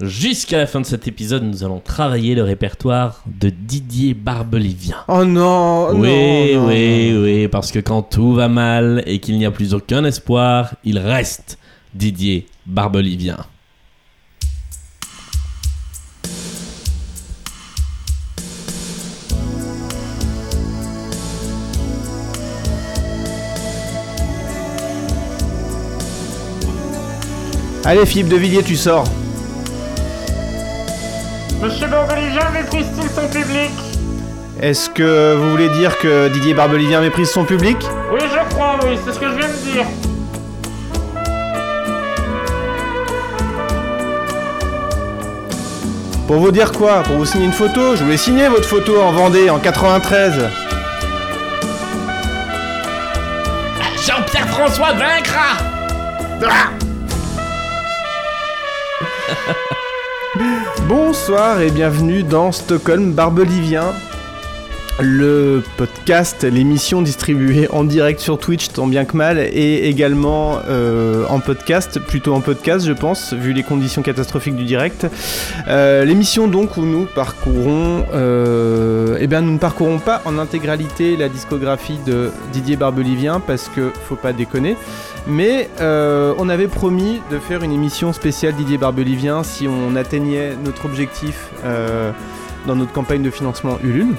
Jusqu'à la fin de cet épisode, nous allons travailler le répertoire de Didier Barbelivien. Oh non oui, non, oui, non. oui, parce que quand tout va mal et qu'il n'y a plus aucun espoir, il reste Didier Barbelivien. Allez Philippe de Villiers, tu sors. Monsieur Barbelivien méprise-t-il son public Est-ce que vous voulez dire que Didier Barbelivien méprise son public Oui, je crois, oui, c'est ce que je viens de dire. Pour vous dire quoi Pour vous signer une photo Je voulais signer votre photo en Vendée en 93. Jean-Pierre François vaincra Bonsoir et bienvenue dans Stockholm Barbelivien, le podcast, l'émission distribuée en direct sur Twitch tant bien que mal et également euh, en podcast, plutôt en podcast je pense, vu les conditions catastrophiques du direct. Euh, l'émission donc où nous parcourons, euh, eh bien nous ne parcourons pas en intégralité la discographie de Didier Barbelivien parce que faut pas déconner. Mais on avait promis de faire une émission spéciale Didier Barbelivien si on atteignait notre objectif dans notre campagne de financement Ulule.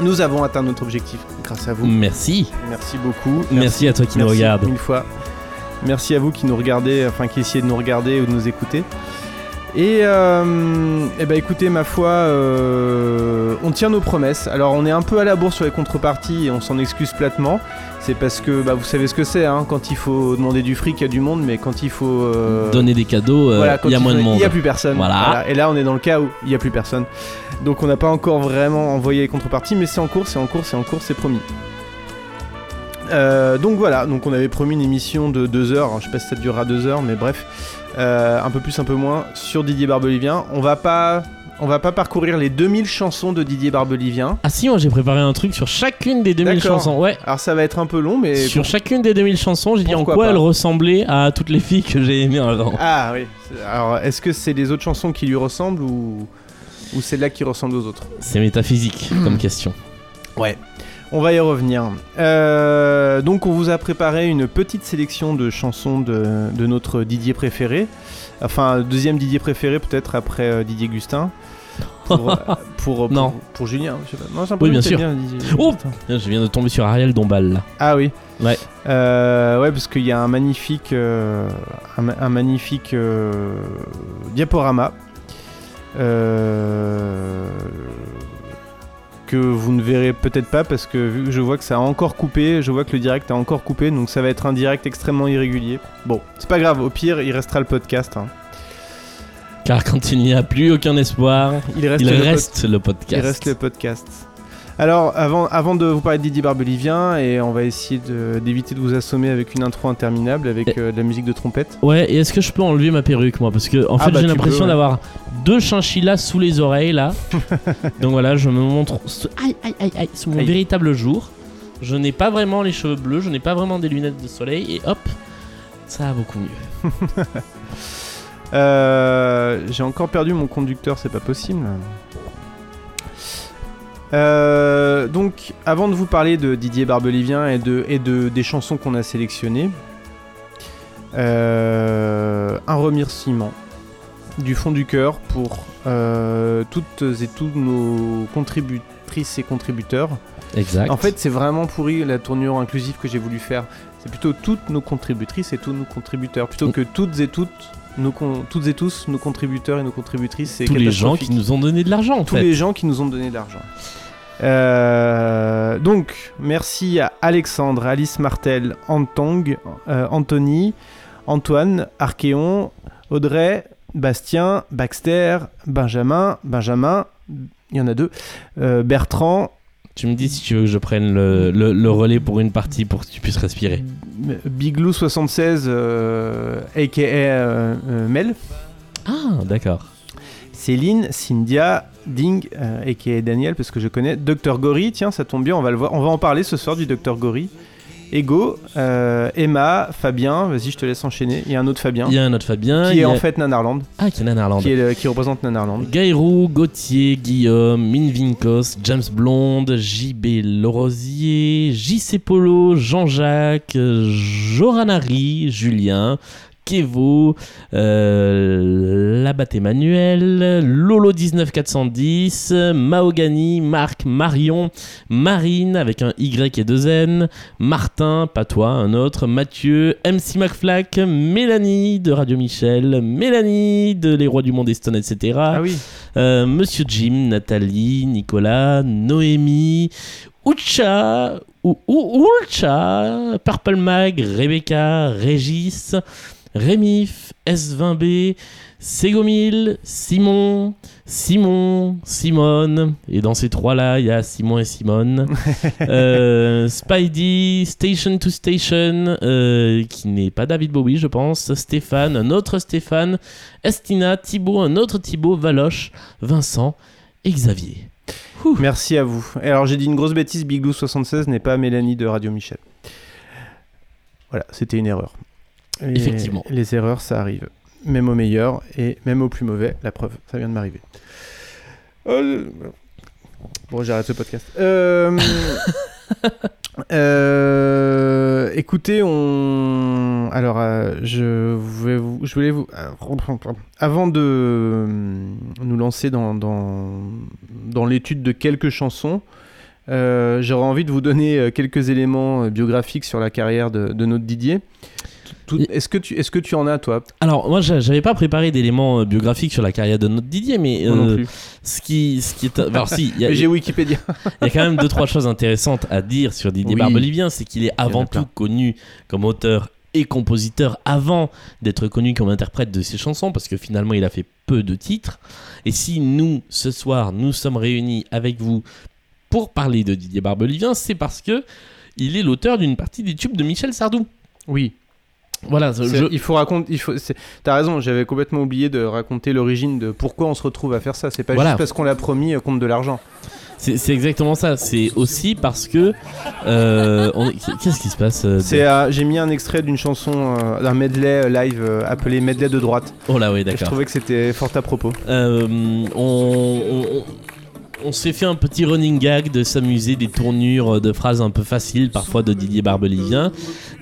Nous avons atteint notre objectif grâce à vous. Merci. Merci beaucoup. Merci, à toi qui nous regarde. Mille fois. Merci à vous qui nous regardez, enfin qui essayez de nous regarder ou de nous écouter. Et, euh, eh ben écoutez, ma foi, euh, on tient nos promesses. Alors on est un peu à la bourre sur les contreparties et on s'en excuse platement. C'est parce que bah, vous savez ce que c'est, hein, quand il faut demander du fric, il y a du monde, mais quand il faut... euh, Donner des cadeaux, euh, voilà, il y a moins de monde. Il n'y a plus personne. Voilà. Et là, on est dans le cas où il n'y a plus personne. Donc, on n'a pas encore vraiment envoyé les contreparties, mais c'est en cours, c'est en cours, c'est en cours, c'est promis. Euh, donc voilà, donc on avait promis une émission de 2 heures, je sais pas si ça durera 2 heures, mais bref, un peu plus, un peu moins, sur Didier Barbelivien. On va pas, on va pas parcourir les 2000 chansons de Didier Barbelivien. Ah si, moi j'ai préparé un truc sur chacune des 2000 D'accord. chansons. Ouais. Alors ça va être un peu long, mais... Sur chacune des 2000 chansons, j'ai dit en quoi pas elles ressemblaient à toutes les filles que j'ai aimées avant. Ah oui. Alors, est-ce que c'est les autres chansons qui lui ressemblent ou, ou celle-là qui ressemble aux autres? C'est métaphysique comme question. Ouais. On va y revenir. Euh, donc on vous a préparé une petite sélection de chansons de, de notre Didier préféré. Enfin, deuxième Didier préféré peut-être après euh, Didier Gustin. Pour, euh, pour, Non. pour, pour Julien, je sais pas. Non, j'ai Oui, bien sûr. Didier Oh. Je viens de tomber sur Ariel Dombal là. Ah oui. Ouais. Euh, ouais, parce qu'il y a un magnifique, euh, un, ma- un magnifique euh, diaporama euh, que vous ne verrez peut-être pas parce que vu que je vois que ça a encore coupé, je vois que le direct a encore coupé, donc ça va être un direct extrêmement irrégulier. Bon, c'est pas grave. Au pire, il restera le podcast. hein. Car quand il n'y a plus aucun espoir, Il reste, il le pod- reste le podcast. il reste le podcast. Alors, avant, avant de vous parler de Didier Barbelivien, et on va essayer d'éviter de, vous assommer avec une intro interminable avec euh, de la musique de trompette. Ouais, et est-ce que je peux enlever ma perruque moi? Parce que en Ah fait bah, j'ai l'impression ouais. d'avoir deux chinchillas sous les oreilles là. Donc voilà, je me montre sous- aïe aïe aïe aïe sous mon Aïe. véritable jour. Je n'ai pas vraiment les cheveux bleus, je n'ai pas vraiment des lunettes de soleil et hop, ça va beaucoup mieux. Euh, J'ai encore perdu mon conducteur, c'est pas possible. Euh, donc, avant de vous parler de Didier Barbelivien et de, et de des chansons qu'on a sélectionnées, euh, un remerciement du fond du cœur pour toutes et tous nos contributrices et contributeurs. Exact. En fait, c'est vraiment pourri la tournure inclusive que j'ai voulu faire. C'est plutôt toutes nos contributrices et tous nos contributeurs, plutôt Mm. que toutes et toutes, nos con- toutes et tous nos contributeurs et nos contributrices. C'est tous les gens qui nous ont donné de l'argent en tous fait. les gens qui nous ont donné de l'argent. Euh, donc, merci à Alexandre, Alice Martel, Antong, euh, Anthony, Antoine, Archéon, Audrey, Bastien, Baxter, Benjamin, Benjamin, il y en a deux, euh, Bertrand, Tu me dis si tu veux que je prenne le, le- le relais pour une partie pour que tu puisses respirer. Biglou76, euh, aka euh, euh, Mel, Ah, d'accord. Céline, Cynthia, Ding, euh, aka Daniel, parce que je connais, Dr Gory, tiens, ça tombe bien, on va, le voir, on va en parler ce soir du Dr Gory. Ego, euh, Emma, Fabien, vas-y, je te laisse enchaîner. Il y a un autre Fabien Il y a un autre Fabien. qui est a- en fait Nanarland, Ah, qui est Nanarland. qui, est le- qui représente Nanarland. Gaïrou, Gauthier, Guillaume, Min Vincos, James Blonde, JB Lorosier, JC Polo, Jean-Jacques, Joranari, Julien, Kevo, euh, Labatte Emmanuel, Lolo 19410, Mahogany, Marc, Marion, Marine avec un Y et deux N, Martin, pas toi, un autre, Mathieu, MC McFlack, Mélanie de Radio Michel, Mélanie de Les Rois du Monde Eston, etc. Ah oui, Euh, Monsieur Jim, Nathalie, Nicolas, Noémie, Ucha, ou, Ulcha, Purple Mag, Rebecca, Régis, Rémif, S20B, Ségomil, Simon, Simon, Simone, et dans ces trois-là, il y a Simon et Simone, Euh, Spidey, Station to Station, euh, qui n'est pas David Bowie, je pense, Stéphane, un autre Stéphane, Estina, Thibaut, un autre Thibaut, Valoche, Vincent et Xavier. merci à vous. Et alors j'ai dit une grosse bêtise, Biglou76 n'est pas Mélanie de Radio Michel. Voilà, c'était une erreur. Et Effectivement. Les erreurs, ça arrive. Même au meilleur et même au plus mauvais. La preuve, ça vient de m'arriver. Euh, Bon, j'arrête ce podcast. Euh, euh, Écoutez, on. Alors, euh, je, vais vous... je voulais vous. Avant de nous lancer dans, dans, dans l'étude de quelques chansons, euh, j'aurais envie de vous donner quelques éléments biographiques sur la carrière de, de notre Didier. Est-ce que, tu, est-ce que tu en as, toi Alors, moi, j'a- j'avais pas préparé d'éléments euh, biographiques sur la carrière de notre Didier, mais non euh, plus. ce qui, ce qui est. Alors, si, il y a- Mais J'ai Wikipédia. Il y a quand même deux trois choses intéressantes à dire sur Didier Oui. Barbelivien, c'est qu'il est avant plein. tout connu comme auteur et compositeur avant d'être connu comme interprète de ses chansons parce que finalement il a fait peu de titres et si nous ce soir nous sommes réunis avec vous pour parler de Didier Barbelivien, c'est parce que il est l'auteur d'une partie des tubes de Michel Sardou. Oui. Voilà, je- Il faut raconter. Il faut. T'as raison. J'avais complètement oublié de raconter l'origine de pourquoi on se retrouve à faire ça. C'est pas Voilà. juste parce qu'on l'a promis euh, contre de l'argent. c'est exactement ça. C'est aussi parce que euh, qu'est-ce qui se passe euh, de- euh, J'ai mis un extrait d'une chanson, euh, d'un medley euh, live euh, appelé medley de droite. Oh là oui, Et Je d'accord. trouvais que c'était fort à propos. Euh, on, on- on s'est fait un petit running gag de s'amuser des tournures de phrases un peu faciles, parfois de Didier Barbelivien.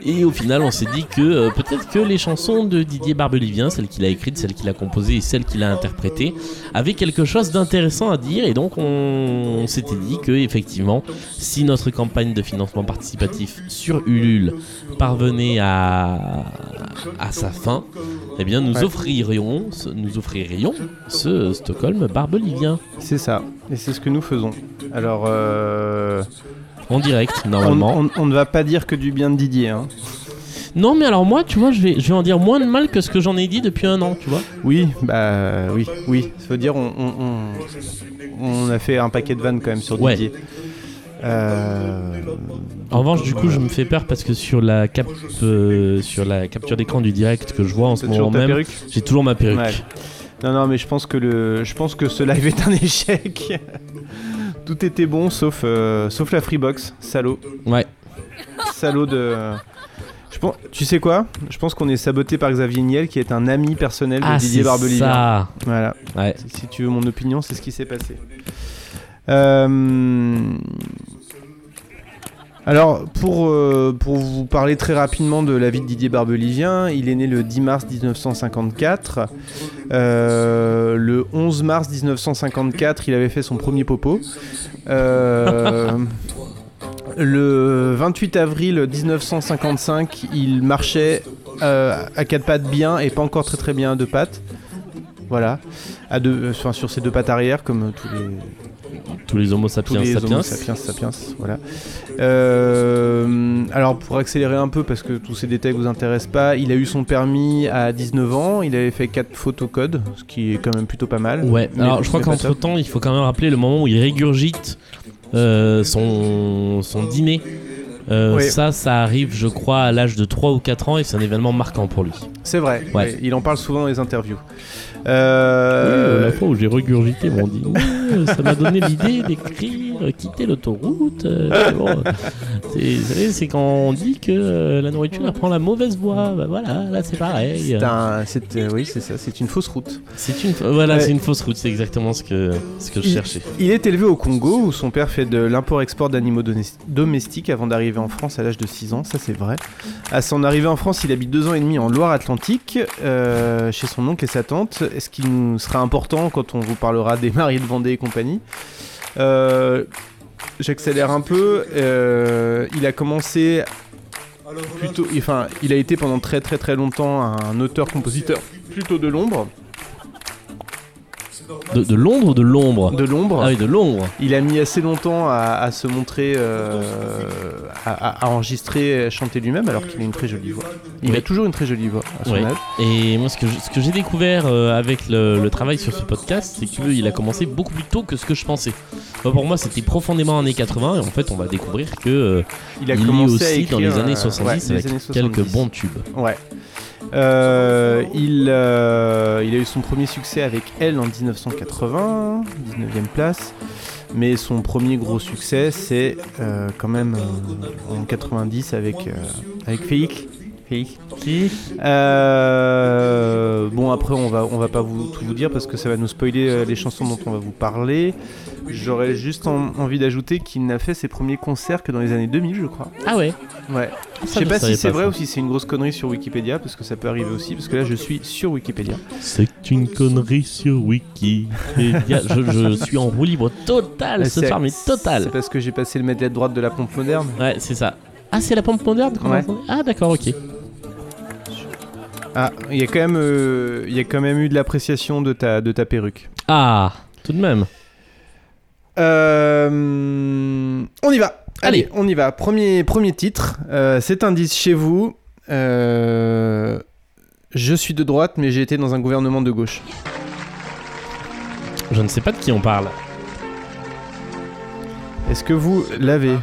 Et au final, on s'est dit que euh, peut-être que les chansons de Didier Barbelivien, celles qu'il a écrites, celles qu'il a composées et celles qu'il a interprétées, avaient quelque chose d'intéressant à dire. Et donc, on, on s'était dit que, effectivement, si notre campagne de financement participatif sur Ulule parvenait à, à sa fin, eh bien, nous offririons, ce- nous offririons ce Stockholm Barbelivien C'est ça. Et c'est ce que nous faisons. Alors. euh, en direct, normalement. on- on ne va pas dire que du bien de Didier. hein. Non, mais alors moi, tu vois, je vais, je vais en dire moins de mal que ce que j'en ai dit depuis un an, tu vois. Oui, bah oui, oui. Ça veut dire on, on, a fait un paquet de vannes quand même sur Ouais. Didier. Euh, En revanche, du coup, je me fais peur parce que sur la, cap, euh, sur la capture d'écran du direct que je vois en ce moment même, j'ai toujours ma perruque. Ouais. Non, non, mais je pense que le, je pense que ce live est un échec. Tout était bon sauf, euh, sauf la Freebox, salaud, Ouais. salaud de. Je pense, tu sais quoi? Je pense qu'on est saboté par Xavier Niel, qui est un ami personnel de Ah, Didier c'est Barbelivien. ça. Voilà. Ouais. Si tu veux mon opinion, c'est ce qui s'est passé. Euh, Alors, pour, euh, pour vous parler très rapidement de la vie de Didier Barbelivien, il est né le 10 mars 1954. Euh, le 11 mars 1954, il avait fait son premier popo. Euh, le 28 avril 1955, il marchait à quatre pattes bien et pas encore très très bien à deux pattes. Voilà, à deux, enfin, sur ses deux pattes arrière, comme tous les, Tous les homo tous sapiens les sapiens. Homo sapiens sapiens, voilà. Euh, alors pour accélérer un peu parce que tous ces détails vous intéressent pas, il a eu son permis à 19 ans, il avait fait 4 photocodes, ce qui est quand même plutôt pas mal. Ouais, Mais- alors je crois qu'entre temps, il faut quand même rappeler le moment où il régurgite euh, son, son dîner. Euh. Ça, ça arrive, je crois, à l'âge de 3 ou 4 ans et c'est un événement marquant pour lui. C'est vrai, ouais, il en parle souvent dans les interviews. Euh, Oui, la fois où j'ai regurgité mon dit euh, ça m'a donné l'idée d'écrire euh, quitter l'autoroute. euh, c'est bon. C'est- savez, c'est quand on dit que euh, la nourriture elle prend la mauvaise voie. Bah voilà, là c'est pareil. c'est un- euh, oui, c'est ça, c'est une fausse route. C'est une, voilà, Ouais. c'est une fausse route. C'est exactement ce que ce que je Il- cherchais. Il est élevé au Congo où son père fait de l'import-export d'animaux domestiques avant d'arriver en France à l'âge de 6 ans, ça c'est vrai. À son arrivée en France, il habite deux ans et demi en Loire-Atlantique euh, chez son oncle et sa tante, ce qui nous sera important quand on vous parlera des maris de Vendée et compagnie. Euh, J'accélère un peu. euh, il a commencé plutôt, enfin, il a été pendant très très très longtemps un auteur-compositeur plutôt de l'ombre, De, de Londres ou de l'ombre de l'ombre. Ah oui, de l'ombre. Il a mis assez longtemps à, à se montrer, euh, à, enregistrer, à chanter lui-même, alors qu'il a une très jolie voix. Il Oui. a toujours une très jolie voix à son Oui. âge. Et moi, ce que j'ai découvert euh, avec le, le travail sur ce podcast, c'est qu'il a commencé beaucoup plus tôt que ce que je pensais. Pour moi, c'était profondément années 80, et en fait, on va découvrir que euh, Il a il commencé aussi dans les années euh, 70 ouais, les avec quelques 70. bons tubes. Ouais. Euh, il, euh, il a eu son premier succès avec Elle en 1980, 19e place. Mais son premier gros succès, c'est euh, quand même en 90 avec, avec Félix. Euh, bon après on va on va pas vous tout vous dire parce que ça va nous spoiler euh, les chansons dont on va vous parler. J'aurais juste en- envie d'ajouter qu'il n'a fait ses premiers concerts que dans les années 2000 je crois. Ah ouais Ouais. Je sais pas si c'est vrai ça. ou si c'est une grosse connerie sur Wikipédia parce que ça peut arriver aussi parce que là je suis sur Wikipédia. C'est une connerie sur Wikipédia. je, je suis en roue libre totale ce C'est- soir, mais C'est totale. parce que j'ai passé le medley droite de la pompe moderne. Ouais, c'est ça. Ah, c'est la pompe moderne qu'on Ouais. entendait Ah, d'accord, ok. Ah, il y a quand même euh, il y a quand même eu de l'appréciation de ta de ta perruque. Ah, tout de même. Euh, on y va. Allez, Allez. on y va. Premier, premier titre. Euh, cet indice chez vous. Je suis de droite, mais j'ai été dans un gouvernement de gauche. Je ne sais pas de qui on parle. Est-ce que vous l'avez?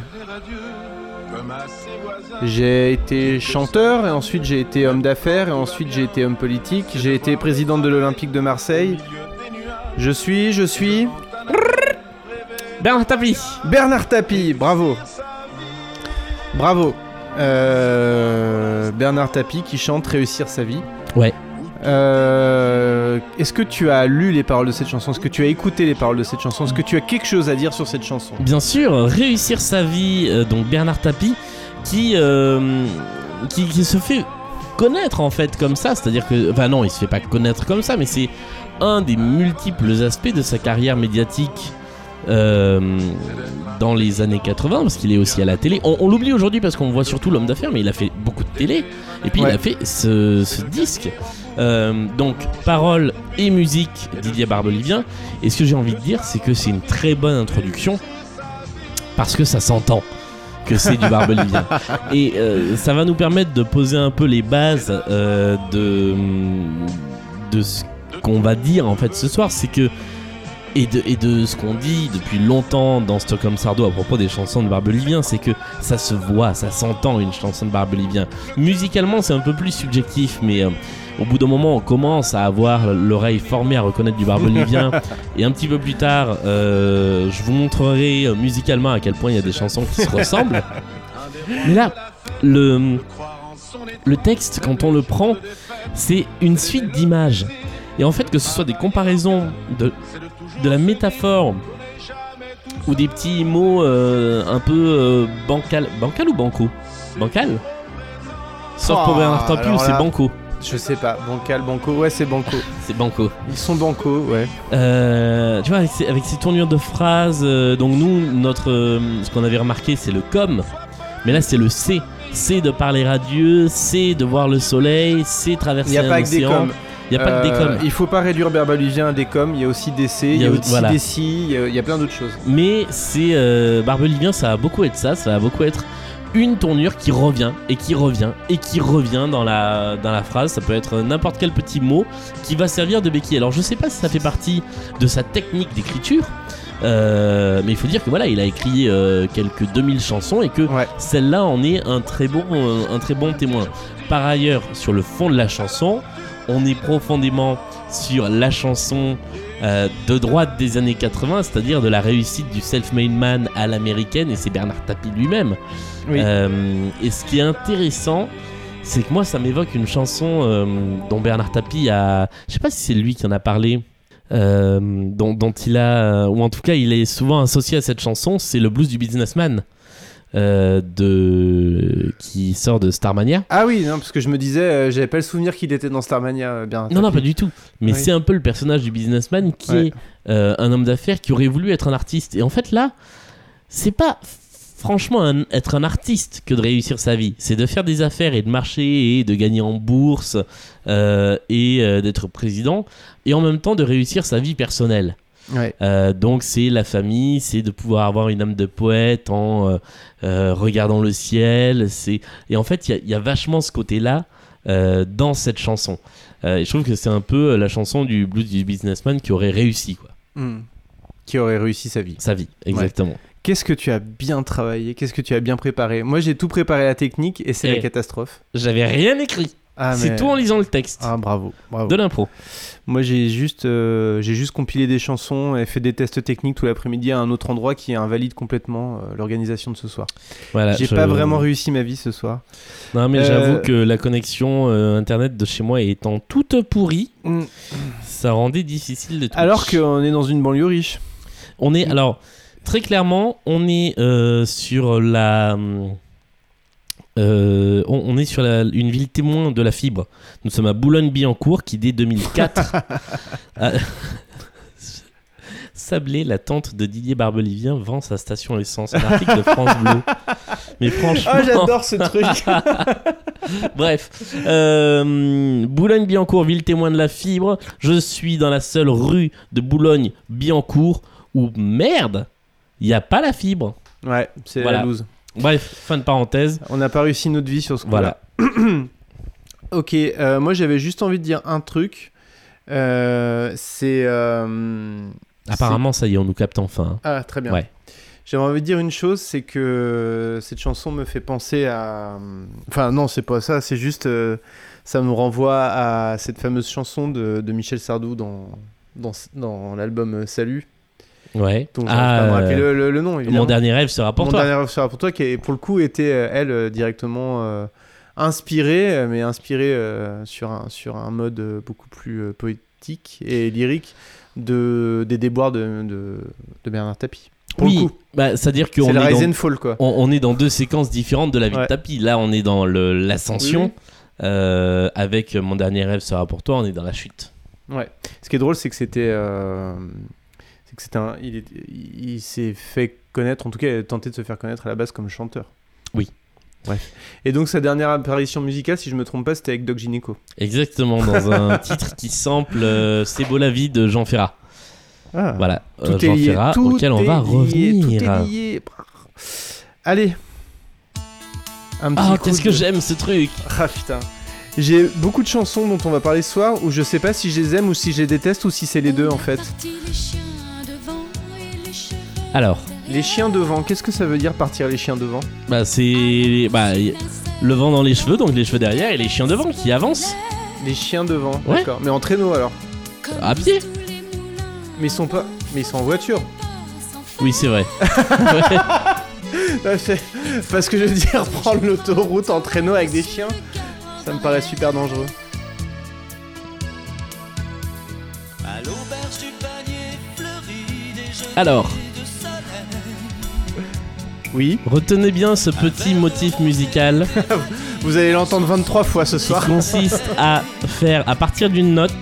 J'ai été chanteur, et ensuite j'ai été homme d'affaires, et ensuite j'ai été homme politique. J'ai été président de l'Olympique de Marseille. Je suis, je suis Bernard Tapie Bernard Tapie. Bravo. Bravo. Euh, Bernard Tapie qui chante Réussir sa vie. Ouais. Euh, Est-ce que tu as lu les paroles de cette chanson? Est-ce que tu as écouté les paroles de cette chanson? Est-ce que tu as quelque chose à dire sur cette chanson? Bien sûr, réussir sa vie, euh, donc Bernard Tapie, qui, euh, qui, qui se fait connaître en fait comme ça, c'est-à-dire que, enfin non, il se fait pas connaître comme ça, mais c'est un des multiples aspects de sa carrière médiatique euh, dans les années 80, parce qu'il est aussi à la télé. On, on l'oublie aujourd'hui parce qu'on voit surtout l'homme d'affaires, mais il a fait beaucoup de télé, et puis Ouais. il a fait ce, ce disque. Euh, donc, paroles et musique Didier Barbelivien. Et ce que j'ai envie de dire, c'est que c'est une très bonne introduction parce que ça s'entend que c'est du Barbelivien. Et euh, ça va nous permettre de poser un peu les bases euh, de, de ce qu'on va dire en fait ce soir. C'est que. Et de, et de ce qu'on dit depuis longtemps dans Stockholm Sardo à propos des chansons de Barbelivien, c'est que ça se voit, ça s'entend une chanson de Barbelivien. Musicalement, c'est un peu plus subjectif, mais euh, au bout d'un moment, on commence à avoir l'oreille formée à reconnaître du Barbelivien. et un petit peu plus tard, euh, je vous montrerai euh, musicalement à quel point il y a des chansons qui se ressemblent. Mais là, le, le texte, quand on le prend, c'est une suite d'images. Et en fait, que ce soit des comparaisons de, de la métaphore ou des petits mots euh, un peu euh, bancal. Bancal ou banco? Bancal? Sauf pour Oh, Bernard Tapie ou c'est banco Je sais pas. Bancal, banco. Ouais, c'est banco. C'est banco. Ils sont banco, ouais. Euh, tu vois, avec ces, avec ces tournures de phrases, euh, donc nous, notre, euh, ce qu'on avait remarqué, c'est le com, mais là, c'est le C. C de parler à Dieu, C de voir le soleil, C Il traverser un océan. Il n'y a pas que des Euh, coms. Il faut pas réduire Barbelivien à des coms. Il y a aussi des C, il y a, aussi voilà. des si, il y y a plein d'autres choses. Mais c'est euh, Barbelivien, ça va beaucoup être ça, ça va beaucoup être une tournure qui revient et qui revient et qui revient dans la, dans la phrase. Ça peut être n'importe quel petit mot qui va servir de béquille. Alors je sais pas si ça fait partie de sa technique d'écriture, euh, mais il faut dire que voilà, il a écrit euh, quelques 2000 chansons et que Ouais. celle-là en est un très bon, un très bon témoin. Par ailleurs, sur le fond de la chanson, on est profondément sur la chanson euh, de droite des années 80, c'est-à-dire de la réussite du self-made man à l'américaine, et c'est Bernard Tapie lui-même. Oui. Euh, et ce qui est intéressant, c'est que moi, ça m'évoque une chanson euh, dont Bernard Tapie a. Je sais pas si c'est lui qui en a parlé. dont, dont il a. Ou en tout cas, il est souvent associé à cette chanson. C'est le blues du businessman. Euh, de qui sort de Starmania. Ah oui, non, parce que je me disais, euh, j'avais pas le souvenir qu'il était dans Starmania, euh, bien. Non, non, pas du tout. Mais Oui. c'est un peu le personnage du businessman qui Ouais. est euh, un homme d'affaires qui aurait voulu être un artiste. Et en fait, là, c'est pas franchement un- être un artiste que de réussir sa vie. C'est de faire des affaires et de marcher et de gagner en bourse euh, et euh, d'être président. Et en même temps de réussir sa vie personnelle. Ouais. Euh, donc c'est la famille, c'est de pouvoir avoir une âme de poète en euh, euh, regardant le ciel. C'est et en fait il y a- il y, a vachement ce côté-là dans cette chanson. Et je trouve que c'est un peu la chanson du blues du businessman qui aurait réussi quoi, Hmm. Qui aurait réussi sa vie. sa vie. Exactement. Qu'est-ce que tu as bien travaillé? Qu'est-ce que tu as bien préparé? Moi, j'ai tout préparé la technique et c'est la catastrophe. J'avais rien écrit. Ah, C'est mais- tout en lisant le texte. Ah, bravo. bravo. De l'impro. Moi, j'ai juste, euh, j'ai juste compilé des chansons et fait des tests techniques tout l'après-midi à un autre endroit qui invalide complètement euh, l'organisation de ce soir. Voilà. j'ai je- pas vraiment réussi ma vie ce soir. Non mais Euh, j'avoue que la connexion euh, internet de chez moi étant toute pourrie, ça rendait difficile de tout. Alors qu'on est dans une banlieue riche. On est alors très clairement, on est euh, sur la, euh, on, on est sur la- une ville témoin de la fibre. Nous sommes à Boulogne-Billancourt qui dès 2004 a- Sablé, la tante de Didier Barbelivien, vend sa station essence. Un article de France Bleu. Mais franchement. Ah, j'adore ce truc. Bref, euh, Boulogne-Billancourt, ville témoin de la fibre. Je suis dans la seule rue de Boulogne-Billancourt où merde, il n'y a pas la fibre. ouais, c'est Voilà. la loose. Bref, fin de parenthèse. On n'a pas réussi notre vie sur ce Voilà. Ok, euh, moi j'avais juste envie de dire un truc. Euh, c'est. euh, Apparemment, ça y est, on nous capte enfin. hein. Ah, très bien. Ouais. J'avais envie de dire une chose, c'est que cette chanson me fait penser à. Enfin, non, c'est pas ça, c'est juste. euh, ça me renvoie à cette fameuse chanson de, de Michel Sardou dans, dans, dans l'album Salut. Ouais. Donc, j'arrive pas me Ah, le, le- le nom, évidemment. mon dernier rêve sera pour Mon toi. dernier rêve sera pour toi, qui est, pour le coup était, euh, elle, euh, directement euh, inspirée, mais inspirée sur, un, sur un mode beaucoup plus poétique et lyrique de, des déboires de, de, de Bernard Tapie. Pour Oui, bah, c'est-à-dire c'est qu'on est, Rise dans, Fall, quoi. on, on est dans deux séquences différentes de la vie Ouais. de tapis. Là, on est dans l'ascension. Oui, euh, avec mon dernier rêve sera pour toi, on est dans la chute. Ouais. Ce qui est drôle, c'est que c'était. euh, c'est que c'était un. Il, est- il, il s'est fait connaître, en tout cas, il a tenté de se faire connaître à la base comme chanteur. Oui. Bref. Et donc, sa dernière apparition musicale, si je me trompe pas, c'était avec Doc Gineco. Exactement, dans un titre qui sample euh, C'est beau la vie de Jean Ferrat. Ah. Voilà, Tout euh, est Jean lié. Ferrat, tout auquel on est va lié, revenir. Tout est lié. Allez. Un petit Ah, qu'est-ce que de- j'aime ce truc Ah putain. J'ai beaucoup de chansons dont on va parler ce soir où je sais pas si je les aime ou si je les déteste ou si c'est les deux en fait. Alors, Les chiens devant, qu'est-ce que ça veut dire partir les chiens devant? Bah, c'est bah, y- le vent dans les cheveux, donc les cheveux derrière et les chiens devant qui avancent Les chiens devant, Ouais. d'accord. Mais en traîneau alors? à pied. Mais ils sont pas. Mais ils sont en voiture. Oui, c'est vrai. Ah, c'est- Parce que je veux dire, prendre l'autoroute en traîneau avec des chiens, ça me paraît super dangereux. Alors, Oui. retenez bien ce petit motif musical Vous allez l'entendre 23 fois ce qui soir. consiste à faire à partir d'une note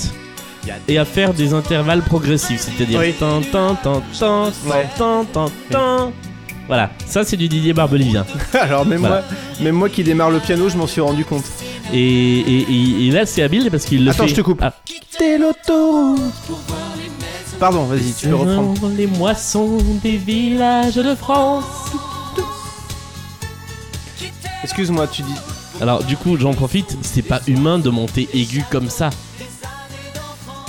et à faire des intervalles progressifs, c'est-à-dire Oui. tin tin tin tin Ouais. tin tin tin. Voilà, ça c'est du Didier Barbelivien. Alors même Voilà. moi, même moi qui démarre le piano, je m'en suis rendu compte. Et, et- et- et là c'est habile parce qu'il le Attends, fait. je te coupe. Ah. Quitter l'autoroute. Pardon, vas-y, tu peux reprendre. Dans les moissons des villages de France. Excuse-moi, tu dis. Alors du coup, j'en profite, c'est pas humain de monter aigu comme ça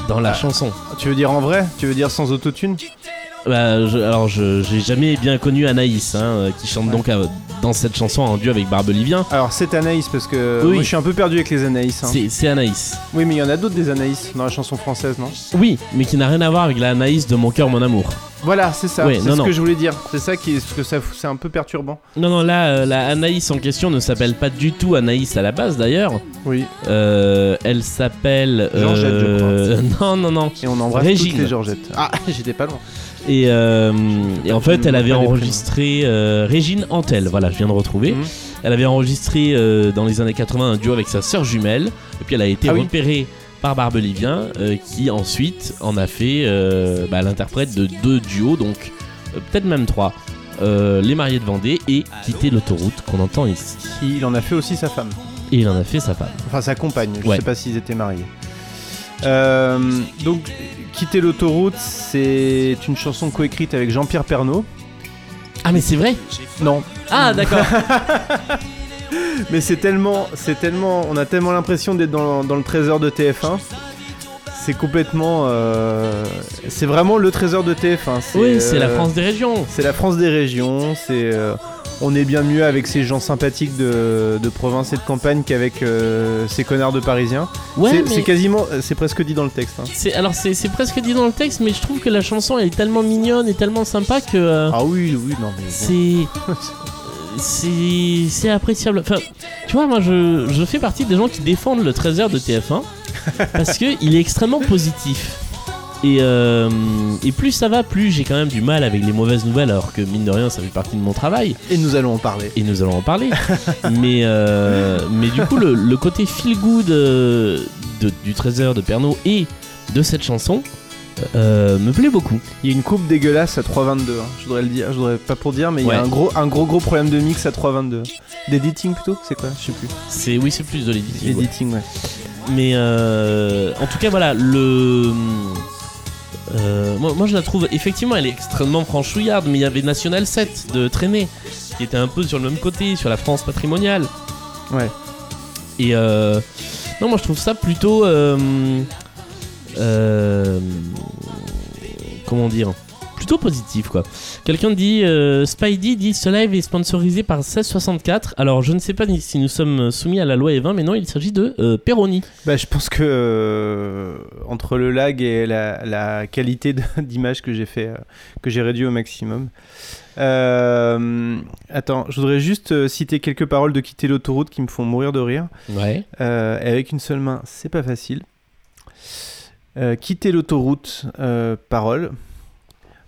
dans la Ah. chanson. Tu veux dire en vrai? Tu veux dire sans autotune? Bah, je- alors, je j'ai jamais bien connu Anaïs, hein, euh, qui chante donc euh, dans cette chanson en duo avec Barbelivien. Alors c'est Anaïs parce que Oui. moi je suis un peu perdu avec les Anaïs. hein. C'est Anaïs. Oui mais il y en a d'autres des Anaïs dans la chanson française non? Oui, mais qui n'a rien à voir avec la Anaïs de Mon cœur, mon amour. Voilà c'est ça, Ouais, c'est ce non. que je voulais dire. C'est ça qui est, parce que ça c'est un peu perturbant. Non, non, là, euh, la Anaïs en question ne s'appelle pas du tout Anaïs à la base d'ailleurs. Oui. Euh, elle s'appelle. Georgette, je euh, Non, non, non. Et on embrasse Régine. toutes les Georgettes. Ah j'étais pas loin. Et, euh, et en fait, elle avait enregistré euh, Régine Antel, voilà, je viens de retrouver. Mhm. Elle avait enregistré euh, dans les années 80 un duo avec sa sœur jumelle. Et puis elle a été Ah oui. repérée par Barbelivien, euh, qui ensuite en a fait euh, bah, l'interprète de deux duos, donc euh, peut-être même trois. Euh, les mariés de Vendée et quitter l'autoroute qu'on entend ici. Il en a fait aussi sa femme. Et il en a fait sa femme. Enfin sa compagne. Je Ouais. sais pas s'ils étaient mariés. Euh, donc quitter l'autoroute c'est une chanson coécrite avec Jean-Pierre Pernaut. Ah mais c'est vrai Non, Ah d'accord Mais c'est tellement, c'est tellement, on a tellement l'impression d'être dans, dans le trésor de TF1. C'est complètement, euh, c'est vraiment le trésor de TF1. Oui, c'est la euh, France des régions. C'est la France des régions. C'est, on est bien mieux avec ces gens sympathiques de, de province et de campagne qu'avec euh, ces connards de Parisiens. Ouais, c'est, mais- c'est quasiment, c'est presque dit dans le texte. hein. C'est alors c'est c'est presque dit dans le texte, mais je trouve que la chanson elle est tellement mignonne et tellement sympa que euh, Ah oui, oui, non mais. c'est c'est c'est appréciable. Enfin, tu vois, moi je, je fais partie des gens qui défendent le trésor de TF1 parce que il est extrêmement positif. Et, euh, et plus ça va, plus j'ai quand même du mal avec les mauvaises nouvelles, alors que mine de rien, ça fait partie de mon travail. Et nous allons en parler. et nous allons en parler. mais, euh, mais du coup, le, le côté feel good euh, de- du trésor de Pernod et de cette chanson euh, me plaît beaucoup. Il y a une coupe dégueulasse à 3.22. hein, Je voudrais le dire, je voudrais pas pour dire, mais il y a un gros, un gros gros problème de mix à 3.22. D'editing plutôt, c'est quoi? Je sais plus. C'est oui, c'est plus de l'éditing. ouais. Editing, ouais. Mais euh, en tout cas, voilà, le. Euh, moi, moi, je la trouve effectivement, elle est extrêmement franchouillarde, mais il y avait National 7 de Traîner qui était un peu sur le même côté, sur la France patrimoniale. Ouais. Et euh, non, moi je trouve ça plutôt. euh, euh, comment dire Plutôt positif quoi. Quelqu'un dit euh, Spidey dit ce live est sponsorisé par 1664. Alors je ne sais pas si nous sommes soumis à la loi E20, mais non, il s'agit de euh, Peroni. Bah, je pense que euh, entre le lag et la, la qualité d'image que j'ai fait, euh, que j'ai réduit au maximum. Euh, attends, je voudrais juste citer quelques paroles de quitter l'autoroute qui me font mourir de rire. Ouais. Euh, et avec une seule main, c'est pas facile. Euh, quitter l'autoroute, parole.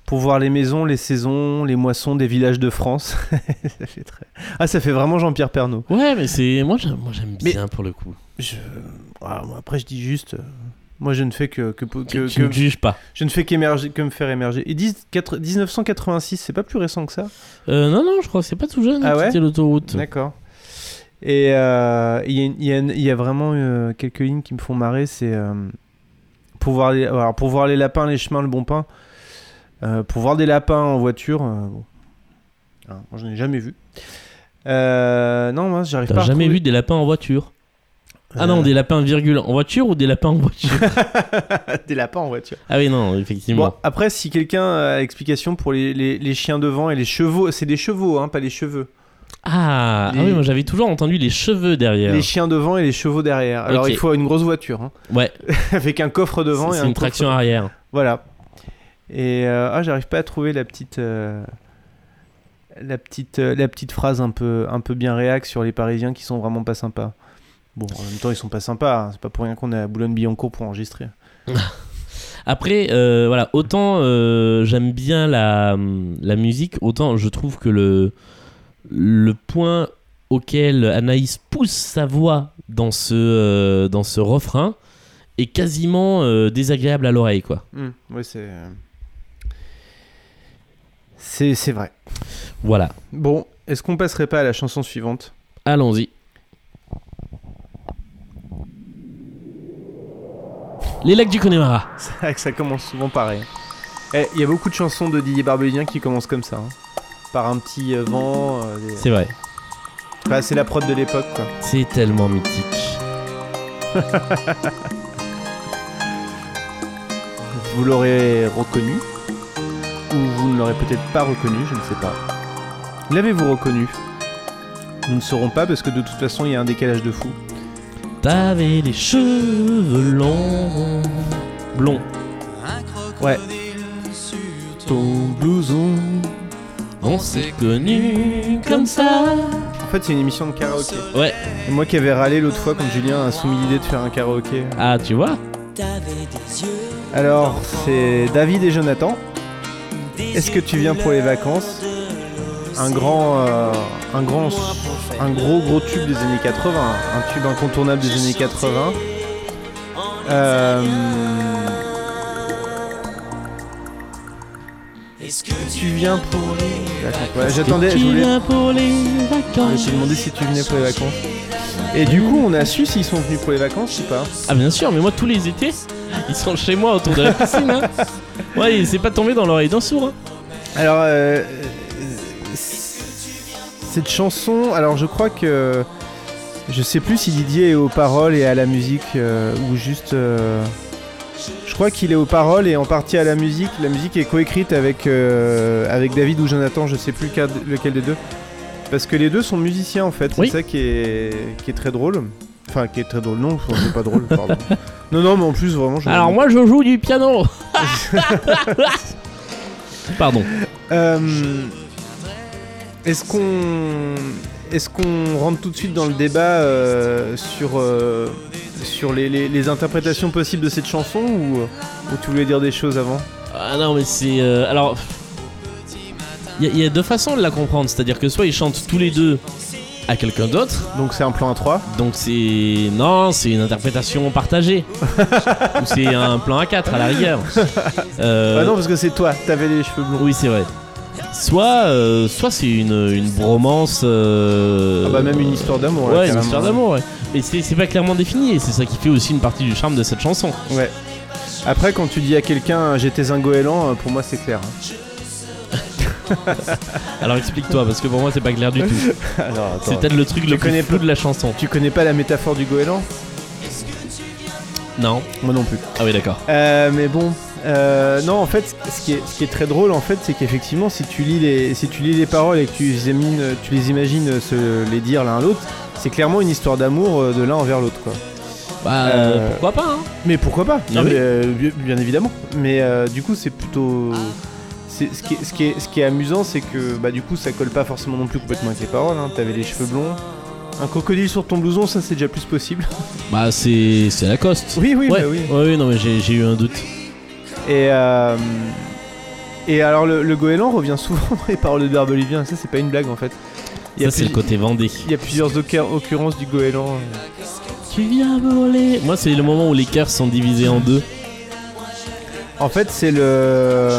Pour voir les maisons, les saisons, les moissons des villages de France. ça fait très... Ah, ça fait vraiment Jean-Pierre Pernaut. Ouais, mais c'est. Moi j'aime moi, j'aime Mais- bien pour le coup. Je... ah, moi, après, je dis juste. euh, Moi, je ne fais que, que, que, Tu, tu que- ne juges pas. je ne fais qu'émerger, que me faire émerger. Disent quatre- 1986, c'est pas plus récent que ça? Euh, non, non, je crois que c'est pas tout jeune. Ah ouais? quitter l'autoroute. D'accord. Et euh, il y, a y y vraiment euh, quelques lignes qui me font marrer. C'est euh, pour voir les, alors, pour voir les lapins, les chemins, le bon pain. Euh, pour voir des lapins en voiture. euh, bon. Hein, moi, je n'ai jamais vu. Euh, non, moi, j'arrive pas. T'as à jamais retrouver- vu des lapins en voiture? Ah Euh, non, des lapins virgule en voiture ou des lapins en voiture? Des lapins en voiture. Ah oui, non, effectivement. Bon, après, si quelqu'un a l'explication pour les, les- les chiens devant et les chevaux, c'est des chevaux, hein, pas les cheveux. Ah, Les- ah oui, moi j'avais toujours entendu les cheveux derrière. Les chiens devant et les chevaux derrière. Alors, Ok. il faut une grosse voiture, hein, Ouais, avec un coffre devant et c'est un une coffre- traction arrière. Voilà. Et euh, ah, j'arrive pas à trouver la petite, euh, la petite, euh, la petite phrase un peu, un peu bien réac sur les Parisiens qui sont vraiment pas sympas. Bon, en même temps, ils sont pas sympas. hein. C'est pas pour rien qu'on est à Boulogne-Billancourt pour enregistrer. Après, euh, voilà, autant euh, j'aime bien la, la musique, autant je trouve que le, le point auquel Anaïs pousse sa voix dans ce, euh, dans ce refrain est quasiment désagréable à l'oreille, quoi. Oui, c'est. C'est, c'est vrai. Voilà, Bon, est-ce qu'on passerait pas à la chanson suivante? Allons-y. Les lacs du Connemara. C'est vrai que ça commence souvent pareil. Eh, Il y a beaucoup de chansons de Didier Barbelivien qui commencent comme ça. hein. Par un petit euh, vent. euh, des- C'est vrai, Enfin, c'est la prod de l'époque, quoi. c'est tellement mythique. Vous l'aurez reconnu. Ou vous ne l'aurez peut-être pas reconnu, je ne sais pas. L'avez-vous reconnu? Nous ne saurons pas parce que de toute façon il y a un décalage de fou. T'avais les cheveux longs. Blonds. Ouais. Ton blouson. On s'est connus comme ça. En fait, c'est une émission de karaoké. Ouais. Et moi qui avais râlé l'autre fois quand Julien a soumis l'idée de faire un karaoké. Ah, tu vois? Alors, c'est David et Jonathan. Est-ce que tu viens pour les vacances Un grand, euh, un grand, un gros gros tube des années 80, un tube incontournable des années 80. Euh, tu viens pour les vacances. J'attendais, je voulais je te demandais si tu venais pour les vacances. Et du coup, on a su s'ils sont venus pour les vacances ou pas. Ah, bien sûr, mais moi, tous les étés, ils sont chez moi autour de la piscine. Hein. Ouais, c'est pas tombé dans l'oreille d'un sourd. hein. Alors, euh, euh, cette chanson, alors je crois que. Je sais plus si Didier est aux paroles et à la musique euh, ou juste. euh, je crois qu'il est aux paroles et en partie à la musique. La musique est coécrite avec, euh, avec David ou Jonathan, je sais plus lequel des deux. Parce que les deux sont musiciens en fait, c'est Oui. ça qui est, qui est très drôle. Enfin, qui est très drôle, non, c'est pas drôle, pardon. Non, non, mais en plus, vraiment, je. Alors, moi, je joue du piano. Pardon. Euh, Est-ce qu'on est-ce qu'on rentre tout de suite dans le débat euh, sur euh, sur les, les- les interprétations possibles de cette chanson ou, ou tu voulais dire des choses avant? Ah non, mais c'est. alors. Il y, a- il y a deux façons de la comprendre. C'est-à-dire que soit ils chantent tous les deux à quelqu'un d'autre. Donc c'est un plan à 3 Donc c'est. Non, c'est une interprétation partagée. Ou c'est un plan à 4 à la rigueur. Euh, Ah non parce que c'est toi, t'avais les cheveux blonds. Oui, c'est vrai. Soit, euh, soit c'est une, une bromance. euh, Ah bah même une histoire d'amour. là, Ouais, une histoire d'amour, ouais. Mais c'est c'est pas clairement défini et c'est ça qui fait aussi une partie du charme de cette chanson. Ouais. Après quand tu dis à quelqu'un j'étais un goéland, euh, pour moi c'est clair. hein. Alors explique-toi, parce que pour moi c'est pas clair du tout. Alors attends. C'est peut-être le truc le plus connais flou pas- de la chanson. Tu connais pas la métaphore du goéland? Non Moi non plus. Ah oui, d'accord. Euh, mais bon, euh, non, en fait, ce qui est, ce qui est très drôle, en fait, c'est qu'effectivement, si tu lis les, si tu lis les paroles et que tu les, imagines- tu les imagines se les dire l'un à l'autre, c'est clairement une histoire d'amour euh, de l'un envers l'autre, quoi. Bah, Euh, pourquoi pas, hein Mais pourquoi pas? Ah Non, oui. mais, euh, bien, bien évidemment. Mais euh, du coup, c'est plutôt. C'est- Ce qui, est, ce, qui est, ce qui est amusant, c'est que bah, du coup, ça colle pas forcément non plus complètement avec les paroles. Hein. T'avais les cheveux blonds. Un crocodile sur ton blouson, ça c'est déjà plus possible. Bah, c'est c'est Lacoste. oui, oui, ouais. bah oui. ouais, oui, non, mais j'ai j'ai eu un doute. Et, euh, et alors le, le goéland revient souvent dans les paroles de Barbelivien, ça c'est pas une blague en fait. Il y a, Ça, c'est le plus- côté Vendée. il y a plusieurs occur- occurrences du goéland. Tu viens voler. Moi, c'est le moment où les cœurs sont divisés en deux. En fait c'est le...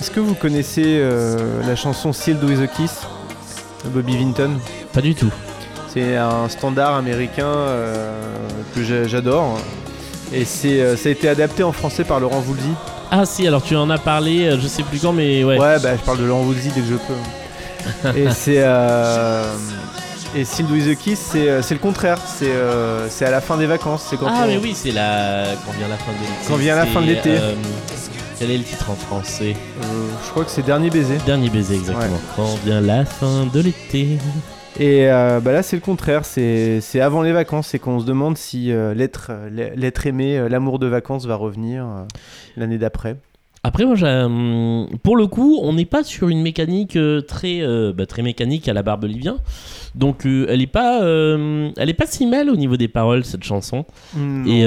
Est-ce que vous connaissez euh, la chanson Sealed with a Kiss de Bobby Vinton? Pas du tout. C'est un standard américain euh, que j'a- j'adore. Et c'est, euh, ça a été adapté en français par Laurent Voulzy. Ah, si, alors tu en as parlé, je sais plus quand, mais ouais. Ouais, bah je parle de Laurent Voulzy dès que je peux. et c'est. Euh, et Sealed with a Kiss, c'est, euh, c'est le contraire. C'est, euh, c'est à la fin des vacances. C'est quand Ah, on- mais oui, c'est la. Quand vient la fin de l'été. Quand vient la fin de l'été. euh, Quel est le titre en français? Euh, je crois que c'est Dernier baiser. Dernier baiser, exactement. Quand vient la fin de l'été. Et bah là, c'est le contraire. C'est, avant les vacances. C'est qu'on se demande si l'être, aimé, l'amour de vacances va revenir l'année d'après. Après, moi, pour le coup, on n'est pas sur une mécanique euh, très, euh, bah, très mécanique à la Barbelivien. Donc, euh, elle est pas, euh, elle est pas si mal au niveau des paroles cette chanson. Et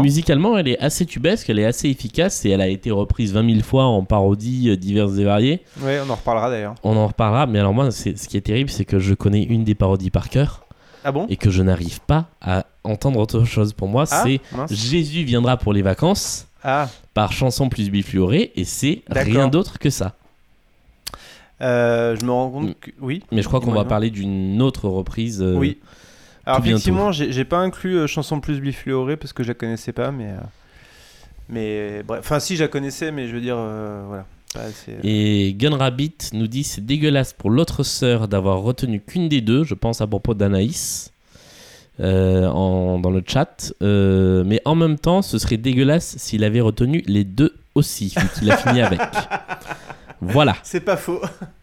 musicalement, elle est assez tubesque, elle est assez efficace et elle a été reprise 20 000 fois en parodies diverses et variées. Ouais, on en reparlera d'ailleurs. On en reparlera. Mais alors moi, ce qui est terrible, c'est que je connais une des parodies par cœur Ah bon? Et que je n'arrive pas à entendre autre chose. Pour moi, Ah, c'est. Jésus viendra pour les vacances Ah, par chanson plus bifluorée et c'est rien d'autre que ça. euh, je me rends compte Mm. que. Oui. Mais je crois qu'on va parler d'une autre reprise. euh, Oui. Alors effectivement, j'ai pas inclus euh, chanson plus bifluorée parce que je la connaissais pas, mais mais bref, enfin si je la connaissais, mais je veux dire voilà. Assez, Et Gun Rabbit nous dit c'est dégueulasse pour l'autre sœur d'avoir retenu qu'une des deux, je pense à propos d'Anaïs, euh, en- dans le chat. Euh, mais en même temps, ce serait dégueulasse s'il avait retenu les deux aussi, vu qu'il a fini avec. Voilà. C'est pas faux.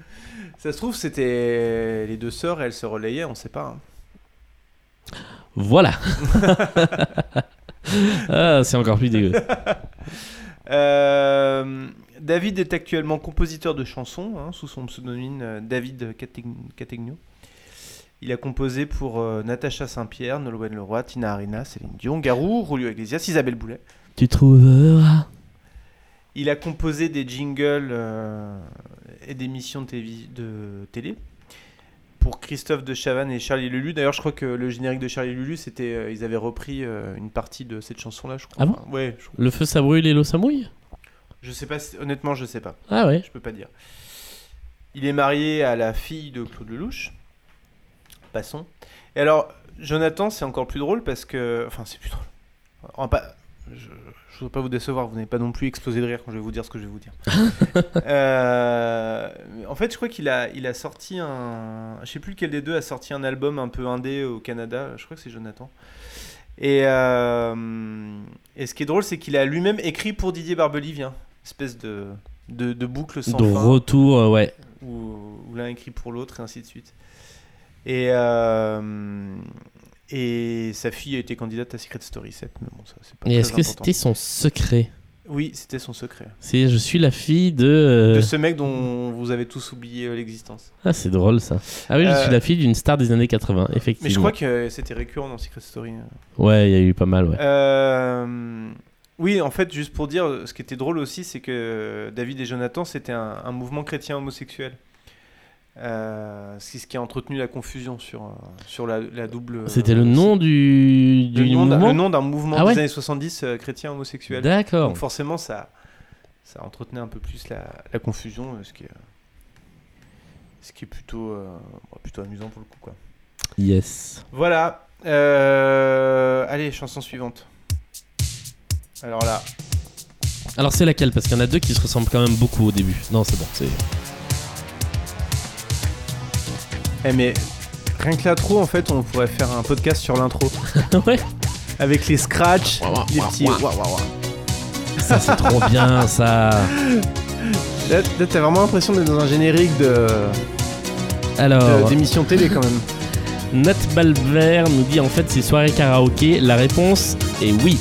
Ça se trouve, c'était les deux sœurs, elles se relayaient, on sait pas. hein. Voilà. ah, c'est encore plus dégueu. Euh, David est actuellement compositeur de chansons hein, sous son pseudonyme David Categ- Categno. Il a composé pour euh, Natacha Saint-Pierre, Nolwenn Leroy, Tina Arena, Céline Dion, Garou, Julio Iglesias, Isabelle Boulet. Tu trouveras. Il a composé des jingles euh, et des missions de, de télé pour Christophe de Chavannes et Charlie Lulu. D'ailleurs, je crois que le générique de Charlie Lulu, c'était, euh, ils avaient repris euh, une partie de cette chanson-là, je crois. Ah bon Enfin, Ouais, je, Le feu ça brûle et l'eau ça mouille je sais pas, si- honnêtement, je sais pas. Ah ouais. Je peux pas dire. Il est marié à la fille de Claude Lelouch. Passons. Et alors, Jonathan, c'est encore plus drôle parce que. Enfin, c'est plus drôle. Pas- Je ne voudrais pas vous décevoir, vous n'avez pas non plus explosé de rire quand je vais vous dire ce que je vais vous dire. Euh, en fait, je crois qu'il a, il a sorti un. Je sais plus lequel des deux a sorti un album un peu indé au Canada. Je crois que c'est Jonathan. Et, euh, et ce qui est drôle, c'est qu'il a lui-même écrit pour Didier Barbelivien. Espèce de, de, de boucle sans De fin retour, euh, ouais. où, où l'un écrit pour l'autre et ainsi de suite. Et, euh, et sa fille a été candidate à Secret Story 7, mais bon, ça c'est pas Et est-ce que c'était son secret? Oui, c'était son secret. C'est je suis la fille de. euh, De ce mec dont vous avez tous oublié euh, l'existence. Ah, c'est drôle ça. Ah oui, je Euh, suis la fille d'une star des années 80, effectivement. Mais je crois que c'était récurrent dans Secret Story. Ouais, il y a eu pas mal, ouais. Euh, oui, en fait, juste pour dire, ce qui était drôle aussi, c'est que David et Jonathan, c'était un, un mouvement chrétien homosexuel. Euh, c'est ce qui a entretenu la confusion sur, euh, sur la, la double. C'était le euh, nom du, le nom d'un- mouvement le nom d'un mouvement Ah ouais des années 70 euh, chrétien homosexuel. D'accord. Donc forcément, ça, ça entretenait un peu plus la, la confusion, euh, ce qui est, ce qui est plutôt, euh, bon, plutôt amusant pour le coup. Quoi. Yes. Voilà. Euh, allez, chanson suivante. Alors là, Alors c'est laquelle? Parce qu'il y en a deux qui se ressemblent quand même beaucoup au début. Non, c'est bon. C'est... eh, mais rien que l'intro, en fait, on pourrait faire un podcast sur l'intro. ouais. Avec les scratchs, Ouah, ouah, les ouah, petits. ouah. ouah, ouah, ouah. Ça c'est trop bien ça. Là, là, t'as vraiment l'impression d'être dans un générique de, de- Alors, d'émission télé quand même. Nat Balver nous dit en fait c'est soirée karaoké. La réponse est oui.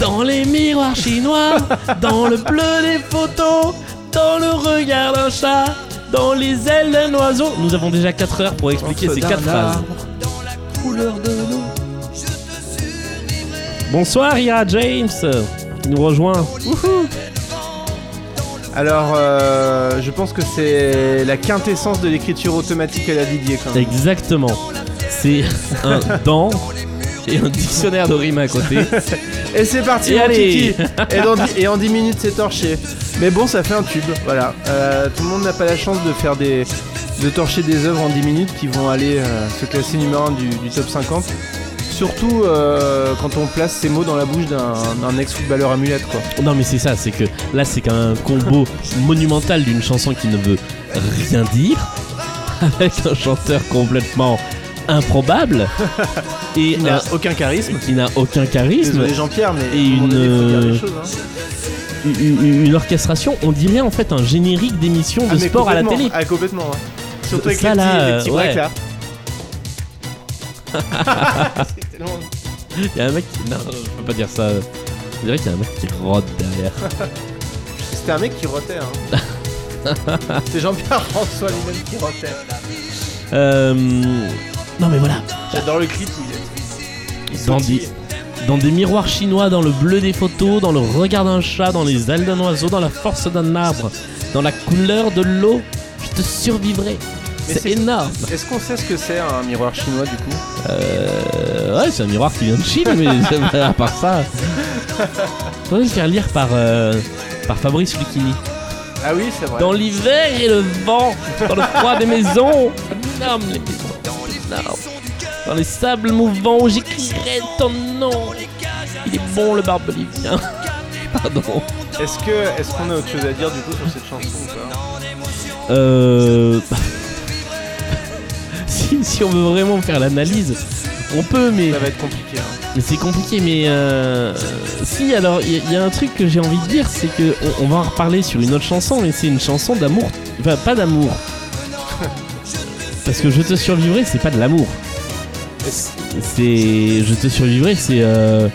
dans les miroirs chinois, dans le bleu des photos, dans le regard d'un chat, dans les ailes d'un oiseau. Nous avons déjà 4 heures pour expliquer ces quatre phrases. Bonsoir Ira James, qui nous rejoint. Alors, euh, je pense que c'est la quintessence de l'écriture automatique à la Didier quand même. Exactement. C'est un dent et un dictionnaire de rimes à côté. Et c'est parti, Et allez. kiki et, dans et en 10 minutes, c'est torché. Mais bon, ça fait un tube, voilà. Euh, tout le monde n'a pas la chance de faire des... de torcher des œuvres en 10 minutes qui vont aller euh, se classer numéro 1 du, du top 50. Surtout euh, quand on place ces mots dans la bouche d'un ex-footballeur amulette, quoi. Non mais c'est ça, c'est que là c'est quand même un combo monumental d'une chanson qui ne veut rien dire, avec un chanteur complètement improbable et Il n'a un- aucun charisme. qui n'a aucun charisme, Désolé Jean-Pierre, mais Et une, des choses, hein. Une, orchestration, on dirait en fait un générique d'émission de Ah, sport à la télé. Ah, complètement. hein. Surtout avec Ça, les petits, là, les petits euh, breaks, ouais. là. C'est tellement- Il y a un mec qui... Non, je peux pas dire ça. On dirait qu'il y a un mec qui rôde derrière. C'était un mec qui rotait. Hein. C'est Jean-Pierre François lui-même qui rotait. Euh... Non mais voilà, J'adore le clip où il est. Il Dans des- miroirs chinois, dans le bleu des photos, dans le regard d'un chat, dans les ailes d'un oiseau, dans la force d'un arbre, dans la couleur de l'eau, je te survivrai. C'est- énorme. Est-ce qu'on sait ce que c'est un miroir chinois du coup? Euh, ouais, c'est un miroir qui vient de Chine, mais à part ça. Faudrait le faire lire par, euh, par Fabrice Lucchini. Ah oui, c'est vrai. Dans l'hiver et le vent, dans le froid des maisons, énorme les maisons, énorme. Dans les sables mouvants où j'écrirai ton nom. Il est bon le barbelivien. Pardon. Est-ce que est-ce qu'on a autre chose à dire du coup sur cette chanson ou pas? Euh... si, si on veut vraiment faire l'analyse, on peut, mais Ça va être compliqué. hein. Mais c'est compliqué, mais euh, si, alors il y, y a un truc que j'ai envie de dire, c'est que on, on va en reparler sur une autre chanson, mais c'est une chanson d'amour. Enfin, pas d'amour. Parce que Je te survivrai, c'est pas de l'amour. C'est. Je te survivrai, c'est. Euh,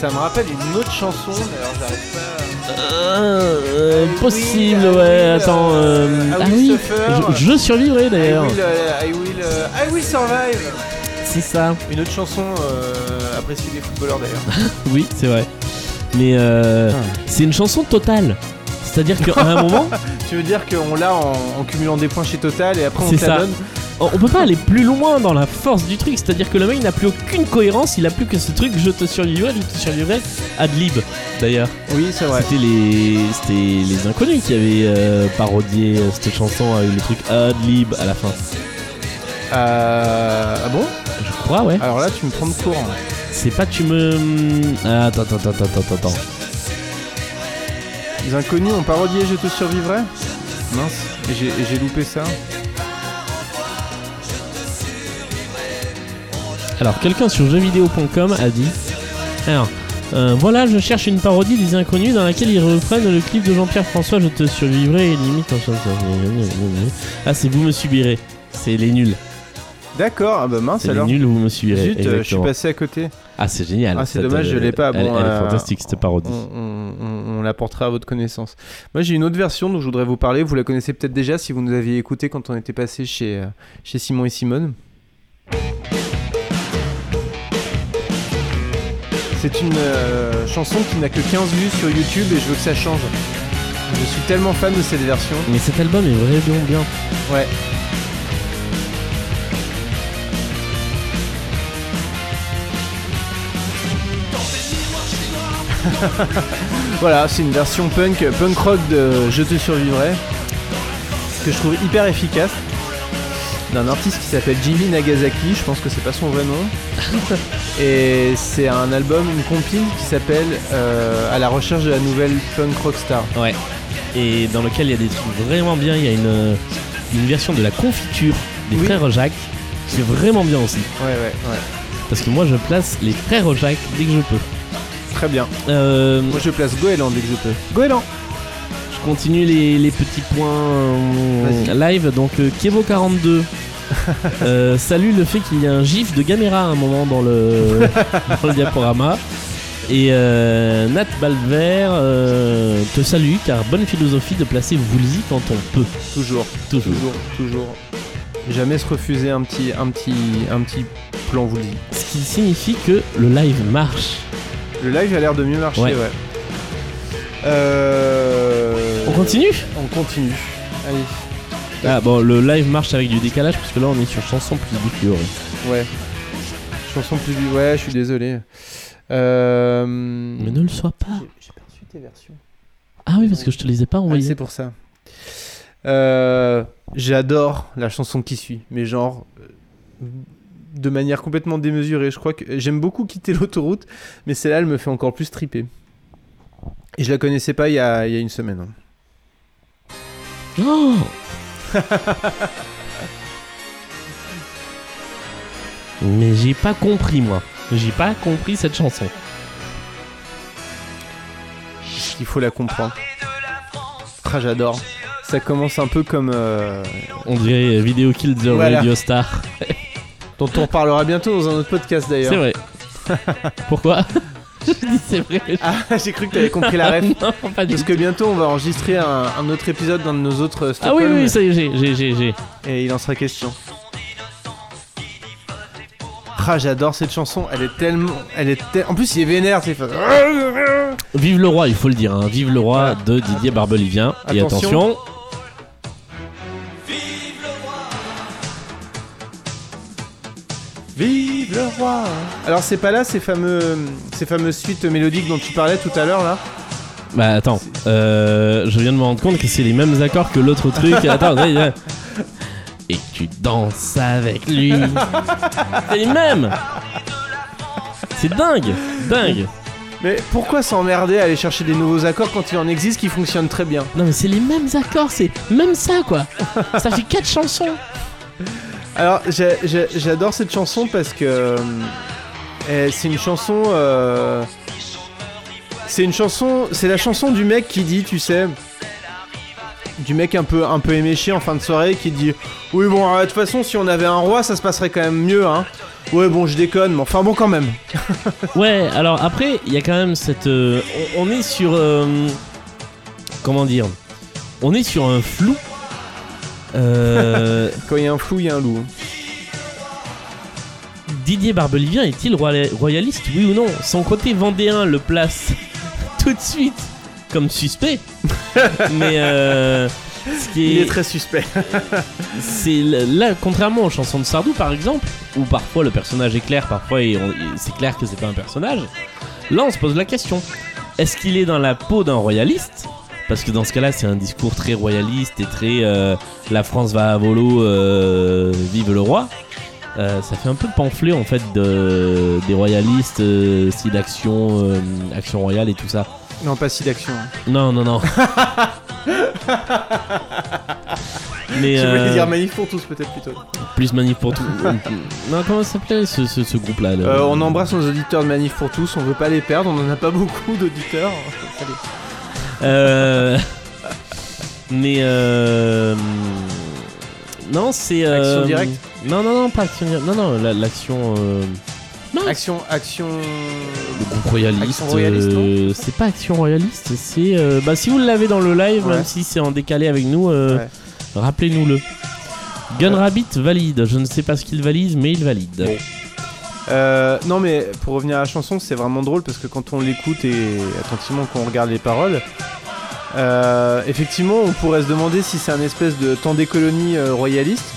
Ça me rappelle une autre chanson, mais alors j'arrive pas. euh, possible, I ouais, will, attends. I ah will oui, je, je survivrai I d'ailleurs. euh, I will, euh, I will survive. C'est ça. Une autre chanson euh, appréciée des footballeurs d'ailleurs. Oui, c'est vrai. Mais euh, Ah. c'est une chanson totale. C'est-à-dire qu'à un moment, tu veux dire qu'on l'a en, en cumulant des points chez Total et après on C'est te la ça. donne on on peut pas aller plus loin dans la force du truc. C'est-à-dire que le mec n'a plus aucune cohérence. Il a plus que ce truc je te survivrai, je te survivrai. Adlib, d'ailleurs. Oui, c'est vrai. C'était les, c'était les inconnus qui avaient euh, parodié euh, cette chanson avec le truc Adlib à la fin. Euh, ah bon? Je crois, ouais. Alors là, tu me prends de court. hein. C'est pas tu me. Ah, attends, attends, attends, attends, attends. Les inconnus ont parodié Je te survivrai? Mince, et j'ai- et j'ai loupé ça. Alors, quelqu'un sur jeuxvideo.com a dit Alors, euh, voilà, je cherche une parodie des inconnus dans laquelle ils reprennent le clip de Jean-Pierre François Je te survivrai et limite en chanson. Ah, c'est Vous me subirez. C'est les nuls. D'accord, ah bah mince C'est les alors. nuls, vous me subirez. Zut, euh, je suis passé à côté. Ah, c'est génial. Ah, c'est dommage, je l'ai pas. Bon, elle est euh, fantastique cette parodie. On, on- on- on l'apportera à votre connaissance. Moi, j'ai une autre version dont je voudrais vous parler. Vous la connaissez peut-être déjà si vous nous aviez écouté quand on était passé chez, euh, chez Simon et Simone. C'est une euh, chanson qui n'a que 15 vues sur YouTube et je veux que ça change. Je suis tellement fan de cette version. Mais cet album est vraiment bien. Ouais. voilà, c'est une version punk, punk rock de Je te survivrai, que je trouve hyper efficace, d'un artiste qui s'appelle Jimmy Nagasaki, je pense que c'est pas son vrai nom. Et c'est un album, une compile qui s'appelle euh, À la recherche de la nouvelle punk rock star. Ouais. Et dans lequel il y a des trucs vraiment bien. Il y a une, une version de la confiture des Oui. frères Jacques qui est vraiment bien aussi. Ouais, ouais, ouais. Parce que moi, je place les frères Jacques dès que je peux. Très bien. Euh, Moi je place Goéland dès que je peux. Goéland je continue les, les petits points euh, live. Donc, euh, Kevo42. Euh, salue le fait qu'il y a un gif de Gamera à un moment dans le, dans le diaporama. Et euh, Nat Balver euh, te salue car bonne philosophie de placer Woolsey quand on peut. Toujours, Toujours. toujours, toujours. Jamais se refuser un petit, un petit, un petit plan dit. Ce qui signifie que le live marche. Le live a l'air de mieux marcher, ouais. Ouais. Euh... On continue? On continue. Allez. Ah bon, le live marche avec du décalage parce que là on est sur chanson plus diffusée. Ouais. Chanson plus vite. Ouais, je suis désolé. Euh... Mais ne le sois pas. J'ai perçu tes versions. Ah oui, parce que je te les ai pas Ah, envoyées. c'est pour ça. Euh, J'adore la chanson qui suit, mais genre euh, de manière complètement démesurée. Je crois que j'aime beaucoup quitter l'autoroute, mais celle-là, elle me fait encore plus triper. Et je la connaissais pas il y a, il y a une semaine. hein. Oh Mais j'ai pas compris moi. J'ai pas compris cette chanson. Il faut la comprendre? Ah, j'adore. Ça commence un peu comme euh, On dirait Video Kill the Voilà. Radio Star. dont on reparlera bientôt dans un autre podcast d'ailleurs. C'est vrai. Pourquoi? c'est vrai. Ah, j'ai cru que t'avais compris la ref. non, pas du Parce que bientôt on va enregistrer un, un autre épisode dans de nos autres Ah oui, Stockholm oui, ça y est, j'ai, j'ai, j'ai, j'ai. et il en sera question. Ah, j'adore cette chanson, elle est tellement. Elle est tel- En plus, il est vénère, c'est. fait- Vive le roi, il faut le dire. hein. Vive le roi de Didier Barbelivien. Et Attention. attention. Alors, c'est pas là ces, fameux, ces fameuses suites mélodiques dont tu parlais tout à l'heure là? Bah attends, euh, je viens de me rendre compte que c'est les mêmes accords que l'autre truc. attends. Et tu danses avec lui. c'est les mêmes. C'est dingue, dingue. Mais pourquoi s'emmerder à aller chercher des nouveaux accords quand il en existe qui fonctionnent très bien? Non mais c'est les mêmes accords, c'est même ça quoi. Ça fait quatre chansons. Alors, j'adore cette chanson parce que. euh, Et c'est une chanson. euh, C'est une chanson. C'est la chanson du mec qui dit, tu sais. Du mec un peu, un peu éméché en fin de soirée qui dit Oui, bon, euh, de toute façon, si on avait un roi, ça se passerait quand même mieux, hein. Ouais, bon, je déconne, mais enfin, bon, quand même. Ouais, alors après, il y a quand même cette. on, est sur. comment dire On est sur un flou. Euh, Quand il y a un flou, il y a un loup. Didier Barbelivien est-il royaliste, oui ou non? Son côté vendéen le place tout de suite comme suspect. Mais euh, ce qui Il est, très suspect. c'est là, contrairement aux chansons de Sardou par exemple, où parfois le personnage est clair, parfois c'est clair que c'est pas un personnage. Là, on se pose la question est-ce qu'il est dans la peau d'un royaliste? Parce que dans ce cas-là, c'est un discours très royaliste et très euh, la France va à volo, euh, vive le roi. Euh, ça fait un peu pamphlet en fait de, des royalistes, euh, style action, royale et tout ça. Non, pas si d'action. hein. Non, non, non. Mais Je voulais dire manif pour tous, peut-être plutôt. plus manif pour tout. non, comment ça s'appelait ce, ce, ce groupe-là le- Euh, on embrasse nos auditeurs de Manif pour tous, on veut pas les perdre, on en a pas beaucoup d'auditeurs. Allez. Euh... Mais euh... non, c'est euh, Action directe Non, non, non, pas action directe. Non, non, la- l'action. euh, Non. Action, action. Le groupe royaliste. Action royaliste, non euh, c'est pas action royaliste, c'est. euh, Bah, si vous l'avez dans le live, Ouais. même si c'est en décalé avec nous, euh, Ouais. rappelez-nous-le. Gun Rabbit valide. Je ne sais pas ce qu'il valide, mais il valide. Bon. Euh, non mais pour revenir à la chanson, c'est vraiment drôle parce que quand on l'écoute et attentivement qu'on regarde les paroles, euh, effectivement on pourrait se demander si c'est un espèce de temps des colonies euh, royaliste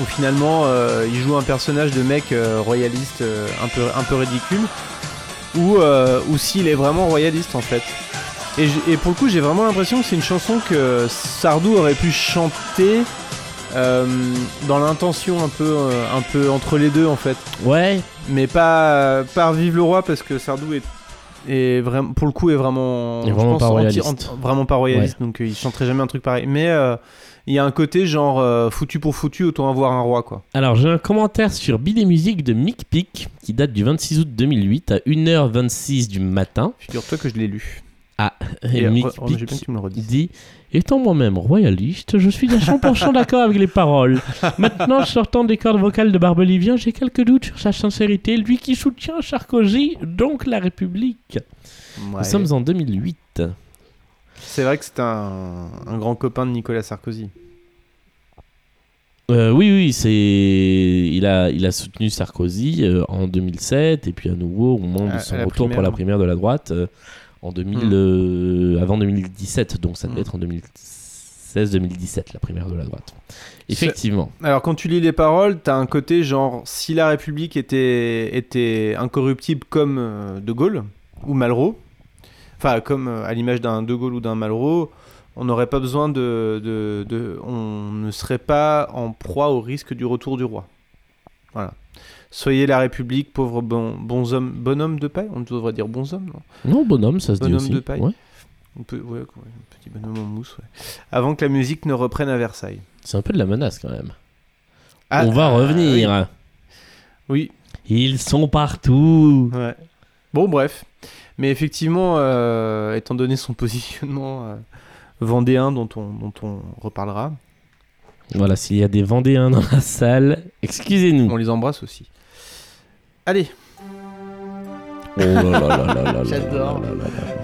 où finalement euh, il joue un personnage de mec royaliste un, peu, un peu ridicule ou, ou s'il est vraiment royaliste en fait. Et, pour le coup j'ai vraiment l'impression que c'est une chanson que Sardou aurait pu chanter dans l'intention un peu, un peu entre les deux en fait Ouais, mais pas par Vive le Roi parce que Sardou est, est vraiment pour le coup est vraiment Est vraiment je pas anti- royaliste. anti- vraiment pas royaliste donc euh, il chanterait jamais un truc pareil mais euh, il y a un côté genre euh, foutu pour foutu autant avoir un roi quoi Alors j'ai un commentaire sur Bid et Musique de Mick Pick qui date du 26 août 2008 à 1h26 du matin. figure-toi que je l'ai lu Mick tu me le redises dit Étant moi-même royaliste, je suis à 100% d'accord avec les paroles. Maintenant, sortant des cordes vocales de Barbelivien, j'ai quelques doutes sur sa sincérité. Lui qui soutient Sarkozy, donc la République. Ouais. Nous sommes en 2008. c'est vrai que c'est un, un grand copain de Nicolas Sarkozy Euh, oui, oui, c'est il a il a soutenu Sarkozy euh, en 2007 et puis à nouveau au moment À- de son à retour pour la primaire de la droite euh, en 2000 Hmm. euh, avant 2017 donc ça devait Hmm. être en 2016-2017 la primaire de la droite. Effectivement. alors quand tu lis les paroles t'as un côté genre si la République était, était incorruptible comme euh, De Gaulle ou Malraux enfin comme euh, à l'image d'un De Gaulle ou d'un Malraux on n'aurait pas besoin de, de, de- On ne serait pas en proie au risque du retour du roi. Voilà. Soyez la République, pauvres bon, bons hommes, bonhomme de paille On devrait dire bons hommes, non? Non, bonhomme, ça se dit Bonhomme aussi. de paille. Ouais. On peut, ouais, un petit bonhomme en mousse, ouais. Avant que la musique ne reprenne à Versailles. C'est un peu de la menace quand même. Ah, On va ah, revenir. Oui, Ils sont partout. ouais. Bon, bref. Mais effectivement, euh, étant donné son positionnement euh, vendéen dont on, dont on reparlera, Voilà, s'il y a des Vendéens dans la salle, excusez-nous. on les embrasse aussi. Allez, Oh là là là là là là J'adore.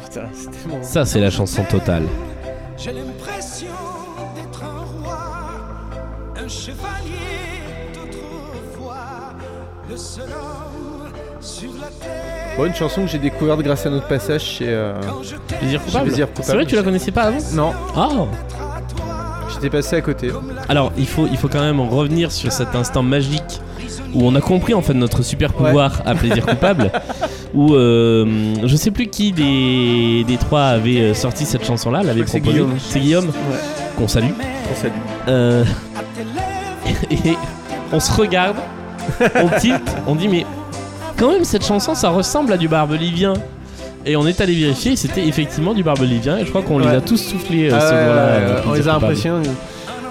putain, c'est tellement... Ça, c'est la chanson totale. J'ai l'impression d'être un roi, un chevalier d'autrefois, le seul homme sur la terre. Bon, une chanson que j'ai découverte grâce à notre passage chez... euh, Plaisir coupable. Plaisir coupable. C'est vrai, tu la connaissais pas avant? Non, Oh j'étais passé à côté. Alors, il faut, il faut quand même revenir sur cet instant magique où on a compris en fait notre super pouvoir à plaisir coupable. où euh, je sais plus qui des, des trois avait euh, sorti cette chanson-là, l'avait crois que c'est proposée. Guillaume. C'est Guillaume Ouais, qu'on salue. Euh, et on se regarde, on tilt, on dit mais quand même cette chanson ça ressemble à du barbelivien. Et on est allé vérifier, c'était effectivement du barbelivien et je crois qu'on les a tous soufflés euh, Ah ce ouais, jour-là. euh, on les a impressionnés.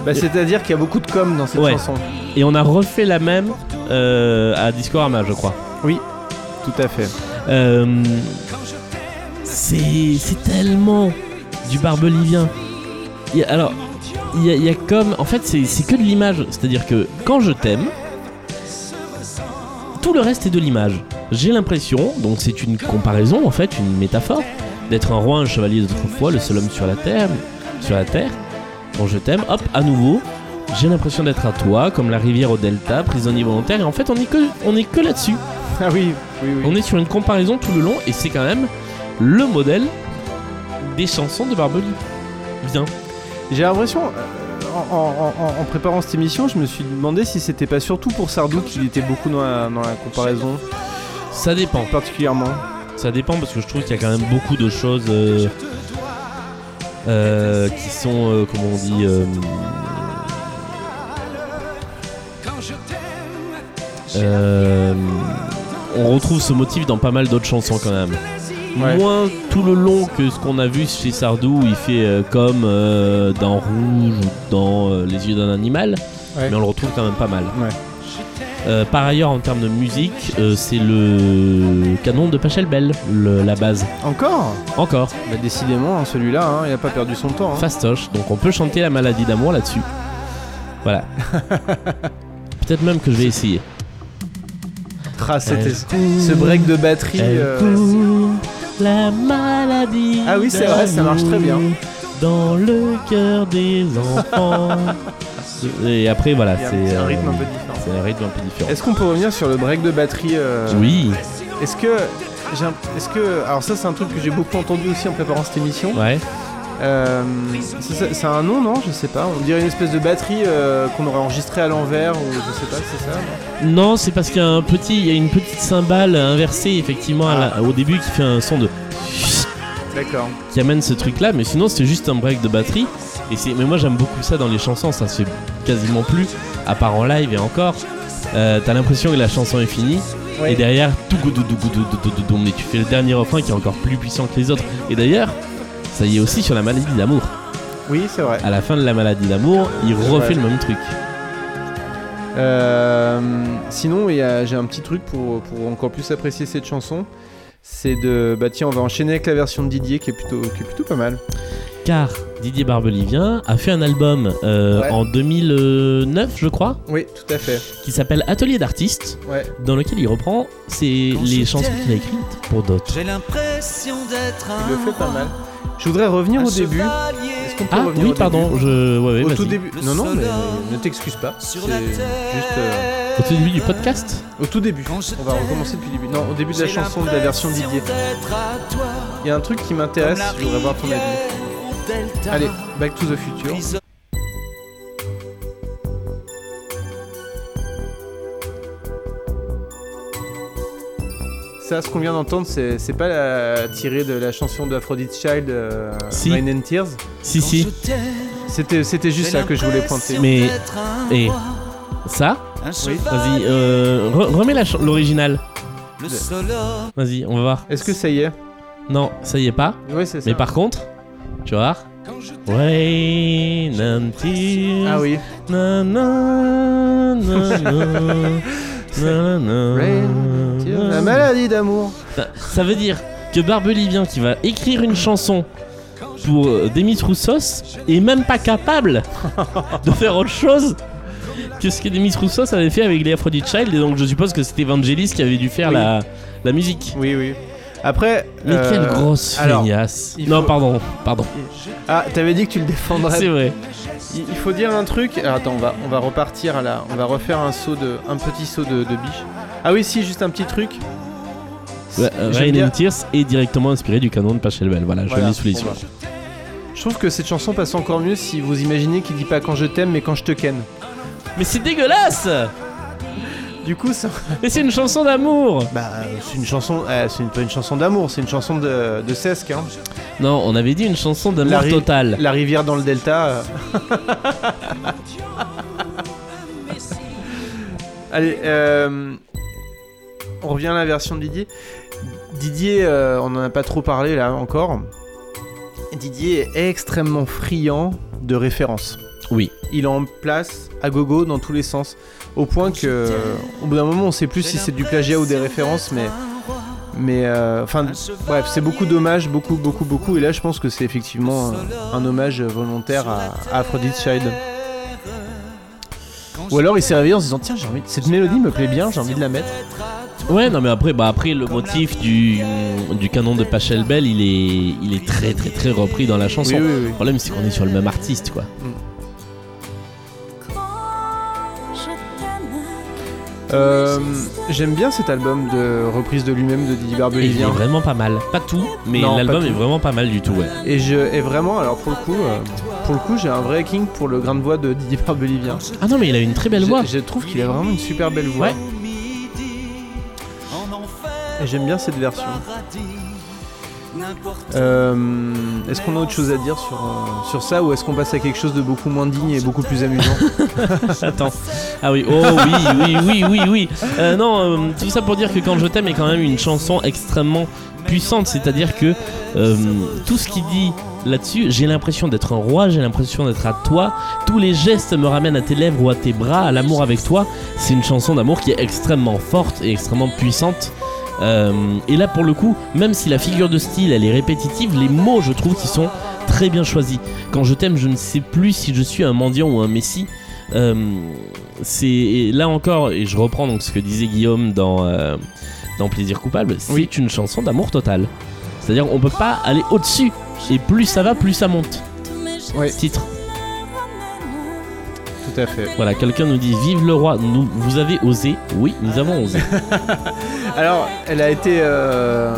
Bah, C'est-à-dire qu'il y a beaucoup de com dans cette Ouais. chanson. Et on a refait la même euh, à Discorama, je crois. Oui. Tout à fait. Euh, c'est c'est tellement du barbelivien. Alors, il y, y a comme. En fait, c'est c'est que de l'image. C'est-à-dire que quand je t'aime, tout le reste est de l'image. J'ai l'impression, donc c'est une comparaison en fait, une métaphore, d'être un roi, un chevalier d'autrefois, le seul homme sur la terre. Sur la terre. Quand je t'aime, hop, à nouveau. J'ai l'impression d'être à toi, comme la rivière au delta, prisonnier volontaire, et en fait on est que, on est que là-dessus. Ah oui, oui, oui. On est sur une comparaison tout le long et c'est quand même le modèle des chansons de Barbely. Bien. J'ai l'impression, euh, en, en- en- en préparant cette émission, je me suis demandé si c'était pas surtout pour Sardou qu'il était beaucoup dans la, dans la comparaison, Ça dépend. particulièrement. Ça dépend parce que je trouve qu'il y a quand même beaucoup de choses euh, euh, qui sont, euh, comment on dit, on retrouve ce motif dans pas mal d'autres chansons quand même. Ouais. Moins tout le long que ce qu'on a vu chez Sardou où il fait comme dans Rouge ou dans Les yeux d'un animal, Ouais. mais on le retrouve quand même pas mal. Ouais. Euh, par ailleurs, en termes de musique, euh, c'est le canon de Pachelbel, le- la base. Encore Encore, bah, Décidément, hein, celui-là, hein, il a pas perdu son temps. hein. fastoche. Donc on peut chanter la maladie d'amour là-dessus. Voilà. Peut-être même que je vais essayer. Ah, c'était- ce break de batterie. Euh, la maladie. Ah oui, c'est vrai, ça marche très bien. Dans le cœur des enfants. Et après, voilà, c'est c'est un euh, rythme un peu différent. C'est un rythme un peu différent. Est-ce qu'on peut revenir sur le break de batterie euh, Oui, Est-ce que. Est-ce que. Alors, ça, c'est un truc que j'ai beaucoup entendu aussi en préparant cette émission. ouais. Euh, c'est- c'est c'est un nom, non? Je sais pas. On dirait une espèce de batterie euh, qu'on aurait enregistrée à l'envers, ou je sais pas, c'est ça non? Non, c'est parce qu'il y a un petit, il y a une petite cymbale inversée effectivement la- au début qui fait un son de D'accord. qui amène ce truc là, mais sinon c'était juste un break de batterie. Et c'est, mais moi j'aime beaucoup ça dans les chansons, ça se fait quasiment plus, à part en live et encore. Euh, t'as l'impression que la chanson est finie Ouais. et derrière tout goudou mais tu fais le dernier refrain qui est encore plus puissant que les autres. Et d'ailleurs, ça y est aussi sur la maladie d'amour. Oui, c'est vrai. À la fin de la maladie d'amour, il refait vrai. le même truc. Euh, sinon, il y a- j'ai un petit truc pour, pour encore plus apprécier cette chanson. C'est de. Bah, tiens, on va enchaîner avec la version de Didier qui est plutôt, qui est plutôt pas mal. Car Didier Barbelivien a fait un album euh, Ouais. en 2009, je crois, Oui, tout à fait. qui s'appelle Atelier d'artistes, Ouais. dans lequel il reprend ses, les chansons qu'il a écrites pour d'autres. J'ai l'impression d'être un Il le fait pas mal. Je voudrais revenir au début. chevalier Est-ce qu'on peut Ah oui, au pardon, début je. Ouais, ouais, Au tout début. Non, non, mais ne t'excuse pas. C'est juste. euh, Au tout début du podcast Au tout début. On va recommencer depuis le début. Non, au début de la chanson de la version Didier. Il y a un truc qui m'intéresse, je voudrais avoir ton avis. Allez, Back to the Future. Ça, ce qu'on vient d'entendre, c'est c'est pas la tirée de la chanson de Aphrodite Child, euh, Si. Rain and Tears. Si, si. C'était c'était juste ça que je voulais pointer. Mais- et- roi, Ça Oui. Vas-y, euh, re- remets la ch- l'original. Vas-y, on va voir. Est-ce que ça y est? Non, ça y est pas. Oui, c'est ça. Mais par contre, tu. Rain and tears. Ah oui. Na, na, na, na. La maladie d'amour. Ça- Ça veut dire que Barbelivien qui va écrire une chanson pour euh, Demis Roussos est même pas capable de faire autre chose que ce que Demis Roussos avait fait avec les Aphrodite Child et donc je suppose que c'était Vangelis qui avait dû faire Oui. la, la musique. Oui, oui. Après. Mais euh, quelle grosse alors, feignasse. Non, faut- pardon, pardon. Ah, t'avais dit que tu le défendrais. C'est vrai. Il il faut dire un truc. Alors, attends, on va, on va repartir à la. On va refaire un saut de, un petit saut de, de biche. Ah oui, si, juste un petit truc. Ouais, Rain bien- and Tears est directement inspiré du canon de Pachelbel. Voilà, je Voilà, l'ai sous les yeux. bah. Je trouve que cette chanson passe encore mieux si vous imaginez qu'il dit pas quand je t'aime, mais quand je te ken. Mais c'est dégueulasse Du coup, ça. Mais c'est une chanson d'amour Bah, c'est une chanson. euh, c'est une- pas une chanson d'amour, c'est une chanson de, de Sesc. Hein. Non, on avait dit une chanson d'amour La ri- total. La rivière dans le delta. euh. Allez, euh, on revient à la version de Didier. Didier, euh, on en a pas trop parlé là encore. Didier est extrêmement friand de références. Oui. Il en place à gogo dans tous les sens. Au point que, au bout d'un moment, on sait plus si c'est du plagiat ou des références, mais Mais euh, enfin, bref, c'est beaucoup d'hommages, beaucoup, beaucoup, beaucoup. Et là, je pense que c'est effectivement un, un hommage volontaire à, à Aphrodite Child. Ou alors il s'est réveillé en se disant tiens, j'ai envie, cette mélodie me plaît bien, j'ai envie de la mettre. Ouais, non, mais après, bah, après le motif du, du canon de Pachelbel, il est, il est très, très, très repris dans la chanson. Oui, oui, oui. Le problème, c'est qu'on est sur le même artiste, quoi. Euh, J'aime bien cet album de reprise de lui-même de Didi Et il est Barbelivien. vraiment pas mal. Pas tout, mais Non, pas l'album tout. est vraiment pas mal du tout, ouais. Et je et vraiment, alors pour le coup, euh, pour le coup, j'ai un vrai king pour le grain de voix de Didi Barbelivien. Ah non, mais il a une très belle voix. Je, je trouve qu'il a vraiment une super belle voix. Ouais. Et j'aime bien cette version. Euh, est-ce qu'on a autre chose à dire sur, euh, sur ça ou est-ce qu'on passe à quelque chose de beaucoup moins digne et beaucoup plus amusant Attends. Ah oui, oh oui, oui, oui, oui, oui. Euh, non, euh, tout ça pour dire que Quand je t'aime est quand même une chanson extrêmement puissante. C'est-à-dire que tout ce qu'il dit là-dessus, j'ai l'impression d'être un roi, j'ai l'impression d'être à toi. Tous les gestes me ramènent à tes lèvres ou à tes bras, à l'amour avec toi. C'est une chanson d'amour qui est extrêmement forte et extrêmement puissante. Euh, et là, pour le coup, même si la figure de style elle est répétitive, les mots, je trouve, qu'ils sont très bien choisis. Quand je t'aime, je ne sais plus si je suis un mendiant ou un messie. Euh, c'est et là encore, et je reprends donc ce que disait Guillaume dans, euh, dans Plaisir coupable, c'est Oui. une chanson d'amour total. C'est-à-dire on peut pas aller au-dessus. Et plus ça va, plus ça monte. Ouais. Titre. Tout à fait. Voilà, quelqu'un nous dit Vive le roi, nous, vous avez osé. Oui, nous avons osé. Alors, elle a été. Euh...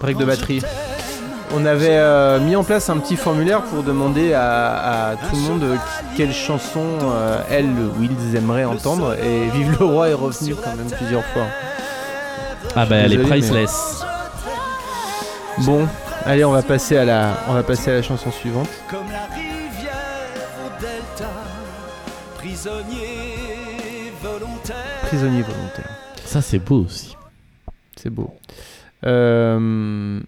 Break de batterie. On avait euh, mis en place un petit formulaire pour demander à, à tout le monde quelle chanson euh, elle ou ils aimeraient entendre et Vive le roi est revenu quand même plusieurs fois. Ah bah elle est mais- priceless. Bon, allez, on va passer à la, on va passer à la chanson suivante. Comme Prisonnier volontaire. Ça c'est beau aussi. C'est beau. Euh,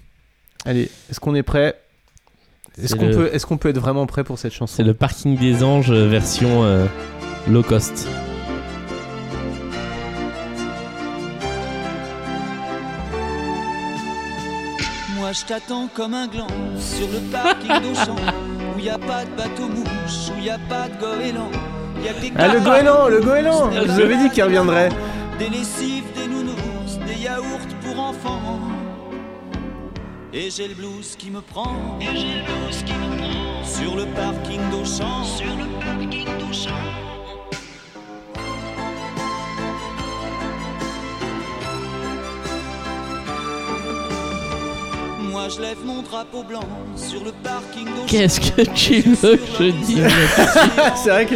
Allez, est-ce qu'on est prêt? Est-ce qu'on le- peut, est-ce qu'on peut être vraiment prêt pour cette chanson? C'est le parking des anges euh, version euh, low cost. Moi je t'attends comme un gland sur le parking d'Auchan où y a pas de bateau mouche, où y a pas de goéland. Y a des Ah le goéland, le goéland Je vous avais dit qu'il reviendrait. Des lessives, des nounous, des yaourts pour enfants. Et j'ai le blues qui me prend. Et j'ai le blues qui me prend. Sur le parking d'Auchan. Sur le parking d'Auchan. Moi je lève mon drapeau blanc sur le parking. Qu'est-ce que tu veux que je dise C'est vrai que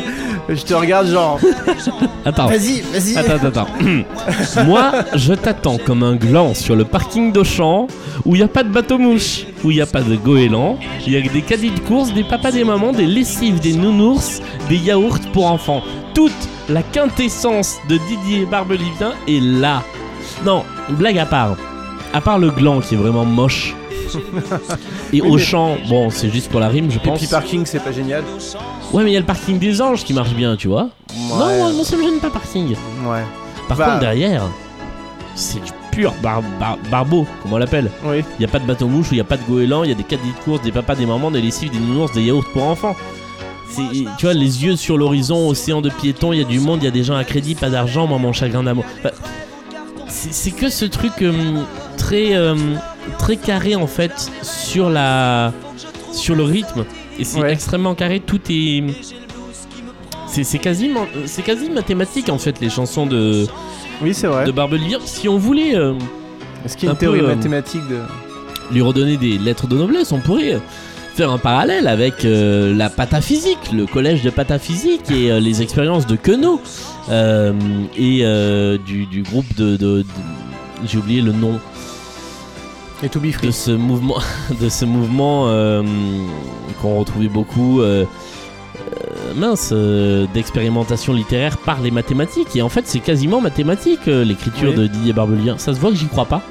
je te regarde genre. Attends. Vas-y, vas-y. Attends, attends, attends. Moi, je t'attends comme un gland sur le parking d'Auchan où il n'y a pas de bateau-mouche, où il n'y a pas de goéland, il y a des caddies de course, des papas, des mamans, des lessives, des nounours, des yaourts pour enfants. Toute la quintessence de Didier Barbelivien est là. Non, blague à part. À part le gland qui est vraiment moche. Et Oui, mais- Auchan, bon, c'est juste pour la rime, je Et pense. puis parking, c'est pas génial. Ouais, mais il y a le parking des anges qui marche bien, tu vois. Non, moi, moi, ça me gêne pas parking. Ouais. Par Bah- contre, derrière, c'est du pur bar- bar- barbeau, comme on l'appelle. Oui. Il n'y a pas de bateau mouche, il n'y a pas de goéland, il y a des caddies de course, des papas, des mamans, des lessives, des nounours, des yaourts pour enfants. Tu vois, les yeux sur l'horizon, océan de piétons, il y a du monde, il y a des gens à crédit, pas d'argent, moi mon chagrin d'amour. Enfin, c'est que ce truc euh, très, euh, très carré en fait sur la, sur le rythme. Et c'est Ouais. extrêmement carré, tout est. C'est, c'est quasiment, c'est quasi mathématique en fait les chansons de, Oui, c'est vrai. de Barbelivien. Si on voulait euh, Est-ce qu'il y a un une théorie peu, euh, mathématique de. lui redonner des lettres de noblesse, on pourrait faire un parallèle avec euh, la pataphysique, le collège de pataphysique et euh, les expériences de Queneau euh, et du, du groupe de, de- de- j'ai oublié le nom Et To Be de ce mouvement de ce mouvement euh, qu'on retrouvait beaucoup euh, euh, mince euh, d'expérimentation littéraire par les mathématiques. Et en fait c'est quasiment mathématique l'écriture Oui. de Didier Barbelivien ça se voit que j'y crois pas.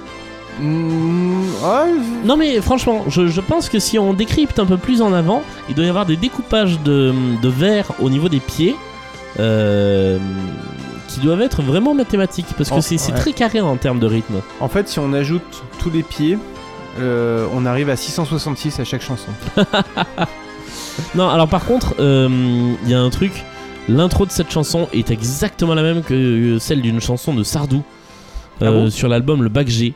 Mm, ouais, Non mais franchement, je, je pense que si on décrypte un peu plus en avant, il doit y avoir des découpages de, de verres au niveau des pieds. Euh, qui doivent être vraiment mathématiques parce que c'est ouais. très carré en termes de rythme. En fait, si on ajoute tous les pieds, euh, on arrive à 666 à chaque chanson. Non, alors par contre, euh, il y a un truc. L'intro de cette chanson est exactement la même que celle d'une chanson de Sardou Ah euh, bon? sur l'album Le Bac G.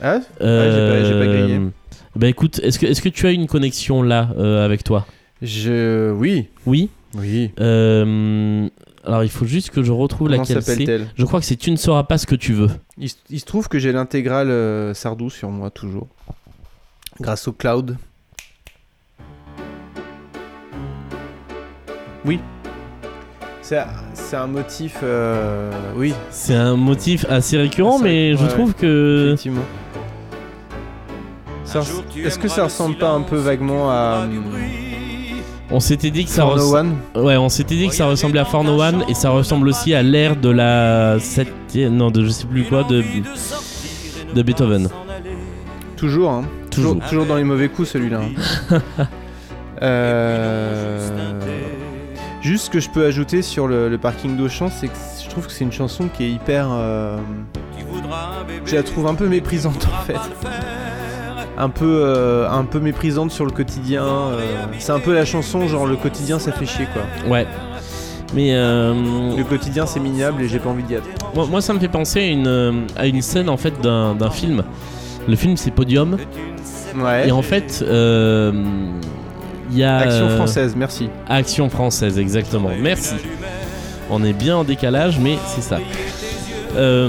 Ah? J'ai pas- j'ai pas grillé. Bah écoute, est-ce que, est que tu as une connexion là euh, avec toi? Je. Oui. Oui? Oui. Euh, alors il faut juste que je retrouve Comment laquelle c'est. Je crois que c'est Tu ne sauras pas ce que tu veux. il, se trouve que j'ai l'intégrale euh, Sardou sur moi toujours. Grâce au cloud. Oui. C'est c'est un motif. euh, Oui, C'est un motif assez récurrent, Assez mais je trouve que effectivement. Est-ce que ça ressemble pas un peu vaguement à. On s'était dit que ça res- One Ouais, on s'était dit que ça ressemblait à For No One et ça ressemble aussi à l'ère de la septième, non, de je sais plus quoi, de, de Beethoven. Toujours, hein. Toujours. Toujours, toujours dans les mauvais coups celui-là. hein. Euh, Juste ce que je peux ajouter sur le, le parking d'Auchan, c'est que je trouve que c'est une chanson qui est hyper. euh, Je la trouve un peu méprisante en fait. Un peu, euh, un peu méprisante sur le quotidien. euh, C'est un peu la chanson genre le quotidien ça fait chier quoi. Ouais. Mais euh, Le quotidien c'est minable et j'ai pas envie d'y être. moi, moi, ça me fait penser à une, euh, à une scène en fait d'un d'un film. Le film c'est Podium Ouais. et en fait euh, il y a Action euh, française, merci. Action française, exactement. Merci. On est bien en décalage, mais c'est ça. Euh,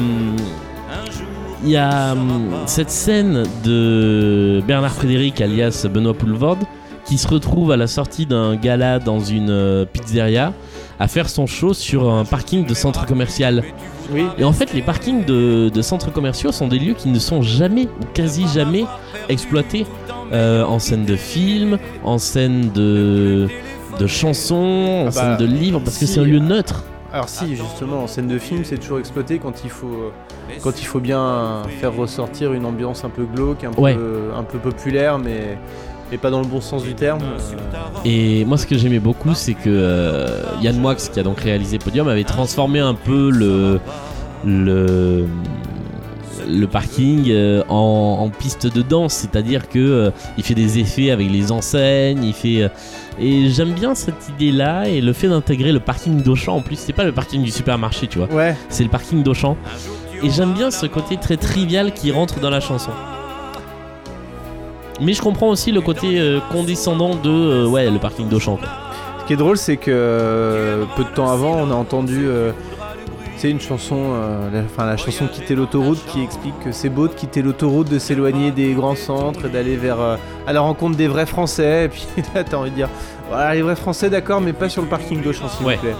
Il y a hum, cette scène de Bernard Frédéric, alias Benoît Poulvorde, qui se retrouve à la sortie d'un gala dans une euh, pizzeria à faire son show sur un parking de centre commercial. Oui. Et en fait, les parkings de, de centres commerciaux sont des lieux qui ne sont jamais, ou quasi jamais, exploités euh, en scène de film, en scène de, de chansons, en Ah scène bah, de livres, parce que c'est un lieu neutre. Alors si, justement, en scène de film, c'est toujours exploité quand il faut, quand il faut bien faire ressortir une ambiance un peu glauque, un, Ouais. peu, un peu populaire, mais, pas dans le bon sens du terme. Euh, Et moi, ce que j'aimais beaucoup, c'est que euh, Yann Moix, qui a donc réalisé Podium, avait transformé un peu le le le parking euh, en, en piste de danse, c'est-à-dire que euh, il fait des effets avec les enseignes, il fait euh, et j'aime bien cette idée-là et le fait d'intégrer le parking d'Auchan. En plus, c'est pas le parking du supermarché, tu vois, Ouais, c'est le parking d'Auchan. Et j'aime bien ce côté très trivial qui rentre dans la chanson. Mais je comprends aussi le côté euh, condescendant de euh, ouais le parking d'Auchan. ce qui est drôle, c'est que euh, peu de temps avant, on a entendu sais, une chanson, euh, la, enfin, la chanson Quitter l'autoroute qui explique que c'est beau de quitter l'autoroute, de s'éloigner des grands centres, et d'aller vers euh, à la rencontre des vrais Français. Et puis là, t'as envie de dire, voilà, les vrais Français, d'accord, mais pas sur le parking d'Auchan, s'il Ouais. vous plaît.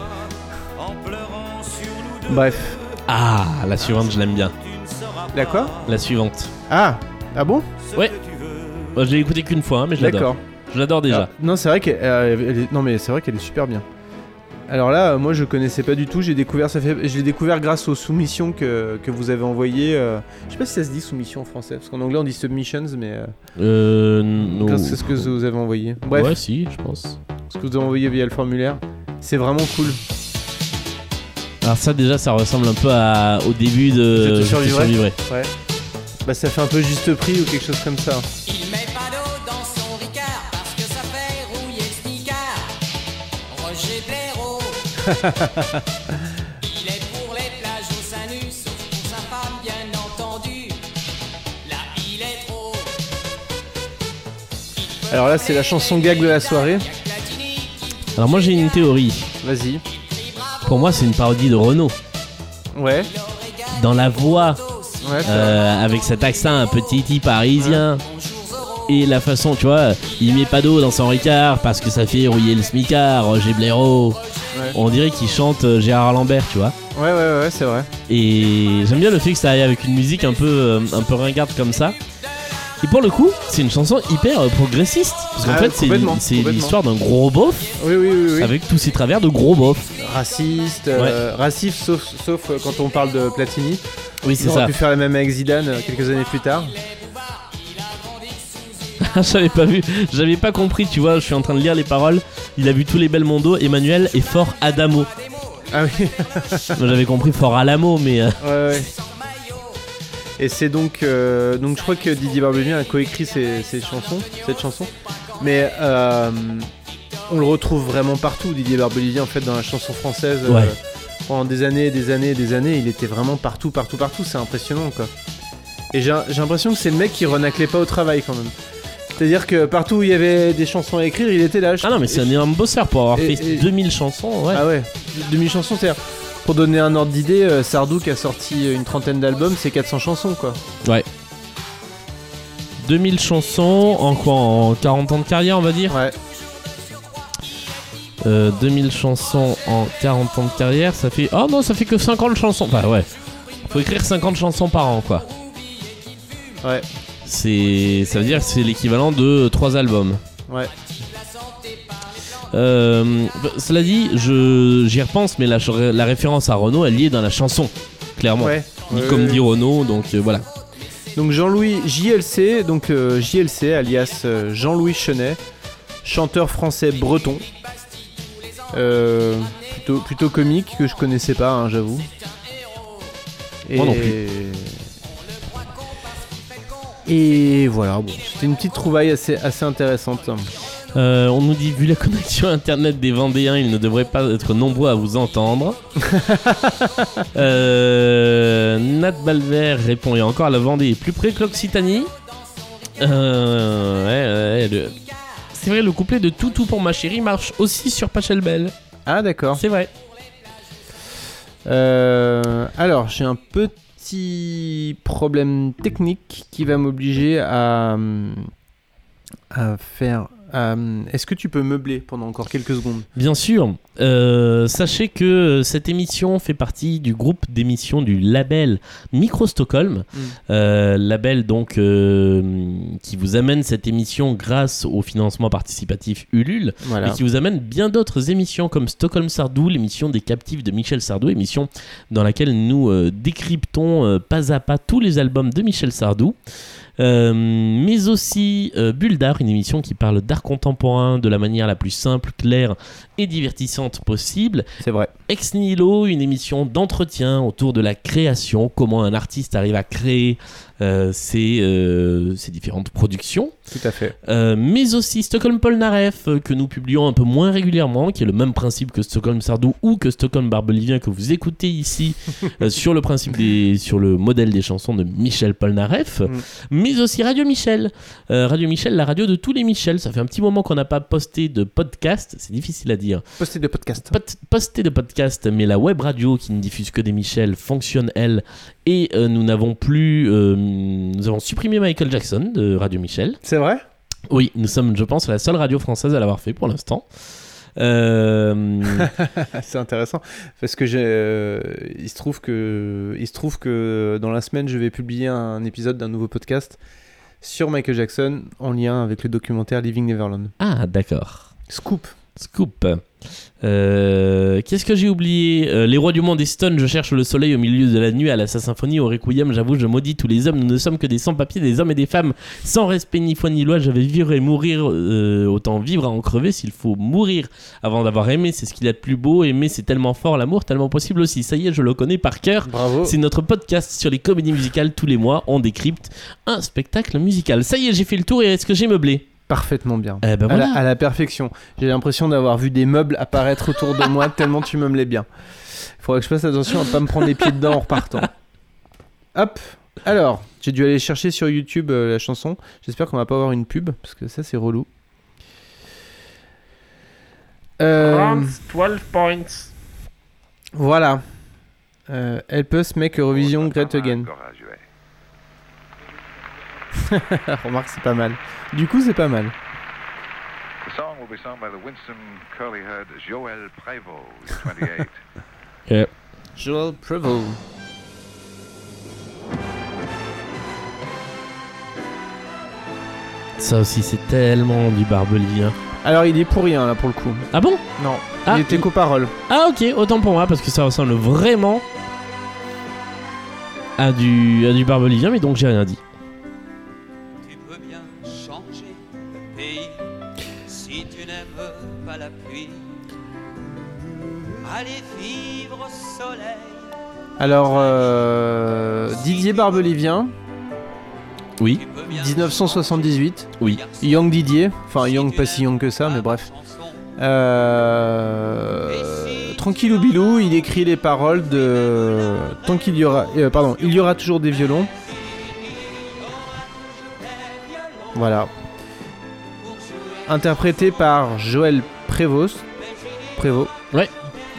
Bref, Ah, la suivante, je l'aime bien. d'accord La suivante. Ah, ah bon? Moi, je l'ai écouté qu'une fois, hein, mais je l'adore. D'accord. Je l'adore déjà. Alors, non, c'est vrai qu'elle euh, est- non mais c'est vrai qu'elle est super bien. Alors là, moi je connaissais pas du tout. J'ai découvert ça fait, je l'ai découvert grâce aux soumissions que, que vous avez envoyées. euh, je sais pas si ça se dit soumission en français, parce qu'en anglais on dit submissions, mais euh, Euh, non. grâce à ce que vous avez envoyé. Bref, Ouais, si, je pense. ce que vous avez envoyé via le formulaire, c'est vraiment cool. Alors ça, déjà, ça ressemble un peu à, au début de Je te survivrai. Ouais. Bah ça fait un peu juste prix ou quelque chose comme ça. Il est pour les plages au sein nu, sauf pour sa femme, bien entendu. Là, il est trop. Alors là, c'est la chanson gag de la soirée. Alors moi, j'ai une théorie. Vas-y. Pour moi, c'est une parodie de Renault. Ouais. Dans la voix, Ouais. euh, avec cet accent un peu titi parisien. Et la façon, tu vois, il met pas d'eau dans son ricard parce que ça fait rouiller le smicard, Roger Blaireau. Ouais. On dirait qu'il chante euh, Gérard Lambert, tu vois. Ouais, ouais, ouais, c'est vrai. Et j'aime bien le fait que ça aille avec une musique un peu, euh, un peu ringarde comme ça. Et pour le coup, c'est une chanson hyper euh, progressiste. Parce qu'en Ah, fait, c'est complètement, c'est complètement. l'histoire d'un gros beauf Oui, oui, oui, oui. avec tous ses travers de gros beauf. Raciste, euh, raciste sauf, sauf euh, quand on parle de Platini. Oui, c'est Ils auraient ça. pu faire la même avec Zidane euh, quelques années plus tard. J'avais pas vu, j'avais pas compris, tu vois. Je suis en train de lire les paroles. Il a vu tous les Belmondo, Emmanuel et Fort Adamo. Ah oui, Moi, J'avais compris fort à l'amour, mais euh, ouais, ouais. Et c'est donc, euh, donc je crois que Didier Barbelivien a coécrit ces, ces chansons, cette chanson. Mais euh, on le retrouve vraiment partout, Didier Barbelivien, en fait, dans la chanson française. euh, Ouais. pendant des années, des années, des années, il était vraiment partout, partout, partout. C'est impressionnant, quoi. Et j'ai j'ai l'impression que c'est le mec qui renaclait pas au travail, quand même. C'est-à-dire que partout où il y avait des chansons à écrire, il était là. ah non, mais c'est un énorme bosseur pour avoir Et- fait et- 2000 chansons. Ouais. Ah ouais, demi-chanson, c'est-à-dire, pour donner un ordre d'idée, euh, Sardou qui a sorti une trentaine d'albums, c'est 400 chansons, quoi. 2000 chansons en quoi? En 40 ans de carrière, on va dire? Ouais. Euh, 2000 chansons en 40 ans de carrière, ça fait. Oh non, ça fait que 50 chansons. Bah ouais. Faut écrire 50 chansons par an, quoi. Ouais. C'est, ça veut dire que c'est l'équivalent de 3 albums. Ouais. Euh, cela dit, je, j'y repense, mais la, la référence à Renault, elle y est dans la chanson, clairement. Ouais. Dit Ouais, comme ouais. dit Renault, donc euh, voilà. Donc Jean-Louis JLC, donc euh, JLC alias euh, Jean-Louis Chenet, chanteur français breton. Plutôt, plutôt comique que je connaissais pas, hein, j'avoue. Et... Moi non plus. Et voilà, bon, c'était une petite trouvaille assez, assez intéressante. Euh, on nous dit, vu la connexion internet des Vendéens, ils ne devraient pas être nombreux à vous entendre. euh, Nat Balver répond, et encore la Vendée est plus près que l'Occitanie. Euh, ouais, ouais, le- C'est vrai, le couplet de Toutou pour ma chérie marche aussi sur Pachelbel. Ah d'accord. C'est vrai. Euh, alors, j'ai un petit problème technique qui va m'obliger à, à faire. À- Est-ce que tu peux meubler pendant encore quelques secondes Bien sûr. Euh, sachez que cette émission fait partie du groupe d'émissions du label Micro Stockholm, Mm. Euh, label donc euh, qui vous amène cette émission grâce au financement participatif Ulule, Voilà. et qui vous amène bien d'autres émissions comme Stockholm Sardou, l'émission des captifs de Michel Sardou, émission dans laquelle nous euh, décryptons euh, pas à pas tous les albums de Michel Sardou. Euh, mais aussi euh, Bulle d'art, une émission qui parle d'art contemporain de la manière la plus simple, claire et divertissante possible. C'est vrai. Ex Nihilo, une émission d'entretien autour de la création, comment un artiste arrive à créer ses, euh, ses différentes productions. Tout à fait. Euh, mais aussi Stockholm Polnareff, euh, que nous publions un peu moins régulièrement, qui est le même principe que Stockholm Sardou ou que Stockholm Barbelivien que vous écoutez ici, euh, sur le principe des, sur le modèle des chansons de Michel Polnareff, Mm. mais aussi Radio Michel. Euh, radio Michel, la radio de tous les Michel. Ça fait un petit moment qu'on n'a pas posté de podcast, c'est difficile à dire. Poster de podcast. Pot- Posté de podcast, mais la web radio qui ne diffuse que des Michel fonctionne elle, et euh, nous n'avons plus, euh, nous avons supprimé Michael Jackson de Radio Michel. C'est vrai? Oui, nous sommes, je pense, la seule radio française à l'avoir fait pour l'instant. Euh, C'est intéressant parce que j'ai, euh, il se trouve que, il se trouve que dans la semaine, je vais publier un épisode d'un nouveau podcast sur Michael Jackson en lien avec le documentaire Living Neverland. Ah, d'accord. Scoop. Scoop. Euh, Qu'est-ce que j'ai oublié Euh, Les rois du monde Stones, je cherche le soleil au milieu de la nuit à la sa symphonie, au requiem, j'avoue, je maudis tous les hommes, nous ne sommes que des sans-papiers, des hommes et des femmes, sans respect ni foi ni loi, je vais vivre et mourir, euh, autant vivre à en crever s'il faut mourir avant d'avoir aimé, c'est ce qu'il y a de plus beau, aimer c'est tellement fort, l'amour tellement possible aussi, ça y est, je le connais par cœur, Bravo. c'est notre podcast sur les comédies musicales, tous les mois, on décrypte un spectacle musical. Ça y est, j'ai fait le tour et est-ce que j'ai meublé? Parfaitement bien. Eh ben à, voilà la, à la perfection. J'ai l'impression d'avoir vu des meubles apparaître autour de moi tellement tu me les bien. Il faudrait que je fasse attention à pas me prendre les pieds dedans en repartant. Hop. Alors, j'ai dû aller chercher sur YouTube euh, la chanson. J'espère qu'on va pas avoir une pub parce que ça c'est relou. Euh, Rounds, 12 points. voilà. Euh, Help us make Eurovision great again. Remarque, c'est pas mal. Du coup, c'est pas mal. The song will be sung by the winsome curly-haired Joël Prévost, who's 28. Joel Prevost. Ça aussi, c'est tellement du barbelivien. Alors, il est pour rien là pour le coup. Ah bon? Non, Ah, il était il- paroles. Ah ok, autant pour moi, parce que ça ressemble vraiment à du, à du barbelivien, mais donc j'ai rien dit. Alors, euh, Didier Barbelivien, Oui, 1978. oui. Young Didier, enfin Young pas si young que ça, mais bref. Euh, Tranquillou Bilou, il écrit les paroles de Tant qu'il y aura, euh, pardon, il y aura toujours des violons. Voilà. Interprété par Joël Prévost. Prévost. Ouais.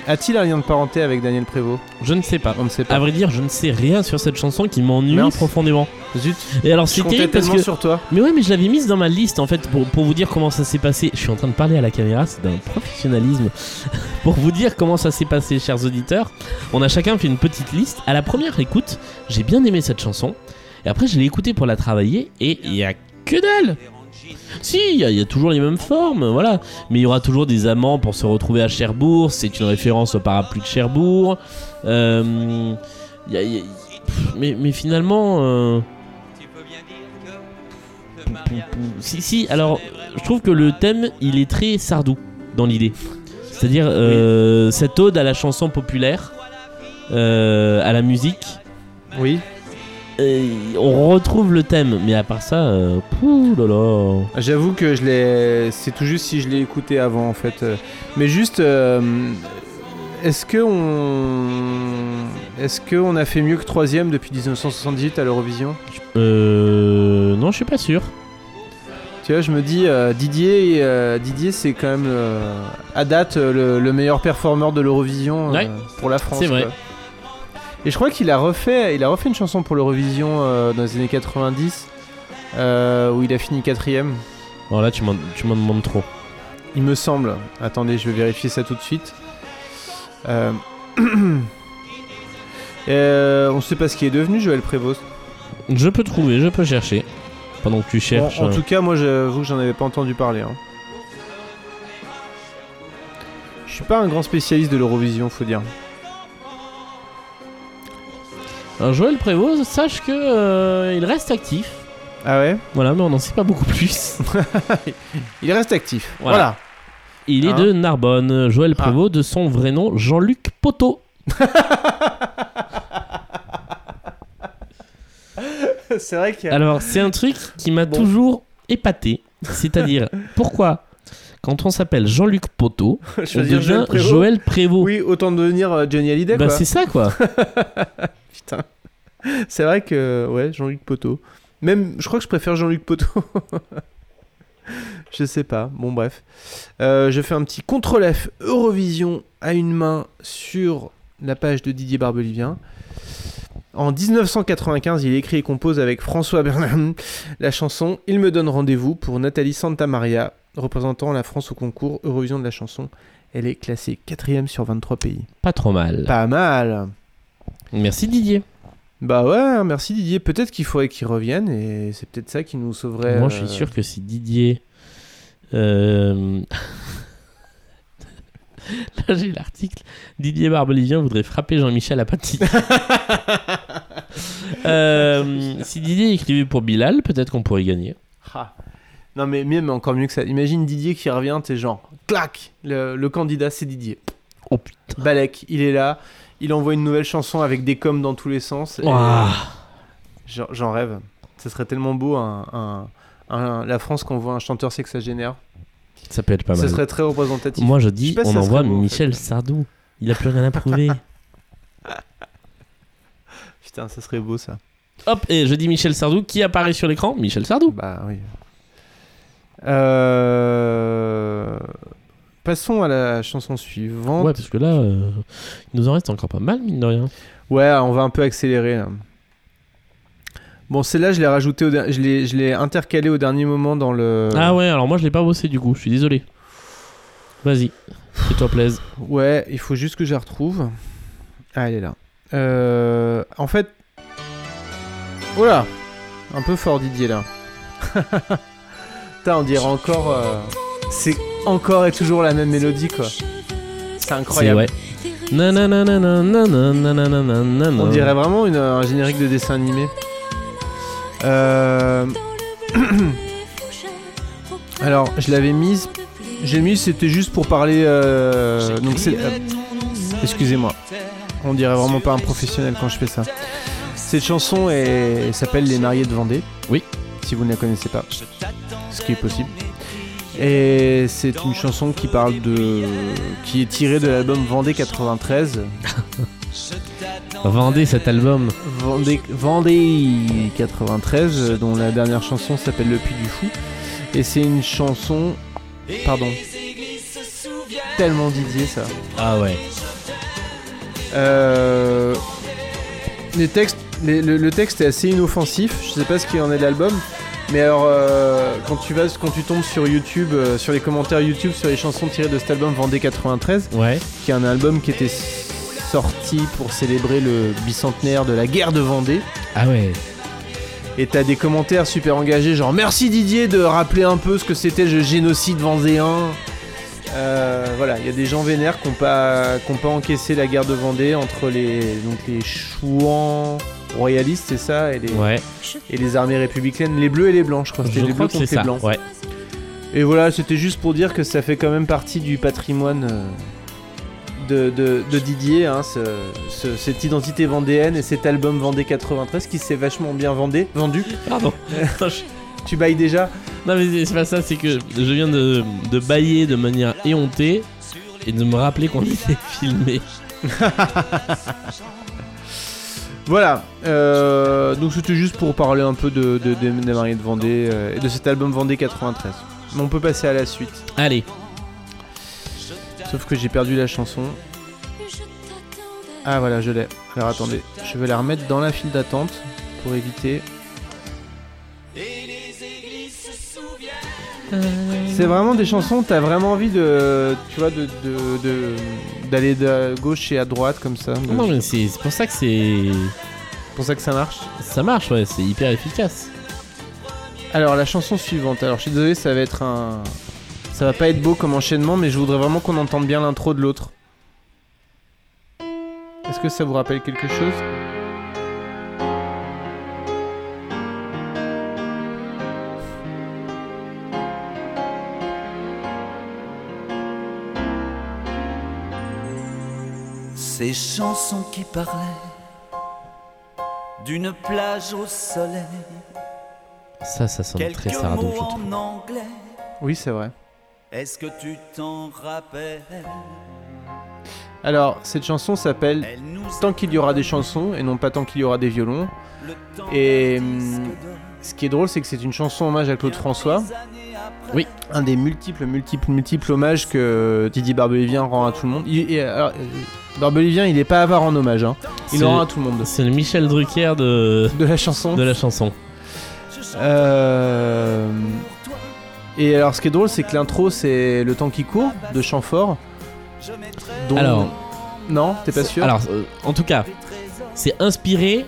A-t-il un lien de parenté avec Daniel Prévost? Je ne sais pas. On ne sait pas. À vrai dire, je ne sais rien sur cette chanson qui m'ennuie profondément. Zut. Et alors c'est terrible parce que sur toi. Mais ouais, mais je l'avais mise dans ma liste en fait pour, pour vous dire comment ça s'est passé. Je suis en train de parler à la caméra, c'est d'un professionnalisme. pour vous dire comment ça s'est passé, chers auditeurs, on a chacun fait une petite liste. À la première écoute, j'ai bien aimé cette chanson. Et après, je l'ai écoutée pour la travailler et il y a que dalle. Si, il y, a- il y a toujours les mêmes formes, voilà. Mais il y aura toujours des amants pour se retrouver à Cherbourg. C'est une référence au parapluie de Cherbourg. Euh, il y a- il y a- pff, mais, mais finalement. euh, Si, si, alors je trouve que le thème il est très sardou dans l'idée. C'est-à-dire euh, cette ode à la chanson populaire, à la musique. Oui. Et on retrouve le thème, mais à part ça, euh, là. J'avoue que je l'ai. C'est tout juste si je l'ai écouté avant en fait. Mais juste. euh, Est-ce que on. Est-ce qu'on a fait mieux que troisième depuis 1978 à l'Eurovision? Euh, non, je suis pas sûr. Tu vois, je me dis, euh, Didier, euh, Didier c'est quand même à date le, le meilleur performeur de l'Eurovision Ouais. pour la France. C'est vrai. quoi. Et je crois qu'il a refait, il a refait une chanson pour l'Eurovision euh, dans les années 90 euh, où il a fini quatrième. Bon là, tu m'en demandes trop. Il me semble. Attendez, je vais vérifier ça tout de suite. Euh... euh, on sait pas ce qui est devenu Joël Prévost. Je peux trouver, je peux chercher. Pendant que tu Bon, cherches. en euh, tout cas, moi j'avoue que j'en avais pas entendu parler. hein. Je suis pas un grand spécialiste de l'Eurovision, faut dire. Alors Joël Prévost, sache que euh, il reste actif. Ah ouais? Voilà, mais on n'en sait pas beaucoup plus. Il reste actif. Voilà. Voilà. Il est Hein? de Narbonne. Joël Ah. Prévost, de son vrai nom, Jean-Luc Poteau. C'est vrai que. Alors, c'est un truc qui m'a Bon. toujours épaté. C'est-à-dire, pourquoi, quand on s'appelle Jean-Luc Poteau, on Choisir devient Joël Prévost. Joël Prévost Oui, autant devenir euh, Johnny Hallyday Bah, quoi. c'est ça, quoi. Putain. C'est vrai que, ouais, Jean-Luc Poteau. Même, je crois que je préfère Jean-Luc Poteau. je sais pas. Bon, bref. Euh, je fais un petit contrôle F Eurovision à une main sur la page de Didier Barbelivien. En 1995, il écrit et compose avec François Bernard la chanson Il me donne rendez-vous pour Nathalie Santamaria, représentant la France au concours Eurovision de la chanson. Elle est classée 4ème sur 23 pays. Pas trop mal. Pas mal. Merci Didier. Bah ouais, hein, merci Didier. Peut-être qu'il faudrait qu'il revienne et c'est peut-être ça qui nous sauverait. Moi, je euh, suis sûr que si Didier. euh, Là, j'ai l'article. Didier Barbelivien voudrait frapper Jean-Michel Apathy. Euh, si Didier écrivait pour Bilal, peut-être qu'on pourrait gagner. Ah. Non mais même encore mieux que ça. Imagine Didier qui revient, t'es genre, clac le, le candidat c'est Didier. Oh putain. Balek, il est là, il envoie une nouvelle chanson avec des coms dans tous les sens. et Ouah. J'en rêve. Ce serait tellement beau un, un- un- la France qu'on voit un chanteur sexagénaire. Ça peut être pas Ce mal. serait très représentatif. Moi, je dis, si on ça envoie en Michel Sardou. Il a plus rien à prouver. Putain, ça serait beau ça. Hop, et je dis Michel Sardou. Qui apparaît sur l'écran? Michel Sardou. Bah oui. Euh... Passons à la chanson suivante. Ouais, parce que là, euh, il nous en reste encore pas mal, mine de rien. Ouais, on va un peu accélérer là. Bon, celle-là, je l'ai rajouté, au je l'ai, je l'ai intercalé au dernier moment dans le. Ah ouais, alors moi, je l'ai pas bossé du coup. Je suis désolé. Vas-y, fais-toi plaise. Ouais, il faut juste que je la retrouve. Ah, elle est là. Euh, En fait. Voilà, un peu fort Didier là. Putain, on dirait encore. euh, C'est encore et toujours la même mélodie quoi. C'est C'est incroyable. ouais. On dirait vraiment une- un générique de dessin animé. Euh... Alors, je l'avais mise. J'ai mis, c'était juste pour parler. euh, Donc, c'est. euh, Excusez-moi. On dirait vraiment pas un professionnel quand je fais ça. Cette chanson est- s'appelle Les Mariés de Vendée. Oui. Si vous ne la connaissez pas. Ce qui est possible. Et c'est une chanson qui parle de. qui est tirée de l'album Vendée 93. Vendez cet album. Vendée, Vendée 93, euh, dont la dernière chanson s'appelle Le Puy du Fou. Et c'est une chanson. Pardon. Tellement Didier ça. Ah ouais. Euh, les textes, les- le, le texte est assez inoffensif. Je sais pas ce qu'il en est de l'album, mais alors euh, quand tu vas, quand tu tombes sur YouTube, euh, sur les commentaires YouTube sur les chansons tirées de cet album Vendée 93, Ouais. qui est un album qui était sorti pour célébrer le bicentenaire de la guerre de Vendée. Ah ouais. Et t'as des commentaires super engagés, genre merci Didier de rappeler un peu ce que c'était le génocide vendéen. Euh, voilà, il y a des gens vénères qui n'ont pas, qui ont pas encaissé la guerre de Vendée entre les, donc les chouans royalistes, c'est ça, et les, Ouais. et les armées républicaines, les bleus et les blancs, je crois. C'était les bleus contre les ça. blancs. Ouais. Et voilà, c'était juste pour dire que ça fait quand même partie du patrimoine euh, de, de- de Didier, hein, ce- ce- cette identité vendéenne et cet album Vendée 93 qui s'est vachement bien vendé, vendu. Pardon. Tu bailles déjà? Non mais c'est pas ça, c'est que je viens de, de bailler de manière éhontée et de me rappeler qu'on était filmé. Voilà, euh, donc c'était juste pour parler un peu de, de, de- des mariés de Vendée euh, et de cet album Vendée 93. Mais on peut passer à la suite. Allez, Sauf que j'ai perdu la chanson. Ah voilà, je l'ai. Alors attendez, je vais la remettre dans la file d'attente pour éviter. C'est vraiment des chansons, t'as vraiment envie de, tu vois, de de- de- d'aller de, gauche et à droite comme ça. non mais c'est c'est pour ça que c'est C'est pour ça que ça marche. ça marche, ouais, c'est hyper efficace. Alors la chanson suivante. Alors je suis désolé, ça va être un, ça va pas être beau comme enchaînement, mais je voudrais vraiment qu'on entende bien l'intro de l'autre. Est-ce que ça vous rappelle quelque chose? Ces chansons qui parlaient d'une plage au soleil, Ça, ça sonne très quelques Sardou, mots je trouve. en anglais. Oui, c'est vrai. Est-ce que tu t'en rappelles? Alors cette chanson s'appelle Tant qu'il y aura des chansons et non pas tant qu'il y aura des violons. Et hum, ce qui est drôle, c'est que c'est une chanson hommage à Claude François. Oui. Un des multiples, multiples, multiples hommages que Didier Barbelivien rend à tout le monde. Il, et, alors, euh, Barbelivien, il est pas avare en hommage. Hein. Il en rend à tout le monde. C'est le Michel Drucker de, De la chanson. de la chanson. Euh, Et alors, ce qui est drôle, c'est que l'intro, c'est Le temps qui court de Chamfort. dont- Alors, Non, t'es pas sûr alors euh, en tout cas, c'est inspiré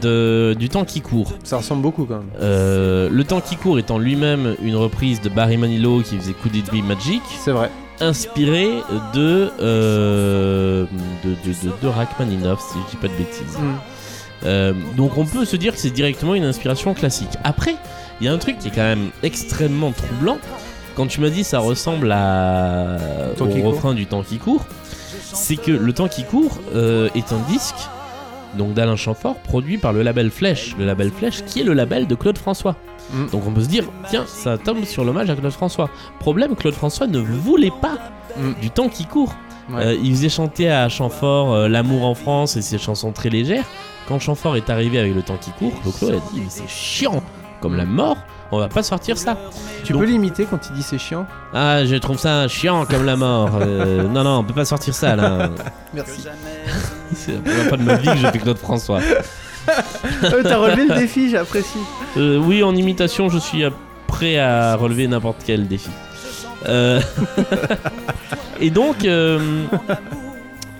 de, du temps qui court. Ça ressemble beaucoup quand même. Euh, le temps qui court étant lui-même une reprise de Barry Manilow qui faisait Could It Be Magic, C'est vrai. inspiré de, euh, de, de, de, de Rachmaninoff, si je dis pas de bêtises. Mm. Euh, donc on peut se dire que c'est directement une inspiration classique. Après, il y a un truc qui est quand même extrêmement troublant. Quand tu m'as dit ça ressemble à, au court. refrain du temps qui court, c'est que le temps qui court euh, est un disque donc d'Alain Chamfort produit par le label Flèche, le label Flèche qui est le label de Claude François. Mm. Donc on peut se dire tiens ça tombe sur l'hommage à Claude François. Problème Claude François ne voulait pas Mm. du temps qui court. Ouais. Euh, il faisait chanter à Chamfort euh, L'amour en France et ses chansons très légères. Quand Chamfort est arrivé avec le temps qui court, Clo-Clo a dit Mais c'est chiant comme la mort, on va pas sortir ça. Tu donc- peux l'imiter quand il dit c'est chiant Ah, je trouve ça chiant comme la mort. Euh, non, non, on peut pas sortir ça là. Merci. C'est la première fois de ma vie que je fais Claude François. Euh, T'as relevé le défi, j'apprécie. Euh, oui, en imitation, je suis prêt à relever n'importe quel défi. Euh, et donc, euh,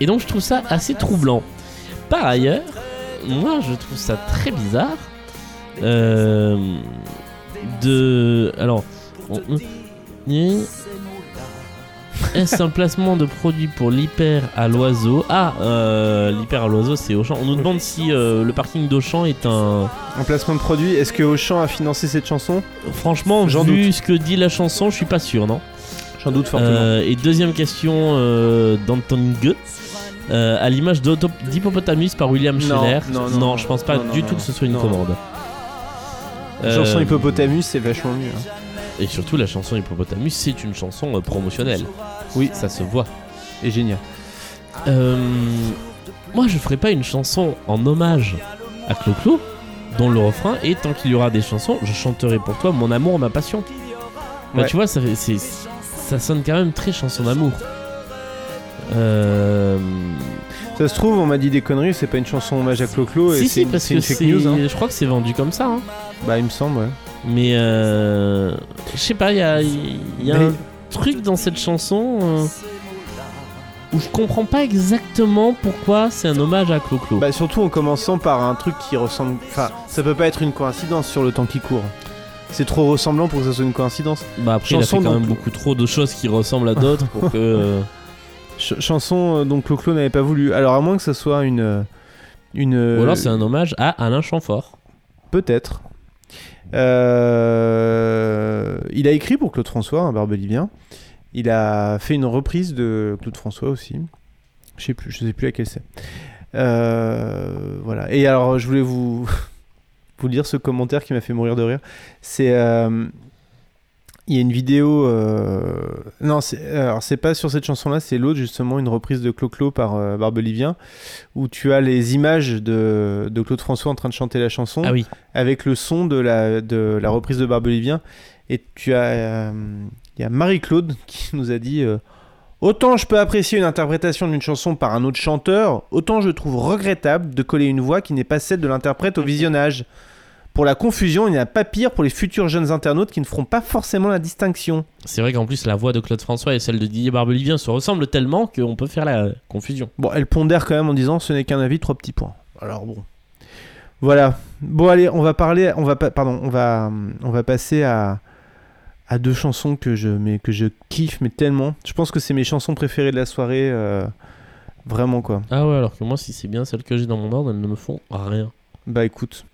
et donc, je trouve ça assez troublant. Par ailleurs, moi, je trouve ça très bizarre euh, de. Alors, on- est-ce un placement de produit pour l'hyper à l'oiseau? Ah, euh, l'hyper à l'oiseau, c'est Auchan. On nous demande si euh, le parking d'Auchan est un. En placement de produit, est-ce que Auchan a financé cette chanson? Franchement, J'en vu ce que dit la chanson, je suis pas sûr, non? J'en doute fortement. Euh, Et deuxième question d'Anton Gue. Euh, à l'image d'Auto- d'Hippopotamus par William Non, Scheller. non, non, non. je pense pas Non, non, du non, tout que ce soit une non. commande. La Euh, chanson Hippopotamus, c'est vachement mieux. hein. Et surtout, la chanson Hippopotamus, c'est une chanson euh, promotionnelle. Oui. Ça se voit. Et génial. Euh, moi, je ferai pas une chanson en hommage à Clo-Clo, dont le refrain est Tant qu'il y aura des chansons, je chanterai pour toi mon amour, ma passion. Bah, Ouais. tu vois, ça, fait, c'est- ça sonne quand même très chanson d'amour. Euh, Ça se trouve, on m'a dit des conneries, c'est pas une chanson hommage à Clo-Clo et si, c'est si, une, parce c'est que une fake c'est. news. hein. Je crois que c'est vendu comme ça. hein. Bah, il me semble, ouais. Mais euh, je sais pas, il y a, y a Mais- un truc dans cette chanson euh, où je comprends pas exactement pourquoi c'est un hommage à Clo-Clo. Bah, surtout en commençant par un truc qui ressemble. Enfin, ça peut pas être une coïncidence sur le temps qui court. C'est trop ressemblant pour que ça soit une coïncidence. Bah après, il a chanson fait quand donc- même beaucoup trop de choses qui ressemblent à d'autres pour que. euh, Ch- chanson euh, dont Clo-Clo n'avait pas voulu. Alors, à moins que ça soit une. Une. Ou alors c'est un hommage à Alain Chamfort. Peut-être. Euh, Il a écrit pour Claude François, un barbelivien. Il a fait une reprise de Claude François aussi. Je sais plus, je sais plus laquelle c'est. Euh, voilà. Et alors, je voulais vous vous lire ce commentaire qui m'a fait mourir de rire. C'est euh, il y a une vidéo. euh, Non, c'est alors c'est pas sur cette chanson-là, c'est l'autre justement, une reprise de Clo-Clo par euh, Barbelivien, où tu as les images de, de Claude François en train de chanter la chanson Ah oui. avec le son de la, de la reprise de Barbelivien. Et tu as. euh, Il y a Marie-Claude qui nous a dit euh, Autant je peux apprécier une interprétation d'une chanson par un autre chanteur, autant je trouve regrettable de coller une voix qui n'est pas celle de l'interprète au visionnage. Pour la confusion, il n'y a pas pire pour les futurs jeunes internautes qui ne feront pas forcément la distinction. C'est vrai qu'en plus la voix de Claude François et celle de Didier Barbelivien se ressemblent tellement qu'on peut faire la confusion. Bon, elle pondère quand même en disant ce n'est qu'un avis, trois petits points. Alors bon. Voilà. Bon allez, on va parler, on va pas, pardon, on va, on va passer à, à deux chansons que je, mais que je kiffe mais tellement. Je pense que c'est mes chansons préférées de la soirée, euh, vraiment quoi. Ah ouais, alors que moi, si c'est bien celles que j'ai dans mon ordre, elles ne me font rien. Bah écoute.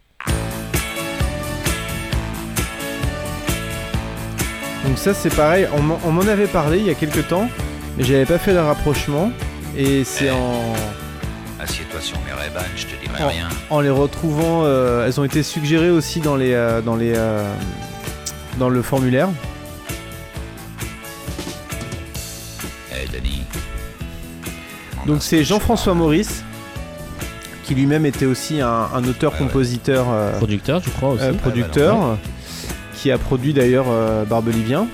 Donc ça c'est pareil, on m'en- avait parlé il y a quelques temps, mais j'avais pas fait le rapprochement et c'est en Assieds-toi sur mes ray je te dirai Oh. rien. en les retrouvant, euh, elles ont été suggérées aussi dans les euh, dans les euh, dans le formulaire. Eh, Denis. Donc c'est ce Jean-François. Maurice qui lui-même était aussi un, un auteur-compositeur, euh, Producteur, je crois aussi. euh, producteur, qui a produit d'ailleurs euh, Barbelivien,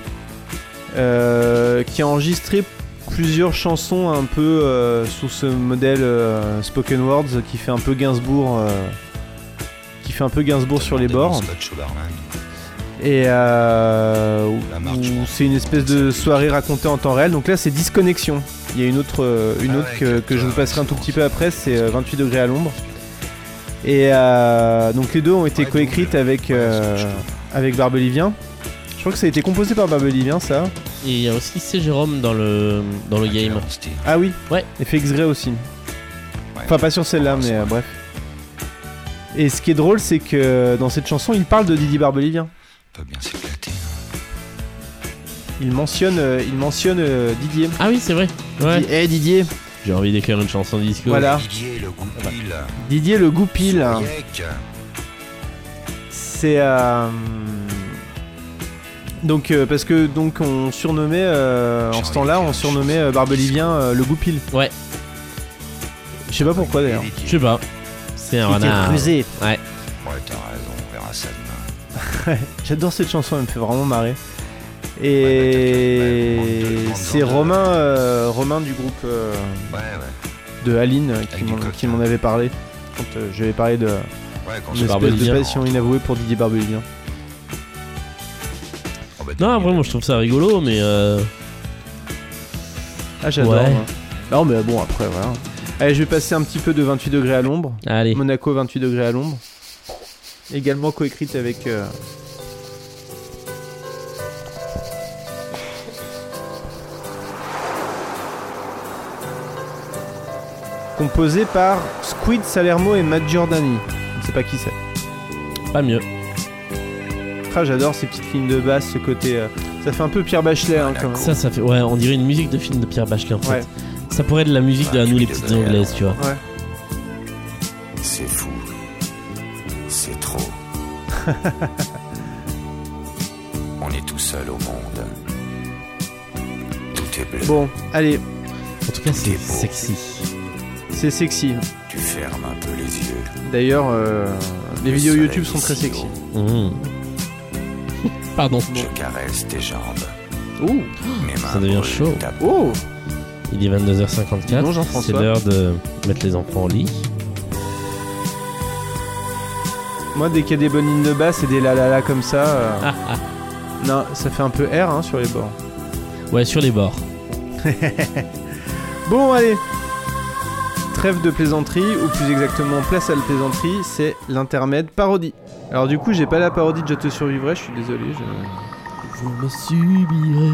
euh, qui a enregistré plusieurs chansons un peu euh, sous ce modèle spoken words qui fait un peu Gainsbourg, qui fait un peu Gainsbourg sur les bords. Et euh, c'est une espèce de soirée racontée en temps réel. Donc là, c'est Disconnexion. Il y a une autre, une Ah autre ouais, que, je vous passerai un tout petit peu après, c'est euh, 28 degrés à l'ombre. Et euh, donc les deux ont été coécrites avec, euh, avec Barbelivien. Je crois que ça a été composé par Barbelivien, ça. Et il y a aussi C. Jérôme dans le, dans le game. Ah oui Ouais. Et FX Grey aussi. Enfin, pas sur celle-là, mais euh, bref. Et ce qui est drôle, c'est que dans cette chanson, il parle de Didier Barbelivien. Peut bien s'éclater. Il mentionne, euh, il mentionne euh, Didier. Ah oui, c'est vrai. Ouais. Dit, Eh Didier, J'ai envie d'écrire une chanson disco. Voilà. Didier, le goupil. Didier le goupil. C'est euh, donc euh, parce que donc on surnommait euh, en ce temps-là on surnommait euh, Barbelivien euh, le goupil. Ouais. Je sais pas pourquoi d'ailleurs. Je sais pas. C'est un Il était renard. rusé. Ouais, t'as raison, on verra ça demain. J'adore cette chanson, elle me fait vraiment marrer. Ouais, Et bah, ouais, c'est Romain, euh, Romain du groupe euh, Ouais, ouais. de Aline euh, qui m'en- coq. qui m'en avait parlé quand euh, je lui avais parlé de Ouais, quand une espèce de passion inavouée pour Didier Barbelivien. Non, après, moi je trouve ça rigolo, mais. Euh... Ah j'adore. Ouais. moi. Non mais bon après voilà. Allez je vais passer un petit peu de 28 degrés à l'ombre. Allez. Monaco 28 degrés à l'ombre. Également coécrite avec. euh, Composé par Squid Salermo et Matt Giordani. Je ne sais pas qui c'est. Pas mieux. Ah, j'adore ces petites lignes de basse, ce côté. euh, Ça fait un peu Pierre Bachelet hein, quand même. Ça, ça fait. Ouais, on dirait une musique de film de Pierre Bachelet en fait. Ouais. Ça pourrait être de la musique de à nous les petites anglaises, tu vois. Ouais. C'est fou. C'est trop. On est tout seul au monde. Tout est bleu. Bon, allez, En tout cas, c'est sexy. c'est sexy. Tu fermes un peu les yeux. D'ailleurs, euh, les Le vidéos YouTube sont très sexy. Mmh. Pardon. Je caresse tes jambes. Ouh, Mes mains Ça devient chaud. ta peau. oh, Il est 22h54. Non, Jean-François. C'est l'heure de mettre les enfants au lit. moi dès qu'il y a des bonnes lignes de basse et des la la la comme ça, euh, Ah, ah. non, ça fait un peu R hein, sur les bords. Ouais, sur les bords. Bon, allez. Trêve de plaisanterie, ou plus exactement place à la plaisanterie, c'est l'intermède parodie. Alors du coup, j'ai pas la parodie de Je te survivrai, je suis désolé. je- me subirez.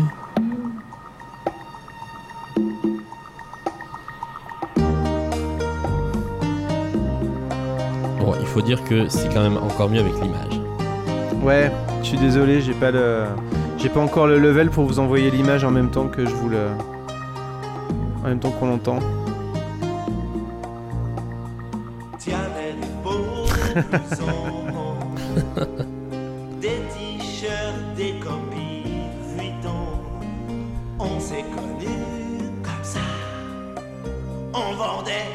Bon, il faut dire que c'est quand même encore mieux avec l'image. Ouais, je suis désolé, j'ai pas le, j'ai pas encore le level pour vous envoyer l'image en même temps que je vous le, en même temps qu'on l'entend. des t-shirts, des copies Vuitton. On s'est connus comme ça. On vendait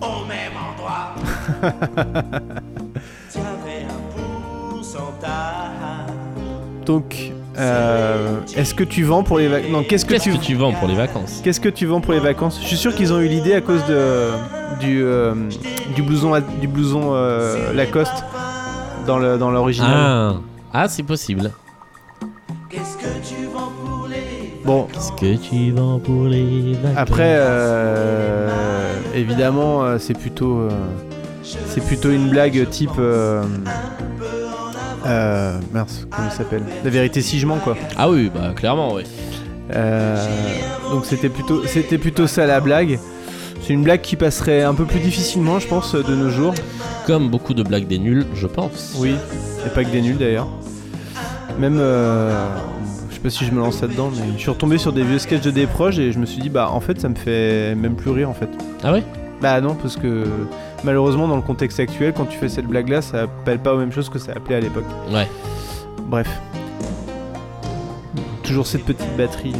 au même endroit. Tiendrais un pourcentage. Donc, euh, est-ce que tu vends pour les vacances Non, qu'est-ce que Qu'est-ce tu que tu vends pour les vacances Qu'est-ce que tu vends pour les vacances? Je suis sûr qu'ils ont eu l'idée à cause de du euh, du blouson du blouson euh, Lacoste dans le dans l'original. Ah, ah c'est possible. Qu'est-ce que tu vends pour les Bon, Qu'est-ce que tu vends pour les vacances après euh, évidemment euh, c'est plutôt euh, c'est plutôt une blague type euh, euh, mince comment il s'appelle? La vérité si je mens quoi. Ah oui, bah clairement, oui. Euh, donc c'était plutôt c'était plutôt ça la blague. C'est une blague qui passerait un peu plus difficilement je pense de nos jours. Comme beaucoup de blagues des nuls, je pense. Oui, et pas que des nuls d'ailleurs. Même, euh, je sais pas si je me lance là-dedans, mais je suis retombé sur des vieux sketchs de Desproges et je me suis dit, bah en fait, ça me fait même plus rire en fait. Ah ouais? Bah non, parce que malheureusement, dans le contexte actuel, quand tu fais cette blague-là, ça appelle pas aux mêmes choses que ça appelait à l'époque. Ouais. Bref. Toujours cette petite batterie.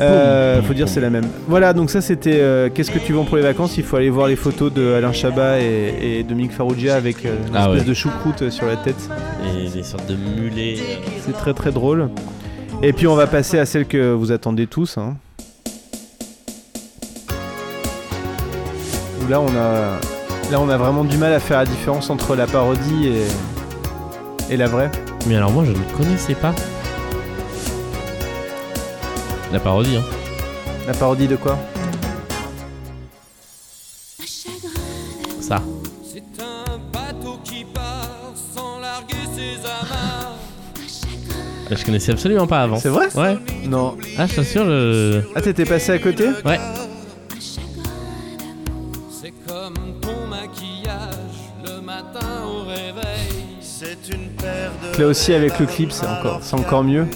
Euh, faut dire c'est la même. Voilà, donc ça c'était euh, qu'est-ce que tu vends pour les vacances? Il faut aller voir les photos de Alain Chabat et, et Dominique Farrugia avec euh, une Ah espèce ouais. de choucroute euh, sur la tête. Et des sortes de mulets. C'est très très drôle. Et puis on va passer à celle que vous attendez tous. hein. Où Là on a là on a vraiment du mal à faire la différence entre la parodie et, et la vraie. Mais alors moi je ne connaissais pas. La parodie, hein. La parodie de quoi? Ça. C'est un bateau qui part sans larguer ses amarres. Je connaissais absolument pas avant. C'est vrai? Ouais. Non. Ah, je t'assure, je... Ah t'étais passé à côté? Ouais. C'est comme ton maquillage le matin au réveil. C'est une paire de Là aussi avec le clip c'est encore c'est encore mieux.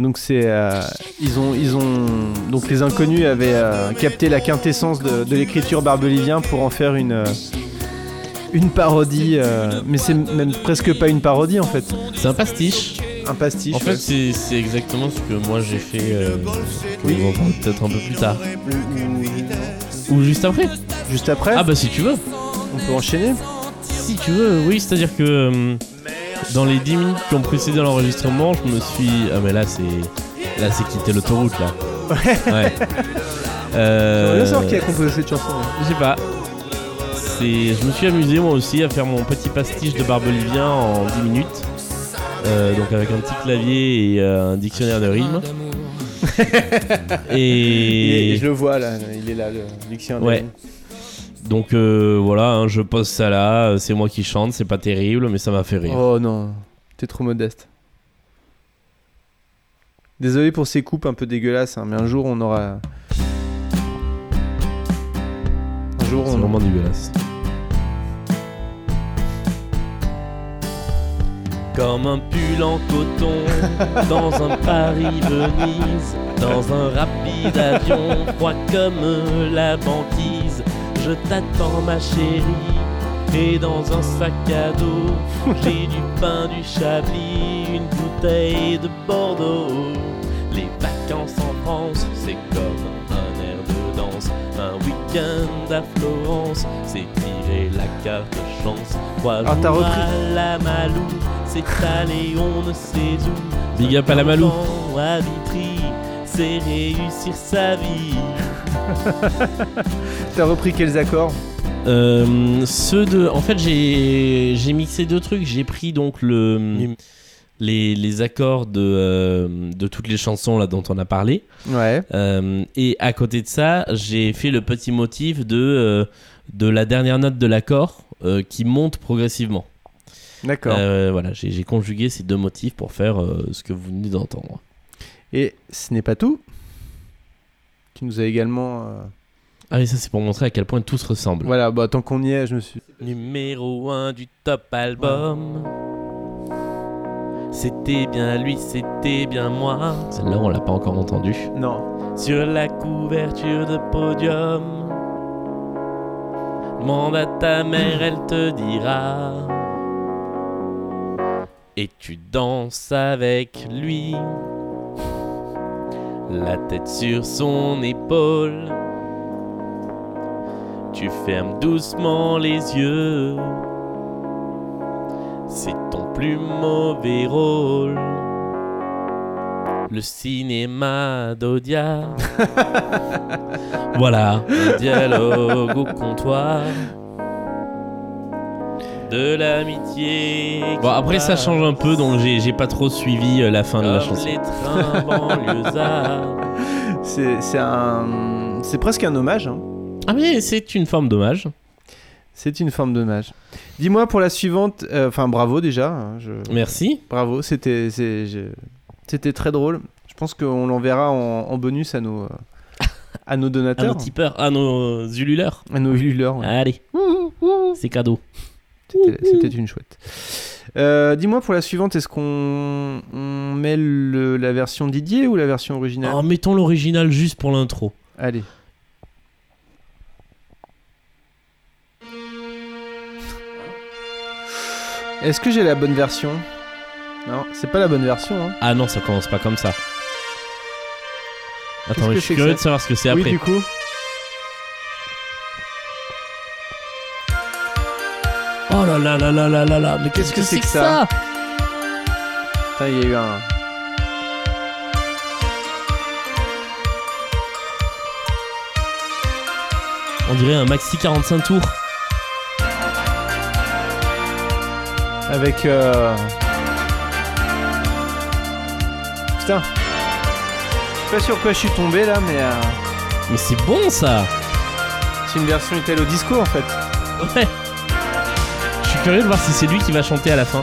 Donc c'est euh, ils ont ils ont donc les inconnus avaient euh, capté la quintessence de, de l'écriture barbelivien pour en faire une euh, une parodie mais c'est même presque pas une parodie en fait C'est un pastiche. un pastiche En fait, ouais. c'est c'est exactement ce que moi j'ai fait. Oui, peut-être un peu plus tard. Ou juste après. juste après Ah bah si tu veux. on peut enchaîner Si tu veux, oui, c'est-à-dire que euh, dans les 10 minutes qui ont précédé l'enregistrement, je me suis. Ah, mais là, c'est. Là, c'est quitter l'autoroute, là. Ouais. Euh, J'aimerais bien savoir qui a composé cette chanson ouais. Je sais pas. C'est. Je me suis amusé moi aussi à faire mon petit pastiche de barbelivien en 10 minutes. Euh, donc avec un petit clavier et euh, un dictionnaire de rimes. Est- Et. je le vois là il est là le dictionnaire Ouais. Donc euh, voilà, hein, je pose ça là, euh, c'est moi qui chante, c'est pas terrible, mais ça m'a fait rire. oh non t'es trop modeste désolé pour ces coupes un peu dégueulasses hein, mais un jour on aura un jour C'est on vraiment dégueulasse. Comme un pull en coton dans un Paris-Venise, dans un rapide avion froid comme la banquise. Je t'attends, ma chérie, et dans un sac à dos, j'ai du pain, du chablis, une bouteille de Bordeaux. Les vacances en France, c'est comme un air de danse. Un week-end à Florence, c'est tirer la carte chance. Trois t'as jours repris- à la Malou, c'est aller on ne sait où. Big up à la Malou. À Vitry, c'est réussir sa vie. T'as repris quels accords Euh, ceux de. En fait, j'ai mixé deux trucs. J'ai pris donc le les, les accords de, euh, de toutes les chansons là dont on a parlé. Ouais. Euh, et à côté de ça, j'ai fait le petit motif de de la dernière note de l'accord qui monte progressivement. D'accord. Voilà, j'ai conjugué ces deux motifs pour faire ce que vous venez d'entendre. Et ce n'est pas tout. Tu nous as également. euh, Ah oui, ça c'est pour montrer à quel point tout se ressemble. Voilà, bah tant qu'on y est, je me suis. Numéro 1 du top album. C'était bien lui, c'était bien moi. Celle-là, on l'a pas encore entendue. Non. Sur la couverture de podium. Demande à ta mère, elle te dira. Et tu danses avec lui. La tête sur son épaule. Tu fermes doucement les yeux. C'est ton plus mauvais rôle. Le cinéma d'Odia. voilà, un dialogue au comptoir. De l'amitié. Bon, après, ça change un peu, donc j'ai j'ai pas trop suivi euh, la fin de la chanson. les trains banlieusards. C'est c'est un. C'est presque un hommage. hein. Ah, mais c'est une forme d'hommage. C'est une forme d'hommage. Dis-moi pour la suivante. euh, Enfin, bravo déjà. hein, je- Merci. Bravo, c'était c'est- je- c'était très drôle. Je pense qu'on l'enverra en, en bonus à nos, euh, à nos À donateurs. nos tipeurs, à nos ululeurs. À nos ululeurs, ouais. Allez, c'est cadeau. C'était une chouette. Euh, Dis-moi pour la suivante, est-ce qu'on on met le- la version Didier ou la version originale? Oh, mettons l'original juste pour l'intro. Allez. Est-ce que j'ai la bonne version? Non, c'est pas la bonne version. Hein. Ah non, ça commence pas comme ça. Attends, je suis curieux de savoir ce que c'est Oui, après. du coup. Oh là là là là là là là, mais qu'est-ce que c'est que ça Putain, il y a eu un. On dirait un maxi 45 tours. Avec. euh, Putain. Je sais pas sur quoi je suis tombé là, mais. euh, Mais c'est bon ça C'est une version Italo Disco en fait. Ouais. Je suis curieux de voir si c'est lui qui va chanter à la fin.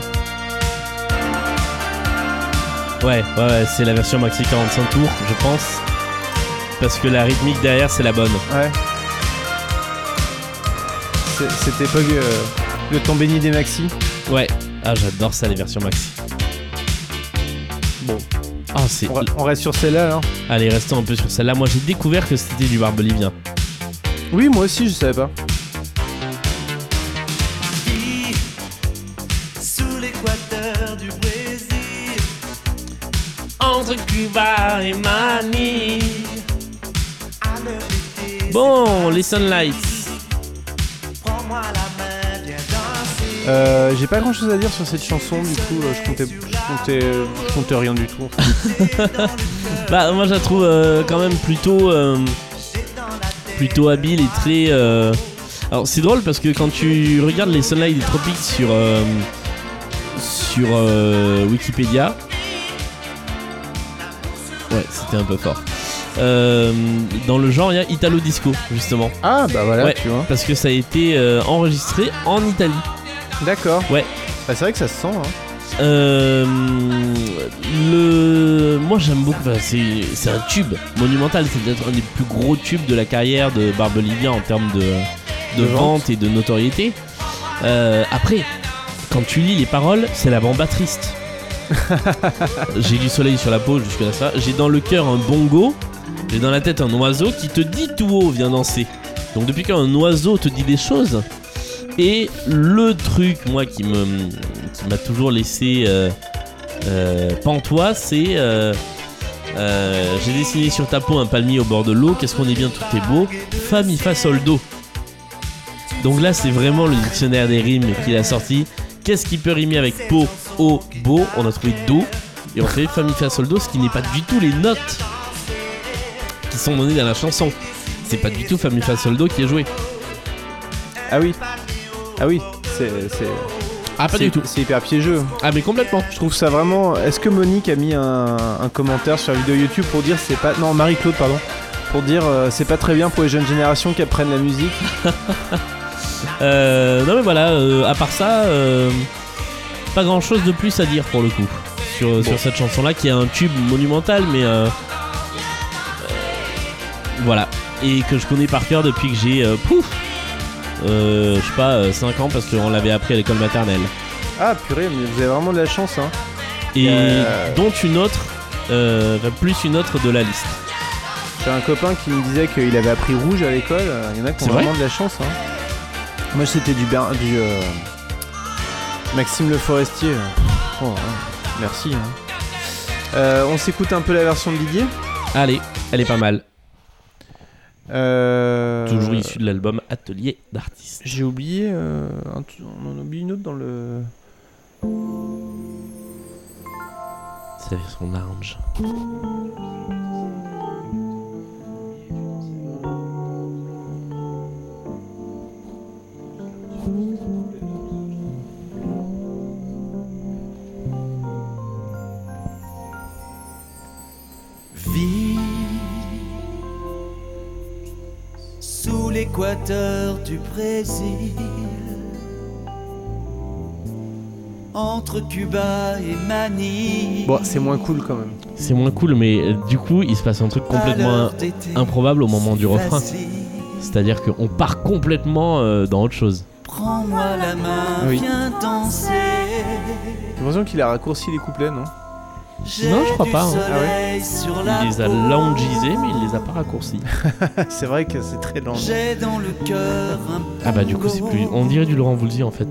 Ouais, ouais, ouais, c'est la version maxi 45 tours, je pense. Parce que la rythmique derrière, c'est la bonne. Ouais. C'était pas euh, le temps béni des maxi. Ouais. Ah, j'adore ça, les versions maxi. Bon. Ah, c'est. On, re- on reste sur celle-là alors Allez, restons un peu sur celle-là. Moi, j'ai découvert que c'était du barbelivien. Oui, moi aussi, je savais pas. Bon, les Sunlights. Euh, J'ai pas grand chose à dire sur cette chanson, du coup, euh, je comptais, je comptais, je comptais rien du tout. Bah, moi, je la trouve euh, quand même plutôt. euh, plutôt habile et très. euh, Alors, c'est drôle parce que quand tu regardes les Sunlight des Tropiques sur. euh, sur euh, Wikipédia. Ouais, c'était un peu fort. Euh, dans le genre, il y a Italo Disco, justement. Ah, bah voilà, Ouais, tu vois. Parce que ça a été euh, enregistré en Italie. D'accord. Ouais. Bah, c'est vrai que ça se sent. Hein. Euh, le... Moi j'aime beaucoup, enfin, c'est c'est un tube monumental, c'est peut-être un des plus gros tubes de la carrière de Barbelivien en termes de, de De vente et de notoriété. Après, quand tu lis les paroles, c'est la bamba triste. j'ai du soleil sur la peau jusque là ça. J'ai dans le cœur un bongo. J'ai dans la tête un oiseau qui te dit tout haut viens danser. Donc depuis quand un oiseau te dit des choses? Et le truc moi qui m'a toujours laissé euh, euh, pantois, c'est euh, j'ai dessiné sur ta peau un palmier au bord de l'eau. Qu'est-ce qu'on est bien, tout est beau. Fa mi fa sol do. Donc là, c'est vraiment le dictionnaire des rimes qu'il a sorti. Qu'est-ce qui peut rimer avec peau, eau, beau On a trouvé do et on fait fa mi fa sol do, ce qui n'est pas du tout les notes qui sont données dans la chanson. C'est pas du tout fa mi fa sol do qui est joué. Ah oui. Ah oui. C'est. Ah pas c'est- du tout. C'est hyper piégeux. Ah mais complètement. Je trouve ça vraiment. Est-ce que Monique a mis un, un commentaire sur la vidéo YouTube pour dire c'est pas. Non, Marie-Claude, pardon. Pour dire euh, c'est pas très bien pour les jeunes générations qui apprennent la musique? Euh, non mais voilà, euh, à part ça, euh, pas grand chose de plus à dire pour le coup sur, sur cette chanson là qui est un tube monumental mais euh, euh, voilà et que je connais par cœur depuis que j'ai euh, pouf euh, je sais pas euh, 5 ans parce qu'on l'avait appris à l'école maternelle Ah purée, mais vous avez vraiment de la chance, hein. et Euh. dont une autre euh, plus une autre de la liste J'ai un copain qui me disait qu'il avait appris rouge à l'école. euh, Il y en a qui ont vrai vraiment de la chance, hein. Moi c'était du, Ber- du euh, Maxime Le Forestier. Oh, hein. merci. hein. Euh, on s'écoute un peu la version de Didier. allez elle est pas mal Euh, toujours issue de l'album Atelier d'artistes J'ai oublié. euh, un on en a oublié une autre dans le. c'est la version lounge l'équateur du Brésil, entre Cuba et Manille. Bon, c'est moins cool quand même. c'est moins cool mais euh, du coup il se passe un truc complètement improbable au moment du refrain. C'est-à-dire qu'on part complètement euh, dans autre chose. Prends-moi la main, Oui. viens danser. J'ai l'impression qu'il a raccourci les couplets, non? Non, je crois pas, hein. la Il les a peau. loungisés, mais il les a pas raccourcis. C'est vrai que c'est très lent. J'ai dans le cœur un Ah bah du coup c'est plus... On dirait du Laurent Voulzy en fait.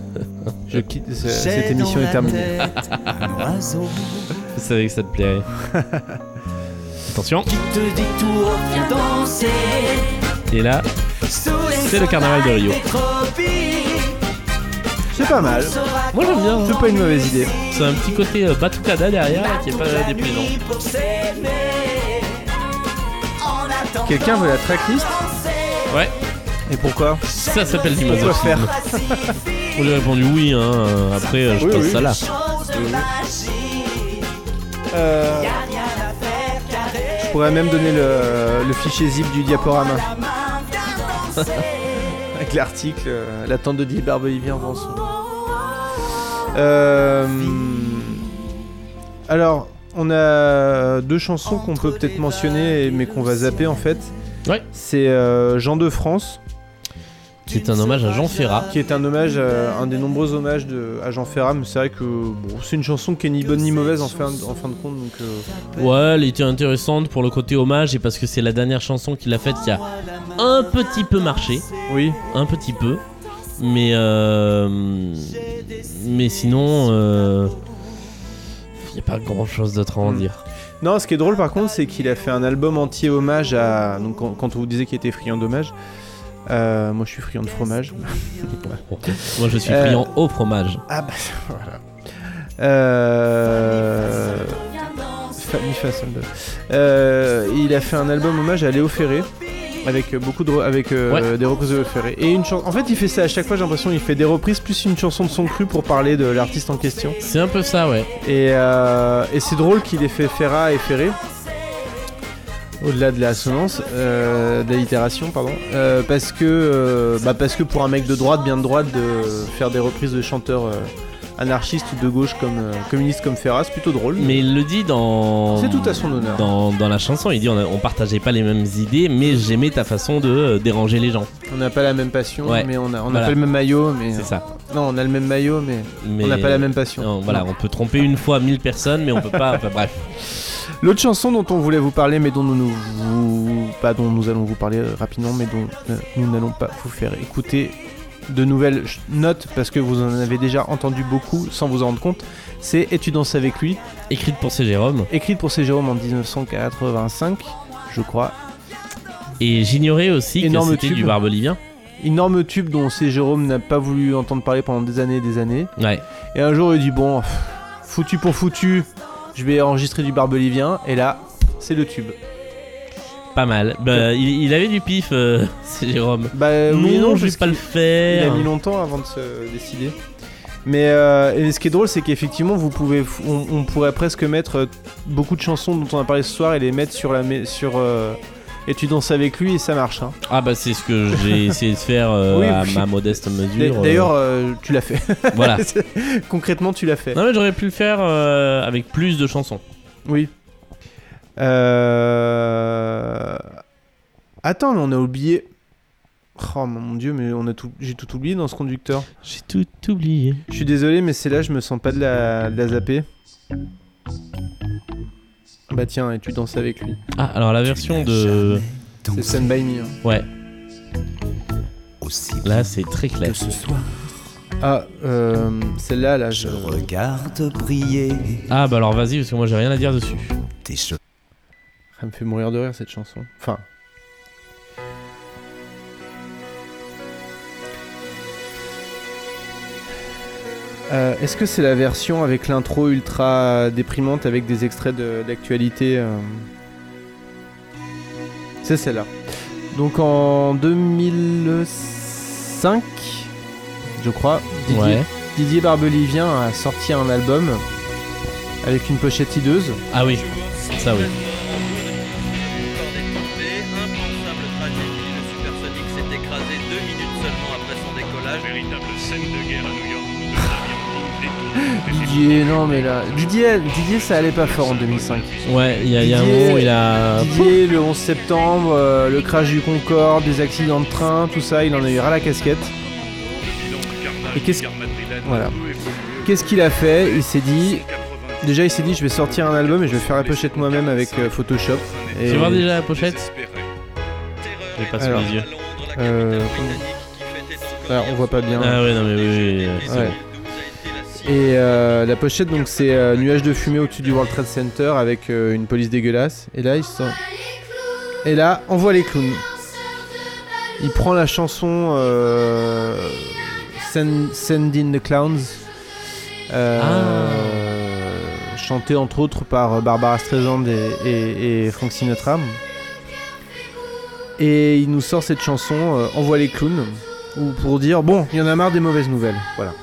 Je quitte. Cette émission est terminée. Je savais que ça te plairait. Attention. qui te dit tout haut, viens danser. Et là, C'est le carnaval de Rio. C'est pas mal. moi j'aime bien. C'est pas une mauvaise idée. C'est un petit côté euh, batucada derrière là, qui est pas la déplaisant. Quelqu'un veut la tracklist. Ouais, Et pourquoi ça s'appelle du faire. On lui a répondu oui, hein. euh, Après, euh, je Oui, passe oui. ça là. Euh. Je pourrais même donner le, le fichier zip du diaporama avec l'article euh, L'attente de Didier Barbelivien en rançon. Euh, alors, on a deux chansons qu'on peut peut-être mentionner, mais qu'on va zapper en fait. Ouais. C'est euh, Jean de France, Qui est un hommage à Jean Ferrat. qui est un hommage, à- un des nombreux hommages de, à Jean Ferrat. Mais c'est vrai que bon, c'est une chanson qui est ni bonne ni mauvaise en fin, en fin de compte. Donc, euh, Ouais, elle était intéressante pour le côté hommage et parce que c'est la dernière chanson qu'il a faite qui a un petit peu marché. oui, un petit peu mais euh, mais sinon euh, il n'y a pas grand chose d'autre à en Mm. dire Non, ce qui est drôle par contre, c'est qu'il a fait un album entier hommage à. Donc, quand on vous disait qu'il était friand d'hommage, euh, moi je suis friand de fromage. moi je suis Euh, friand au fromage Ah bah voilà. Euh. De- Euh, il a fait un album hommage à Léo Ferré. Avec beaucoup de avec euh, Ouais. des reprises de Léo Ferré et une chanson. En fait, il fait ça à chaque fois. J'ai l'impression il fait des reprises plus une chanson de son cru pour parler de l'artiste en question. c'est un peu ça ouais Et, euh, et c'est drôle qu'il ait fait Ferrat et Ferré. Au-delà de l'assonance, euh, de l'itération, pardon. Euh, parce, que, euh, bah parce que pour un mec de droite, bien de droite, de faire des reprises de chanteurs euh, anarchiste ou de gauche comme euh, communiste comme Ferrat, c'est plutôt drôle. Mais il le dit dans. C'est tout à son honneur. Dans, dans la chanson, il dit on, a- on partageait pas les mêmes idées, mais j'aimais ta façon de déranger les gens. On n'a pas la même passion, Ouais. mais on a, on a pas le même maillot, mais C'est ça. non, on a le même maillot, mais, Mais on n'a pas la même passion. Non, voilà, on peut tromper une fois 1000 personnes, mais on peut pas. Enfin bref. L'autre chanson dont on voulait vous parler, mais dont nous, nous vous- pas dont nous allons vous parler euh, rapidement, mais dont euh, nous n'allons pas vous faire écouter de nouvelles notes parce que vous en avez déjà entendu beaucoup sans vous en rendre compte. C'est Et tu danses avec lui, Écrite pour C. Jérôme. écrite pour C. Jérôme en 1985, je crois. Et j'ignorais aussi Énorme que c'était du barbelivien. Énorme tube dont C. Jérôme n'a pas voulu entendre parler pendant des années et des années. Ouais. Et un jour il dit bon, foutu pour foutu, je vais enregistrer du barbelivien. Et là, c'est le tube. Pas mal. Bah, il, il avait du pif, euh, C. Jérôme. Bah non, oui, non, je vais pas le Il faire. a mis longtemps avant de se décider. Mais euh, et ce qui est drôle, c'est qu'effectivement, vous pouvez, on, on pourrait presque mettre euh, beaucoup de chansons dont on a parlé ce soir et les mettre sur la, sur euh, et tu danses avec lui et ça marche. hein. Ah bah c'est ce que j'ai essayé de faire euh, Oui, à oui. ma modeste mesure. euh. D'ailleurs, euh, tu l'as fait. voilà. Concrètement, tu l'as fait. Non mais j'aurais pu le faire euh, avec plus de chansons. Oui. Euh... Attends, mais on a oublié. Oh mon dieu, mais on a tout, j'ai tout oublié dans ce conducteur. J'ai tout oublié. Je suis désolé, mais c'est là, je me sens pas de la, de la zapper. Bah tiens, et tu danses avec lui. Ah alors la version de... C'est Stand By Me. hein. Ouais. Là c'est très clair. Ah, euh, celle-là, là, je... Regarde briller Ah bah alors vas-y parce que moi j'ai rien à dire dessus. tes cheveux. ça me fait mourir de rire cette chanson. Enfin. Euh, Est-ce que c'est la version avec l'intro ultra déprimante avec des extraits de- d'actualité euh C'est celle-là. Donc en 2005, je crois, Didier, Ouais. Didier Barbelivien a sorti un album avec une pochette hideuse. Ah oui. Ça oui. Didier, non mais là, Didier, Didier, ça allait pas fort en 2005. Ouais, il y a, il y a un moment il a... Didier, le 11 septembre, euh, le crash du Concorde, des accidents de train, tout ça, il en a eu ras la casquette. Et qu'est-ce voilà. Qu'est-ce qu'il a fait? Il s'est dit, déjà il s'est dit, je vais sortir un album et je vais faire la pochette moi-même avec euh, Photoshop. Et Tu vois déjà la pochette? J'ai pas sous les yeux. euh, alors, on voit pas bien. Ah ouais non mais oui, oui, oui. Ouais. Et euh, la pochette, donc c'est euh, nuage de fumée au-dessus du World Trade Center avec euh, une police dégueulasse. Et là, il sent. Et là, on voit les clowns. Il prend la chanson Send, Send in the Clowns, euh, chantée entre autres par Barbara Streisand et, et- et Frank Sinatra. Et il nous sort cette chanson Envoie les clowns, ou pour dire bon, il y en a marre des mauvaises nouvelles. Voilà.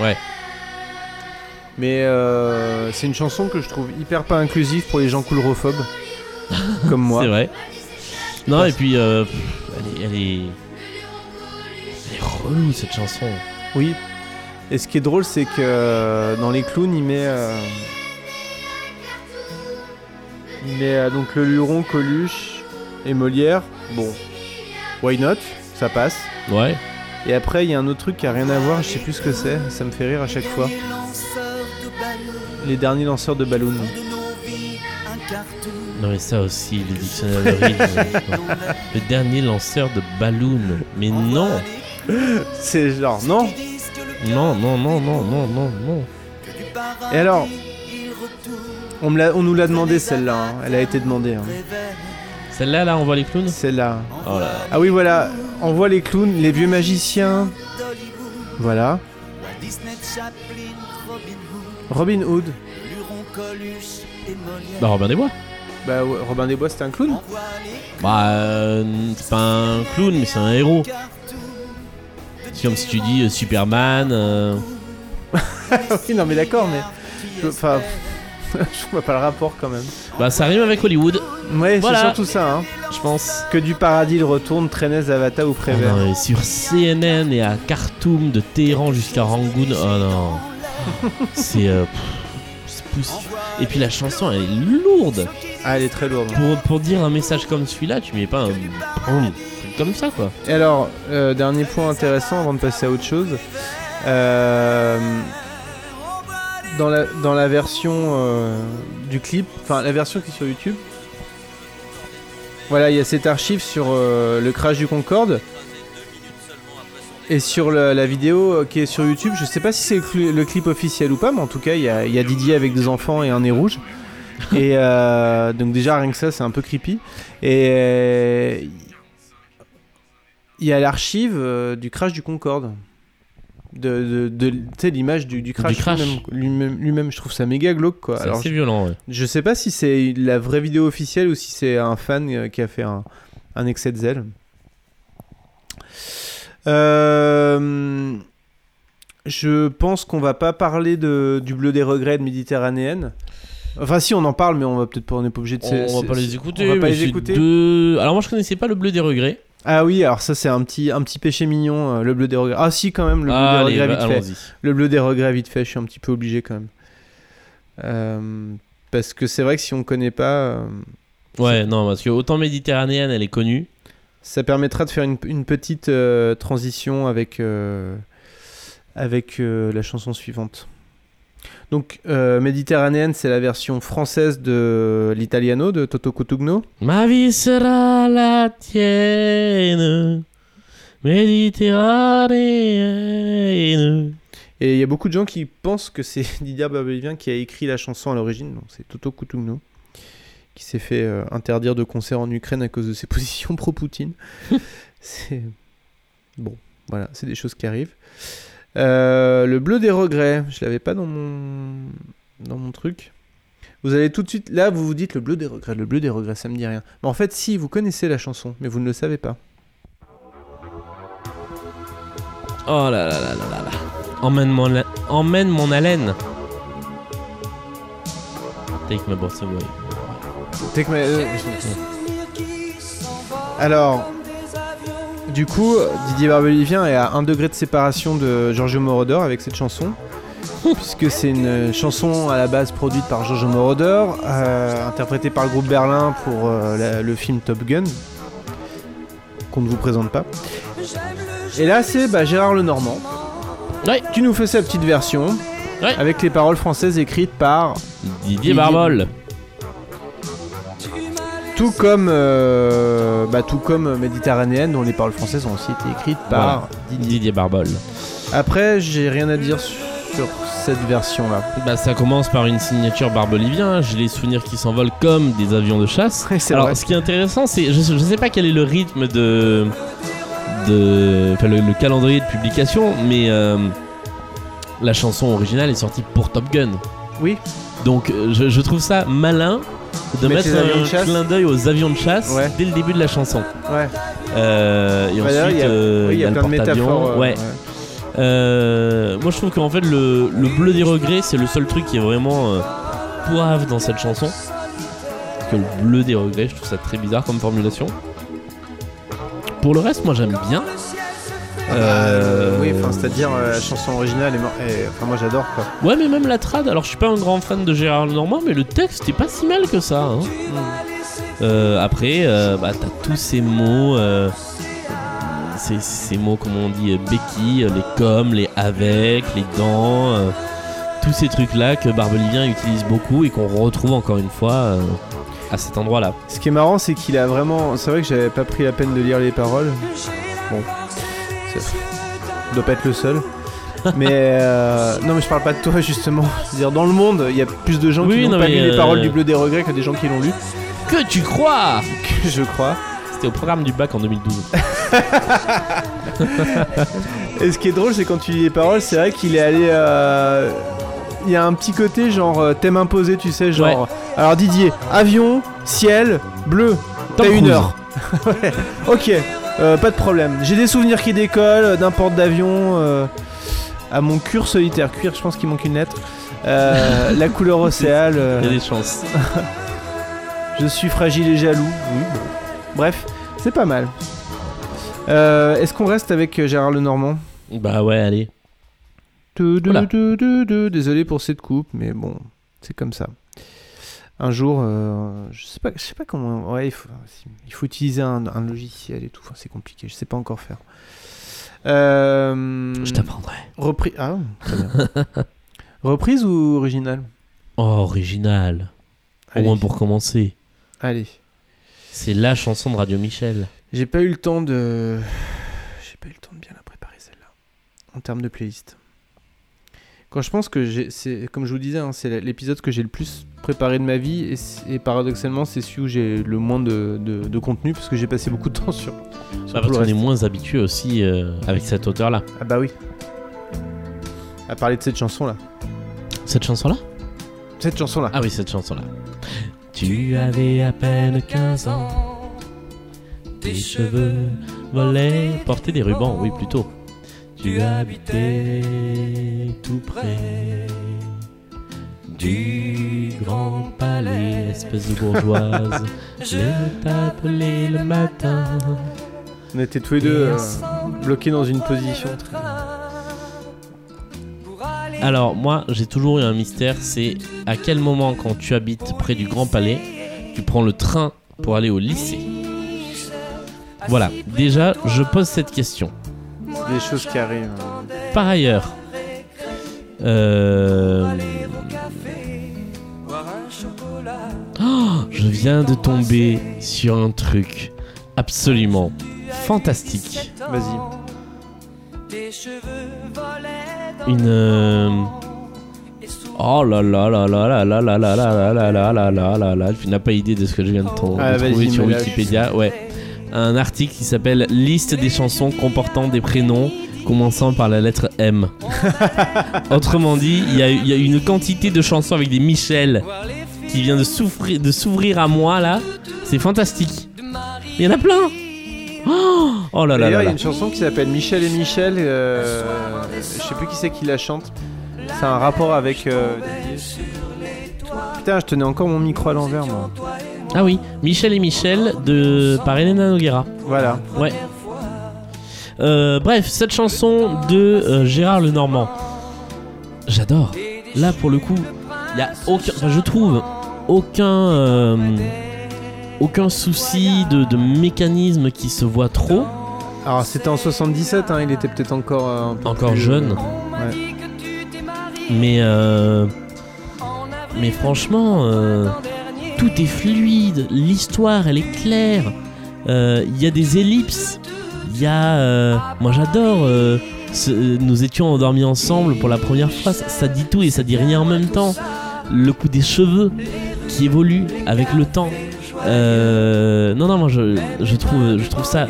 Ouais. Mais euh, c'est une chanson que je trouve hyper pas inclusive pour les gens coulrophobes comme moi. C'est vrai. Non, et puis, euh, elle, est, elle est. Elle est relou cette chanson. Oui. Et ce qui est drôle, c'est que euh, dans les clowns, il met. euh, il met donc le Luron, Coluche et Molière. Bon, why not? Ça passe. Ouais. Et après, il y a un autre truc qui a rien à voir, je sais plus ce que c'est, ça me fait rire à chaque fois. Les derniers lanceurs de ballons. Non, mais ça aussi, le dictionnaire de euh, le dernier lanceur de ballon. Mais non C'est genre, non Non, non, non, non, non, non, non. Et alors on, me on nous l'a demandé celle-là, hein. elle a été demandée. hein. Celle-là, là, on voit les clowns? Celle-là. Oh là. Ah oui, voilà, on voit les clowns, les vieux magiciens. Voilà. Robin Hood. Bah, Robin des Bois. Bah, ouais, Robin des Bois, c'était un clown Bah, euh, c'est pas un clown, mais c'est un héros. C'est comme si tu dis euh, Superman. euh, Oui, non, mais d'accord, mais. je- Enfin. je vois pas le rapport quand même. Bah, ça rime avec Hollywood, Ouais, Voilà. c'est surtout ça, hein. Je pense. Que du paradis il retourne, Trenez, Avata ou Oh Prévert. non, et sur CNN et à Khartoum, de Téhéran jusqu'à Rangoon. Oh non. c'est. euh. Et puis la chanson, elle est lourde. Ah, elle est très lourde. Pour, pour dire un message comme celui-là, tu mets pas un. comme ça, quoi. Et alors, euh, dernier point intéressant avant de passer à autre chose. Euh, dans, la, dans la version euh, du clip, enfin la version qui est sur YouTube, voilà, il y a cette archive sur euh, le crash du Concorde. Et sur la vidéo euh, qui est sur YouTube, je sais pas si c'est le, cli- le clip officiel ou pas, mais en tout cas, il y a, Didier avec des enfants et un nez rouge. Et euh, donc, déjà, rien que ça, c'est un peu creepy. Et il y a l'archive du crash du Concorde. De, de, de- l'image du, du crash, Du crash. lui-même- je trouve ça méga glauque quoi. Alors, assez violent, ouais. je sais pas si c'est la vraie vidéo officielle ou si c'est un fan euh, qui a fait un, un excès de zèle. Euh, je pense qu'on va pas parler de, du bleu des regrets de Méditerranéenne. Enfin, si on en parle, mais on va peut-être pas, on n'est pas obligé de. On, va pas les écouter. On va pas les écouter. deux- Alors moi je connaissais pas le bleu des regrets. Ah oui, alors ça c'est un petit, un petit péché mignon, euh, le bleu des regrets. Ah si, quand même, le bleu Ah, des regrets vite fait. allons-y. Le bleu des regrets vite fait, je suis un petit peu obligé quand même. Euh, parce que c'est vrai que si on connaît pas. euh, Ouais, non, parce que autant méditerranéenne, elle est connue. Ça permettra de faire une, une petite transition avec, avec la chanson suivante. Donc, euh, Méditerranéenne, c'est la version française de l'Italiano de Toto Cutugno. Ma vie sera la tienne, méditerranéenne. Et il y a beaucoup de gens qui pensent que c'est Didier Barbelivien qui a écrit la chanson à l'origine. Non, c'est Toto Cutugno qui s'est fait euh, interdire de concert en Ukraine à cause de ses positions pro-Poutine. c'est bon, voilà, c'est des choses qui arrivent. Euh, le bleu des regrets, je l'avais pas dans mon dans mon truc. Vous allez tout de suite là, vous vous dites le bleu des regrets, le bleu des regrets, ça me dit rien. Mais en fait, si vous connaissez la chanson, mais vous ne le savez pas. Oh là là là là là là. Emmène mon, la- emmène mon haleine. Take my breath away. Take my- euh, Alors, du coup, Didier Barbelivien est à un degré de séparation de Giorgio Moroder avec cette chanson. puisque c'est une chanson à la base produite par Giorgio Moroder, euh, interprétée par le groupe Berlin pour euh, la- le film Top Gun, qu'on ne vous présente pas. Et là, c'est bah, Gérard Lenormand Ouais. qui nous fait sa petite version Ouais. avec les paroles françaises écrites par Didier Barbol. Tout comme, euh, bah, tout comme Méditerranéenne, dont les paroles françaises ont aussi été écrites par Didier. Didier Barbol. Après, j'ai rien à dire sur cette version-là. Bah, ça commence par une signature barbolivien. J'ai les souvenirs qui s'envolent comme des avions de chasse. Ouais, Alors, vrai. ce qui est intéressant, c'est. Je, je sais pas quel est le rythme de. de enfin, le, le calendrier de publication, mais. euh, la chanson originale est sortie pour Top Gun. Oui. Donc, euh, je, je trouve ça malin de Mettre un clin d'œil aux avions de chasse Ouais. dès le début de la chanson. Ouais. Euh, et Bah, ensuite, il y a- euh, oui, y a plein de métaphores. euh, ouais. Euh, moi je trouve qu'en fait le, le bleu des regrets c'est le seul truc qui est vraiment poivre dans cette chanson. Parce que le bleu des regrets, je trouve ça très bizarre comme formulation. Pour le reste, moi j'aime bien. Euh, oui, enfin, c'est-à-dire euh, la chanson originale est, mor- est- Enfin, moi j'adore quoi. Ouais, mais même la trad, alors je suis pas un grand fan de Gérard Lenormand, mais le texte est pas si mal que ça. hein. Euh, après, euh, bah, t'as tous ces mots, euh, ces, ces mots, comme on dit, euh, béquilles, euh, les comme, les avec, les dans, euh, tous ces trucs-là que Barbelivien utilise beaucoup et qu'on retrouve encore une fois euh, à cet endroit-là. Ce qui est marrant, c'est qu'il a vraiment. C'est vrai que j'avais pas pris la peine de lire les paroles. Bon. Dois pas être le seul. mais euh, non, mais je parle pas de toi justement. Je veux dire, dans le monde, il y a plus de gens Oui, qui n'ont non, pas lu les euh, paroles du Bleu des Regrets que des gens qui l'ont lu. Que tu crois Que je crois. C'était au programme du bac en 2012. Et ce qui est drôle, c'est quand tu lis les paroles, c'est vrai qu'il est allé. euh, Il y a un petit côté genre euh, thème imposé, tu sais, genre. Alors Didier, avion, ciel, bleu. T'as une heure. Ouais, Ok, euh, pas de problème. J'ai des souvenirs qui décollent euh, d'un porte d'avion euh, à mon cure solitaire. Cuir, je pense qu'il manque une lettre. Euh, la couleur océale. Il y a des chances. je suis fragile et jaloux. Oui. Bref, c'est pas mal. Est-ce qu'on reste avec Gérard Lenormand? Bah ouais, allez. Tu- Désolé pour cette coupe, mais bon, c'est comme ça. Un jour, euh, je sais pas, je sais pas comment. Ouais, il faut, il faut utiliser un, un logiciel et tout. Enfin, c'est compliqué. Je sais pas encore faire. Euh, Je t'apprendrai. Repris. Ah, très bien. Reprise ou original Oh, original. Au moins pour commencer. Allez. C'est la chanson de Radio Michel. J'ai pas eu le temps de. J'ai pas eu le temps de bien la préparer celle-là. En termes de playlist. Quand je pense que j'ai. Comme je vous disais, hein, c'est l'épisode que j'ai le plus préparé de ma vie. Et, paradoxalement, c'est celui où j'ai le moins de, de- de contenu parce que j'ai passé beaucoup de temps sur. sur Bah, parce qu'on est moins habitué aussi euh, avec cet auteur-là. Ah bah oui. À parler de cette chanson-là. Cette chanson-là? Cette chanson-là. Ah oui, cette chanson-là. Tu avais à peine 15 ans. Tes cheveux volaient, portaient des rubans, oui plutôt. Tu habitais tout près du grand palais, espèce de bourgeoise. Je t'appelais le matin. On était tous les deux euh, bloqués dans une position très. Alors moi, j'ai toujours eu un mystère, c'est à quel moment quand tu habites près du Grand Palais, tu prends le train pour aller au lycée. Voilà, déjà, je pose cette question. Des choses qui arrivent. Par ailleurs, euh, je viens de tomber sur un truc absolument fantastique. Vas-y. Une... euh, Oh là là là là là là là là là là là là là là là là Tu n'as pas idée de ce que je viens de, ton- de Ah, trouver sur Wikipédia. Ouais. Un article qui s'appelle Liste des chansons comportant des prénoms commençant par la lettre M. Autrement dit, il y, y a une quantité de chansons avec des Michel qui vient de s'ouvrir de s'ouvrir à moi là. C'est fantastique. Il y en a plein. Oh, oh là là D'ailleurs, il y a une chanson qui s'appelle Michel et Michel. euh, je sais plus qui c'est qui la chante. C'est un rapport avec. euh, Putain, je tenais encore mon micro à l'envers, moi. Ah oui, Michel et Michel de par Elena Noguera. Voilà. Ouais. Euh, bref, cette chanson de euh, Gérard Lenormand, j'adore. Là, pour le coup, il y a aucun, enfin, je trouve aucun, euh, aucun souci de, de mécanisme qui se voit trop. Alors, c'était en 77, hein, il était peut-être encore. euh, un peu Encore plus, jeune. euh, ouais. Mais, euh, mais franchement, tout est fluide. L'histoire, elle est claire. Il y a des ellipses. Il y a. moi, j'adore. nous étions endormis ensemble pour la première fois. Ça dit tout et ça dit rien en même temps. Le coup des cheveux qui évolue avec le temps. Euh, non, non, moi, je, trouve, je trouve ça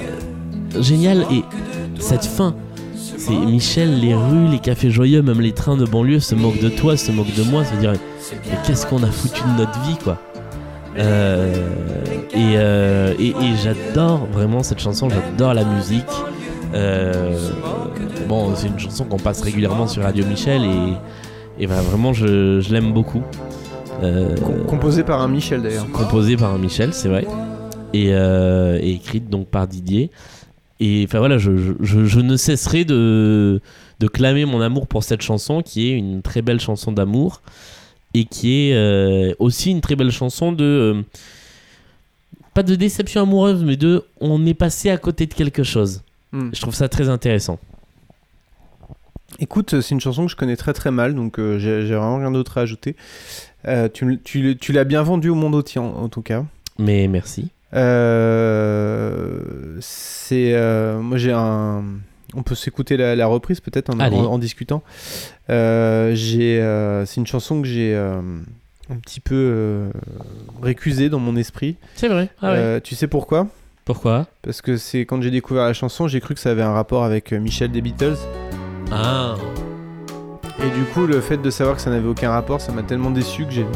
génial. Et cette fin. C'est Michel, les rues, les cafés joyeux, même les trains de banlieue se moquent de toi, se moquent de moi, se dire mais qu'est-ce qu'on a foutu de notre vie quoi. Euh, et euh, et, j'adore vraiment cette chanson, j'adore la musique. Bon, c'est une chanson qu'on passe régulièrement sur Radio Michel et, ben, vraiment je l'aime beaucoup. Euh, Com- Composé par un Michel d'ailleurs. composée par un Michel, c'est vrai, et, euh, et écrite donc par Didier. Et enfin voilà, je, je- je- je ne cesserai de, de clamer mon amour pour cette chanson, qui est une très belle chanson d'amour, et qui est euh, aussi une très belle chanson de... euh, pas de déception amoureuse, mais de on est passé à côté de quelque chose. Hmm. Je trouve ça très intéressant. Écoute, c'est une chanson que je connais très très mal, donc euh, j'ai j'ai vraiment rien d'autre à ajouter. Euh, tu tu, tu l'as bien vendu au monde entier en, en tout cas. Mais merci. Euh, c'est euh, moi j'ai un. On peut s'écouter la, la reprise peut-être en, en- en discutant. J'ai c'est une chanson que j'ai un petit peu récusée dans mon esprit. C'est vrai. Ah ouais. Tu sais pourquoi? Pourquoi? Parce que c'est quand j'ai découvert la chanson, j'ai cru que ça avait un rapport avec Michel des Beatles. Ah. Et du coup, le fait de savoir que ça n'avait aucun rapport, ça m'a tellement déçu que j'ai.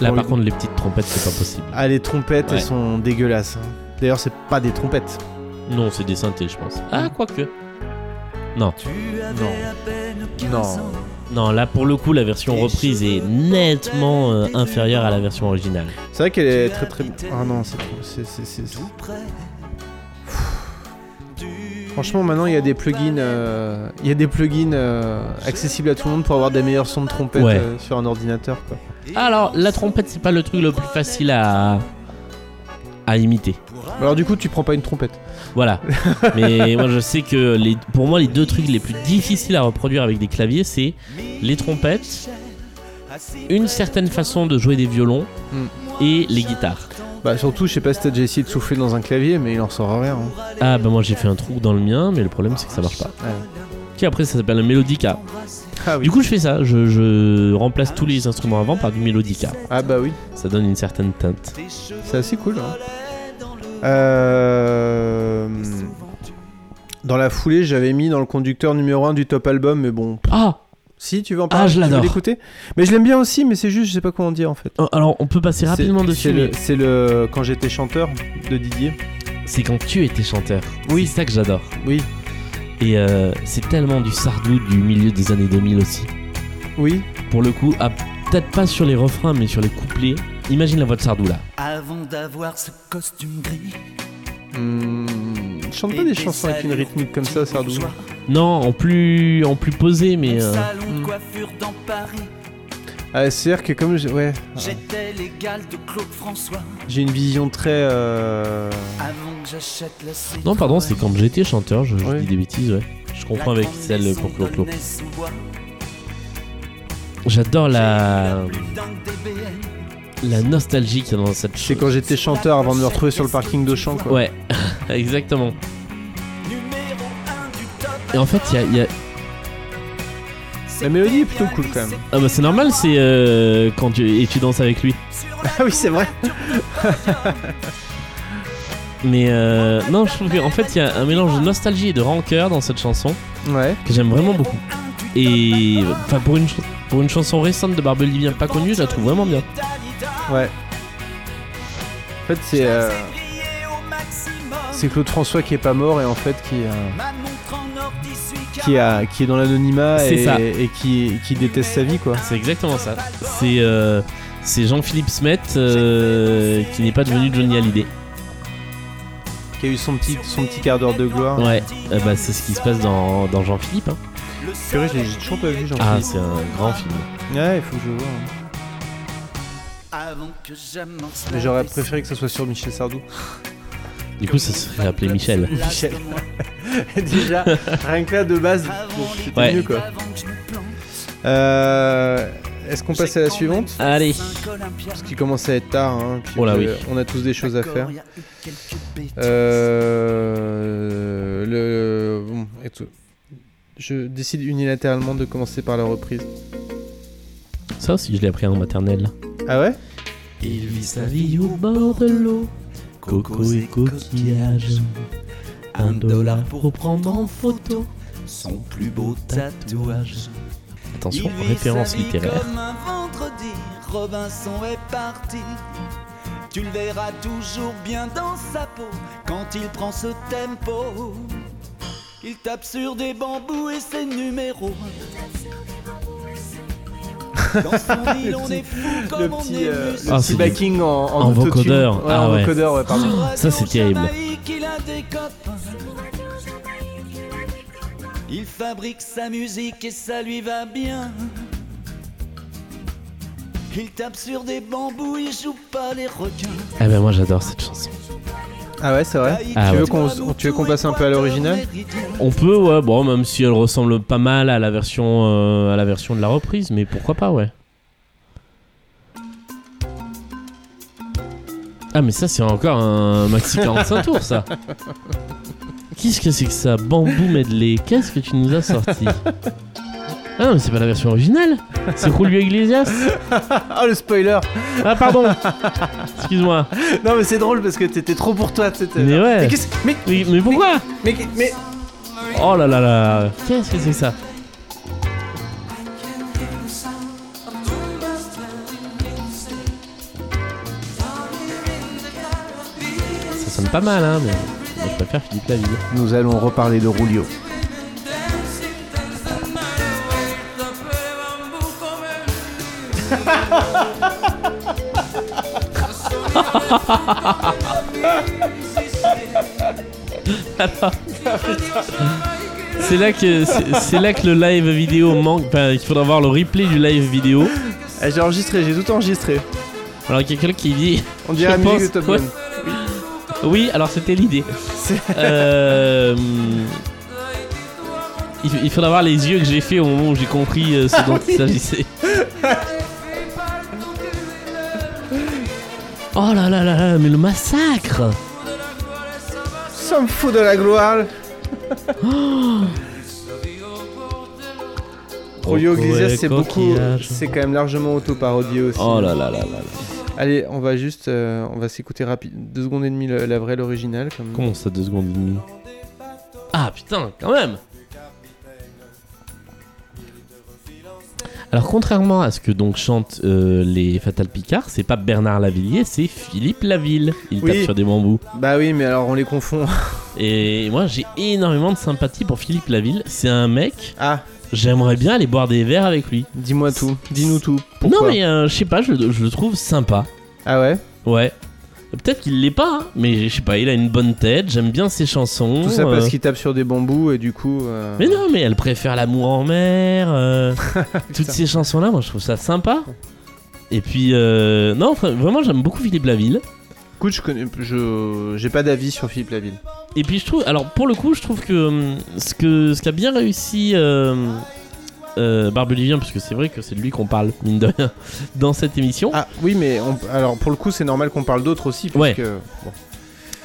Là pas par contre les petites trompettes c'est pas possible. Ah, les trompettes, Ouais. elles sont dégueulasses. hein. D'ailleurs, c'est pas des trompettes. Non c'est des synthés je pense. Ah quoique. Non. Non. Non. Non, là pour le coup, la version reprise est nettement euh, inférieure à la version originale. C'est vrai qu'elle est très très. Ah non, c'est trop. C'est. Franchement, maintenant, il y a des plugins, euh, il y a des plugins euh, accessibles à tout le monde pour avoir des meilleurs sons de trompette Ouais. euh, sur un ordinateur. Quoi. Alors, la trompette, c'est pas le truc le plus facile à, à imiter. Alors du coup, tu prends pas une trompette. Voilà. Mais moi, je sais que les, pour moi, les deux trucs les plus difficiles à reproduire avec des claviers, c'est les trompettes, une certaine façon de jouer des violons Hmm. et les guitares. Bah surtout, je sais pas si t'as déjà essayé de souffler dans un clavier, mais il en sort rien. hein. Ah, bah moi, j'ai fait un trou dans le mien, mais le problème, c'est que ça marche pas. Ouais. Qui après, ça s'appelle un Melodica. Ah oui. Du coup, je fais ça. Je, je remplace tous les instruments avant par du Melodica. Ah bah oui, Ça donne une certaine teinte. c'est assez cool. hein. Euh, Dans la foulée, j'avais mis dans le conducteur numéro 1 du top album, mais bon. Ah Si, tu veux en parler Ah, je l'adore. l'écouter Mais je l'aime bien aussi, mais c'est juste, je sais pas comment dire en fait. Oh, Alors, on peut passer rapidement dessus, C'est mais le, quand j'étais chanteur de Didier. c'est quand tu étais chanteur. Oui. C'est ça que j'adore. Oui, Et euh, c'est tellement du sardou du milieu des années 2000 aussi. oui. Pour le coup, ah, peut-être pas sur les refrains, mais sur les couplets. Imagine la voix de Sardou là. Avant d'avoir ce costume gris. Hmm, chante pas des chansons avec une rythmique comme ça, Sardou. Non, en plus, en plus posé, mais euh, Salon hmm. de coiffure dans Paris. Ah, c'est-à-dire que comme j'ai- ouais, J'étais l'égal de Claude François. j'ai une vision très. euh, Avant que j'achète la non, pardon, c'est quand j'étais chanteur. Je, je Ouais. dis des bêtises, ouais. Je confonds avec celle pour Clo Clo. J'adore la la nostalgie qu'il y a dans cette C'est chose. quand j'étais chanteur avant de me retrouver sur le parking d'Auchan, quoi. Ouais, exactement. Et en fait, il y a- il y a, La mélodie est plutôt cool quand même. Ah bah c'est normal, c'est euh, quand tu et tu danses avec lui. Ah oui, c'est vrai. Mais euh, non, je trouve qu'en fait il y a un mélange de nostalgie et de rancœur dans cette chanson Ouais. que j'aime vraiment beaucoup. Et enfin pour une ch- pour une chanson récente de Barbelivien pas connue, je la trouve vraiment bien. Ouais. En fait, c'est. euh, C'est Claude François qui est pas mort et en fait qui, qui, a, qui est dans l'anonymat et, ça. et qui, qui déteste sa vie quoi. C'est exactement ça. C'est euh, c'est Jean-Philippe Smet euh, qui n'est pas devenu Johnny Hallyday. Qui a eu son petit, son petit quart d'heure de gloire. Ouais, euh, bah c'est ce qui se passe dans, dans Jean-Philippe. hein. Je l'ai toujours pas vu, jean Ah, c'est un grand film. Ouais, il faut que je le vois. hein. Mais j'aurais préféré que ce soit sur Michel Sardou. Du coup, ça serait appelé Michel. Michel. Déjà, rien que là de base, c'était Ouais. mieux quoi. Euh, Est-ce qu'on passe à la suivante? Allez. Parce qu'il commence à être tard, hein, puis Oh là oui. on a tous des choses à faire. Euh, le, bon, et tout. Je décide unilatéralement de commencer par la reprise. Ça aussi, je l'ai appris en maternelle. Ah ouais? Il vit sa vie au bord de l'eau, coco et coquillage. Un dollar pour prendre en photo son plus beau tatouage. Attention, Il référence littéraire. Comme un vendredi, Robinson est parti. Tu le verras toujours bien dans sa peau quand il prend ce tempo. Il tape sur des bambous et ses numéros. Dans son île, on est fou comme Le on petit, est euh, Ah, petit c'est backing en, en, en autotune. vocodeur. Ouais, Ah en ouais. vocodeur, ouais, pardon. Ça, c'est terrible. Il a des copains. Il fabrique sa musique et ça lui va bien. Il tape sur des bambous, il joue pas les requins. Eh ben moi j'adore cette chanson. Ah ouais, c'est vrai. Ah tu, ouais. veux qu'on, tu veux qu'on passe un peu à l'original? On peut, ouais, bon, même si elle ressemble pas mal à la version, euh, à la version de la reprise, mais pourquoi pas, ouais. Ah, mais ça, c'est encore un maxi 45 tours, ça. Qu'est-ce que c'est que ça? Bamboo medley. Qu'est-ce que tu nous as sorti? Ah non, mais c'est pas la version originale. C'est Julio Iglesias. Ah le spoiler Ah, pardon. Excuse-moi. Non mais c'est drôle parce que t'étais trop pour toi. t'étais- Mais ouais. Mais, qu'est-ce- mais, Mais, mais pourquoi? mais, mais, Oh là là là. Qu'est-ce que c'est que ça? Ça sonne pas mal, hein, mais je préfère Philippe Laville. Nous allons reparler de Rulio. c'est là que c'est là que le live vidéo manque. Enfin, il faudra voir le replay du live vidéo. Ah, j'ai enregistré, j'ai tout enregistré. Alors il y a quelqu'un qui dit. On dirait pense- de Top. Gun. Oui, alors c'était l'idée. Euh, il, il faudra voir les yeux que j'ai fait au moment où j'ai compris euh, ce dont il s'agissait. Oh là là là là, mais le massacre Ça me fout de la gloire. Iglesias, Ouais, c'est beaucoup. C'est quand même largement auto-parodié aussi. Oh là là là là là. Allez, on va juste. euh, on va s'écouter rapide. Deux secondes et demie la, la vraie, l'original. Comme... Comment ça, deux secondes et demie? Ah putain, quand même Alors contrairement à ce que donc chantent euh, les Fatal Picard, c'est pas Bernard Lavillier, c'est Philippe Laville. Il Oui. tape sur des bambous. Bah oui, mais alors on les confond. Et moi j'ai énormément de sympathie pour Philippe Laville. C'est un mec, Ah, j'aimerais bien aller boire des verres avec lui. dis-moi tout. Dis-nous tout. Pourquoi non mais euh, je sais pas, je le trouve sympa. Ah ouais? Ouais. Peut-être qu'il l'est pas, hein, mais je sais pas, il a une bonne tête, j'aime bien ses chansons. Tout ça euh, parce qu'il tape sur des bambous et du coup. euh, Mais non, mais elle préfère l'amour en mer. euh, toutes ces chansons-là, moi je trouve ça sympa. Et puis, euh, non, enfin, vraiment j'aime beaucoup Philippe Laville. Écoute, je connais. Je. J'ai pas d'avis sur Philippe Laville. Et puis je trouve, alors pour le coup, je trouve que hum, ce que ce qu'a bien réussi euh, Barbelivien, parce que c'est vrai que c'est de lui qu'on parle mine de rien dans cette émission, Ah oui, mais on- alors pour le coup, c'est normal qu'on parle d'autres aussi. Ouais. Puisque... bon.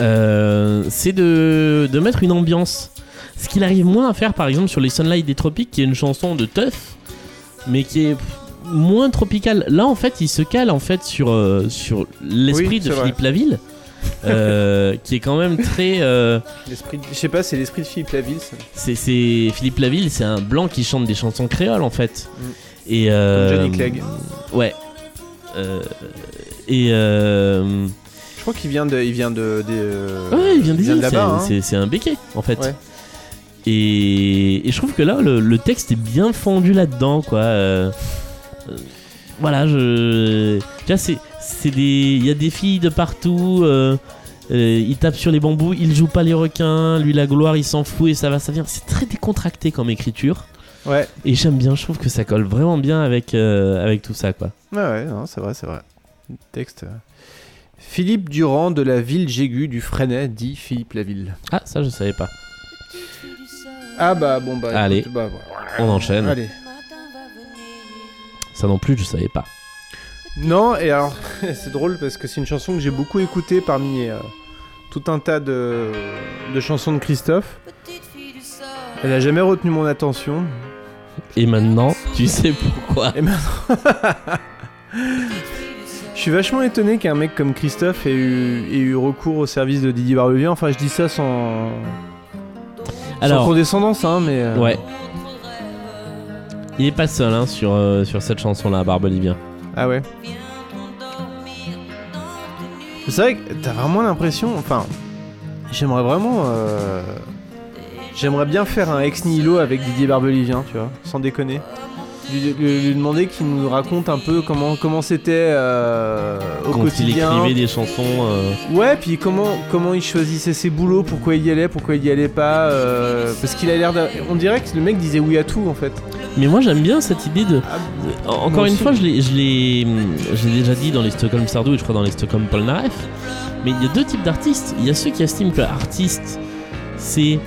euh, c'est de, de mettre une ambiance. Ce qu'il arrive moins à faire, par exemple, sur les Sunlight des Tropiques, qui est une chanson de teuf, mais qui est moins tropicale. Là, en fait, il se cale en fait sur, euh, sur l'esprit Oui, de. Philippe Laville, euh, qui est quand même très. euh, L'esprit. Je sais pas, c'est l'esprit de Philippe Laville. ça. c'est, c'est- Philippe Laville, c'est un blanc qui chante des chansons créoles en fait. Mm. Et euh, Johnny Clegg. Ouais. Et Je crois qu'il vient de. Il vient de. Ouais, il vient des de îles, là-bas. hein. c'est- un béquet en fait. Ouais. Et, et je trouve que là, le, le texte est bien fondu là-dedans, quoi. Voilà, je. Déjà, c'est c'est des. Il y a des filles de partout. euh, euh, il tape sur les bambous, il joue pas les requins, lui la gloire, il s'en fout et ça va, ça vient. C'est très décontracté comme écriture. Ouais. Et j'aime bien, je trouve que ça colle vraiment bien avec, euh, avec tout ça, quoi. Ouais, ouais, non, c'est vrai, c'est vrai. Texte. Philippe Durand de la ville Jégu du Freinet dit Philippe Laville. Ah, ça, je savais pas. Ah bah bon bah. Allez. écoute, bah, voilà. On enchaîne. Allez. Ça non plus, je savais pas. Non, et alors, c'est drôle parce que c'est une chanson que j'ai beaucoup écoutée parmi euh, tout un tas de, de chansons de Christophe. Elle a jamais retenu mon attention. Et maintenant, tu sais pourquoi. Et maintenant. Je suis vachement étonné qu'un mec comme Christophe ait eu, ait eu recours au service de Didier Barbelivien. Enfin, je dis ça sans, condescendance, hein, mais. euh, ouais. Il est pas seul hein, sur, euh, sur cette chanson-là, Barbelivien. Ah ouais. C'est vrai que t'as vraiment l'impression. Enfin, j'aimerais vraiment. euh, J'aimerais bien faire un ex nihilo avec Didier Barbelivien, tu vois, sans déconner. Lui, lui- lui demander qu'il nous raconte un peu comment comment c'était euh, au Quand quotidien. il écrivait des chansons. euh, Ouais, puis comment comment il choisissait ses boulots, pourquoi il y allait, pourquoi il y allait pas, euh, parce qu'il a l'air. On dirait que le mec disait oui à tout en fait. Mais moi, j'aime bien cette idée de. Ah, En- Encore une aussi. fois, je l'ai, je l'ai, déjà dit dans les Stockholm Sardou et je crois dans les Stockholm Polnareff. Mais il y a deux types d'artistes. Il y a ceux qui estiment que artiste, c'est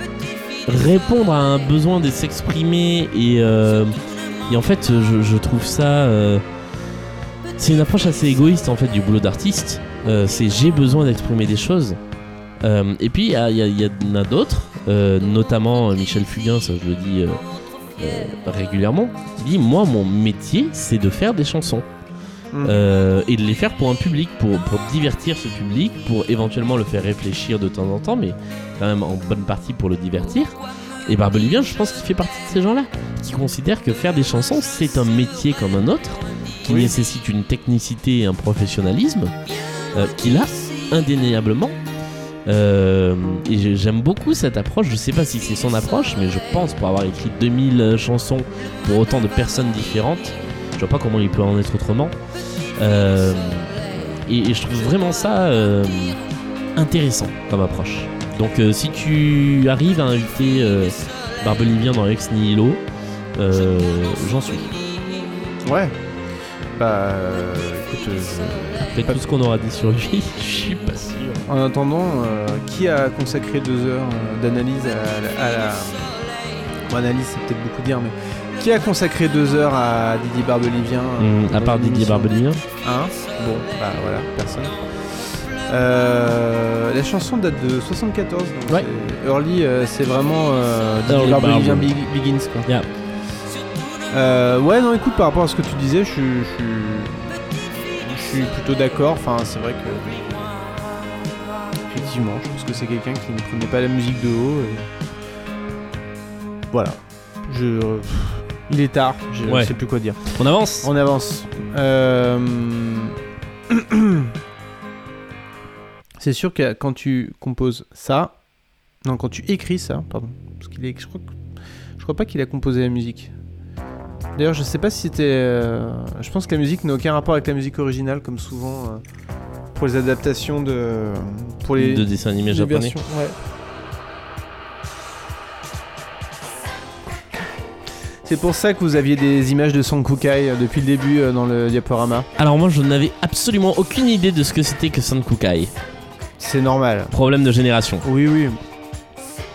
répondre à un besoin de s'exprimer et, euh, et en fait, je, je trouve ça. euh, c'est une approche assez égoïste en fait du boulot d'artiste. Euh, c'est j'ai besoin d'exprimer des choses. Euh, et puis il y, a- a- en a d'autres, notamment Michel Fugain, ça je le dis régulièrement, qui dit moi mon métier c'est de faire des chansons Mm. Euh, et de les faire pour un public, pour, pour divertir ce public, pour éventuellement le faire réfléchir de temps en temps, mais quand même en bonne partie pour le divertir. Et Barbelivien, je pense qu'il fait partie de ces gens-là, qui considèrent que faire des chansons c'est un métier comme un autre, qui Oui. nécessite une technicité et un professionnalisme euh, qu'il a indéniablement. Euh, et j'ai- j'aime beaucoup cette approche. Je sais pas si c'est son approche, mais je pense pour avoir écrit 2000 chansons pour autant de personnes différentes, je vois pas comment il peut en être autrement. Euh, et, et je trouve vraiment ça euh, intéressant comme approche. Donc euh, si tu arrives à inviter euh, Barbelivien dans Ex Nihilo, euh, j'en suis. Ouais. Bah, écoute, Après tout ce qu'on aura dit sur lui, je suis pas sûr. en attendant, euh, qui a consacré deux heures d'analyse à, la- à la. Bon, analyse, c'est peut-être beaucoup dire, mais. Qui a consacré deux heures à Didier Barbelivien Hum, à part Didier Barbelivien. Hein? Bon, bah voilà, personne. Euh, la chanson date de 74, donc Ouais. Early, euh, c'est vraiment euh, Early Begins quoi. Yeah. Euh, ouais, non, écoute, par rapport à ce que tu disais, je suis, je suis, plutôt d'accord. Enfin, c'est vrai que. Effectivement, je pense que c'est quelqu'un qui ne connaît pas la musique de haut. et- Voilà. Je. Il est tard, je Ouais. sais plus quoi dire. On avance On avance. Euh, C'est sûr que quand tu composes ça, non, quand tu écris ça, pardon, parce qu'il est, je crois, je crois pas qu'il a composé la musique. D'ailleurs, je sais pas si c'était, euh, je pense que la musique n'a aucun rapport avec la musique originale, comme souvent euh, pour les adaptations de, pour les de dessins animés japonais. versions, ouais. C'est pour ça que vous aviez des images de Sankukai euh, depuis le début dans le diaporama. Alors moi je n'avais absolument aucune idée de ce que c'était que Sankukai. C'est normal. Problème de génération. Oui, oui.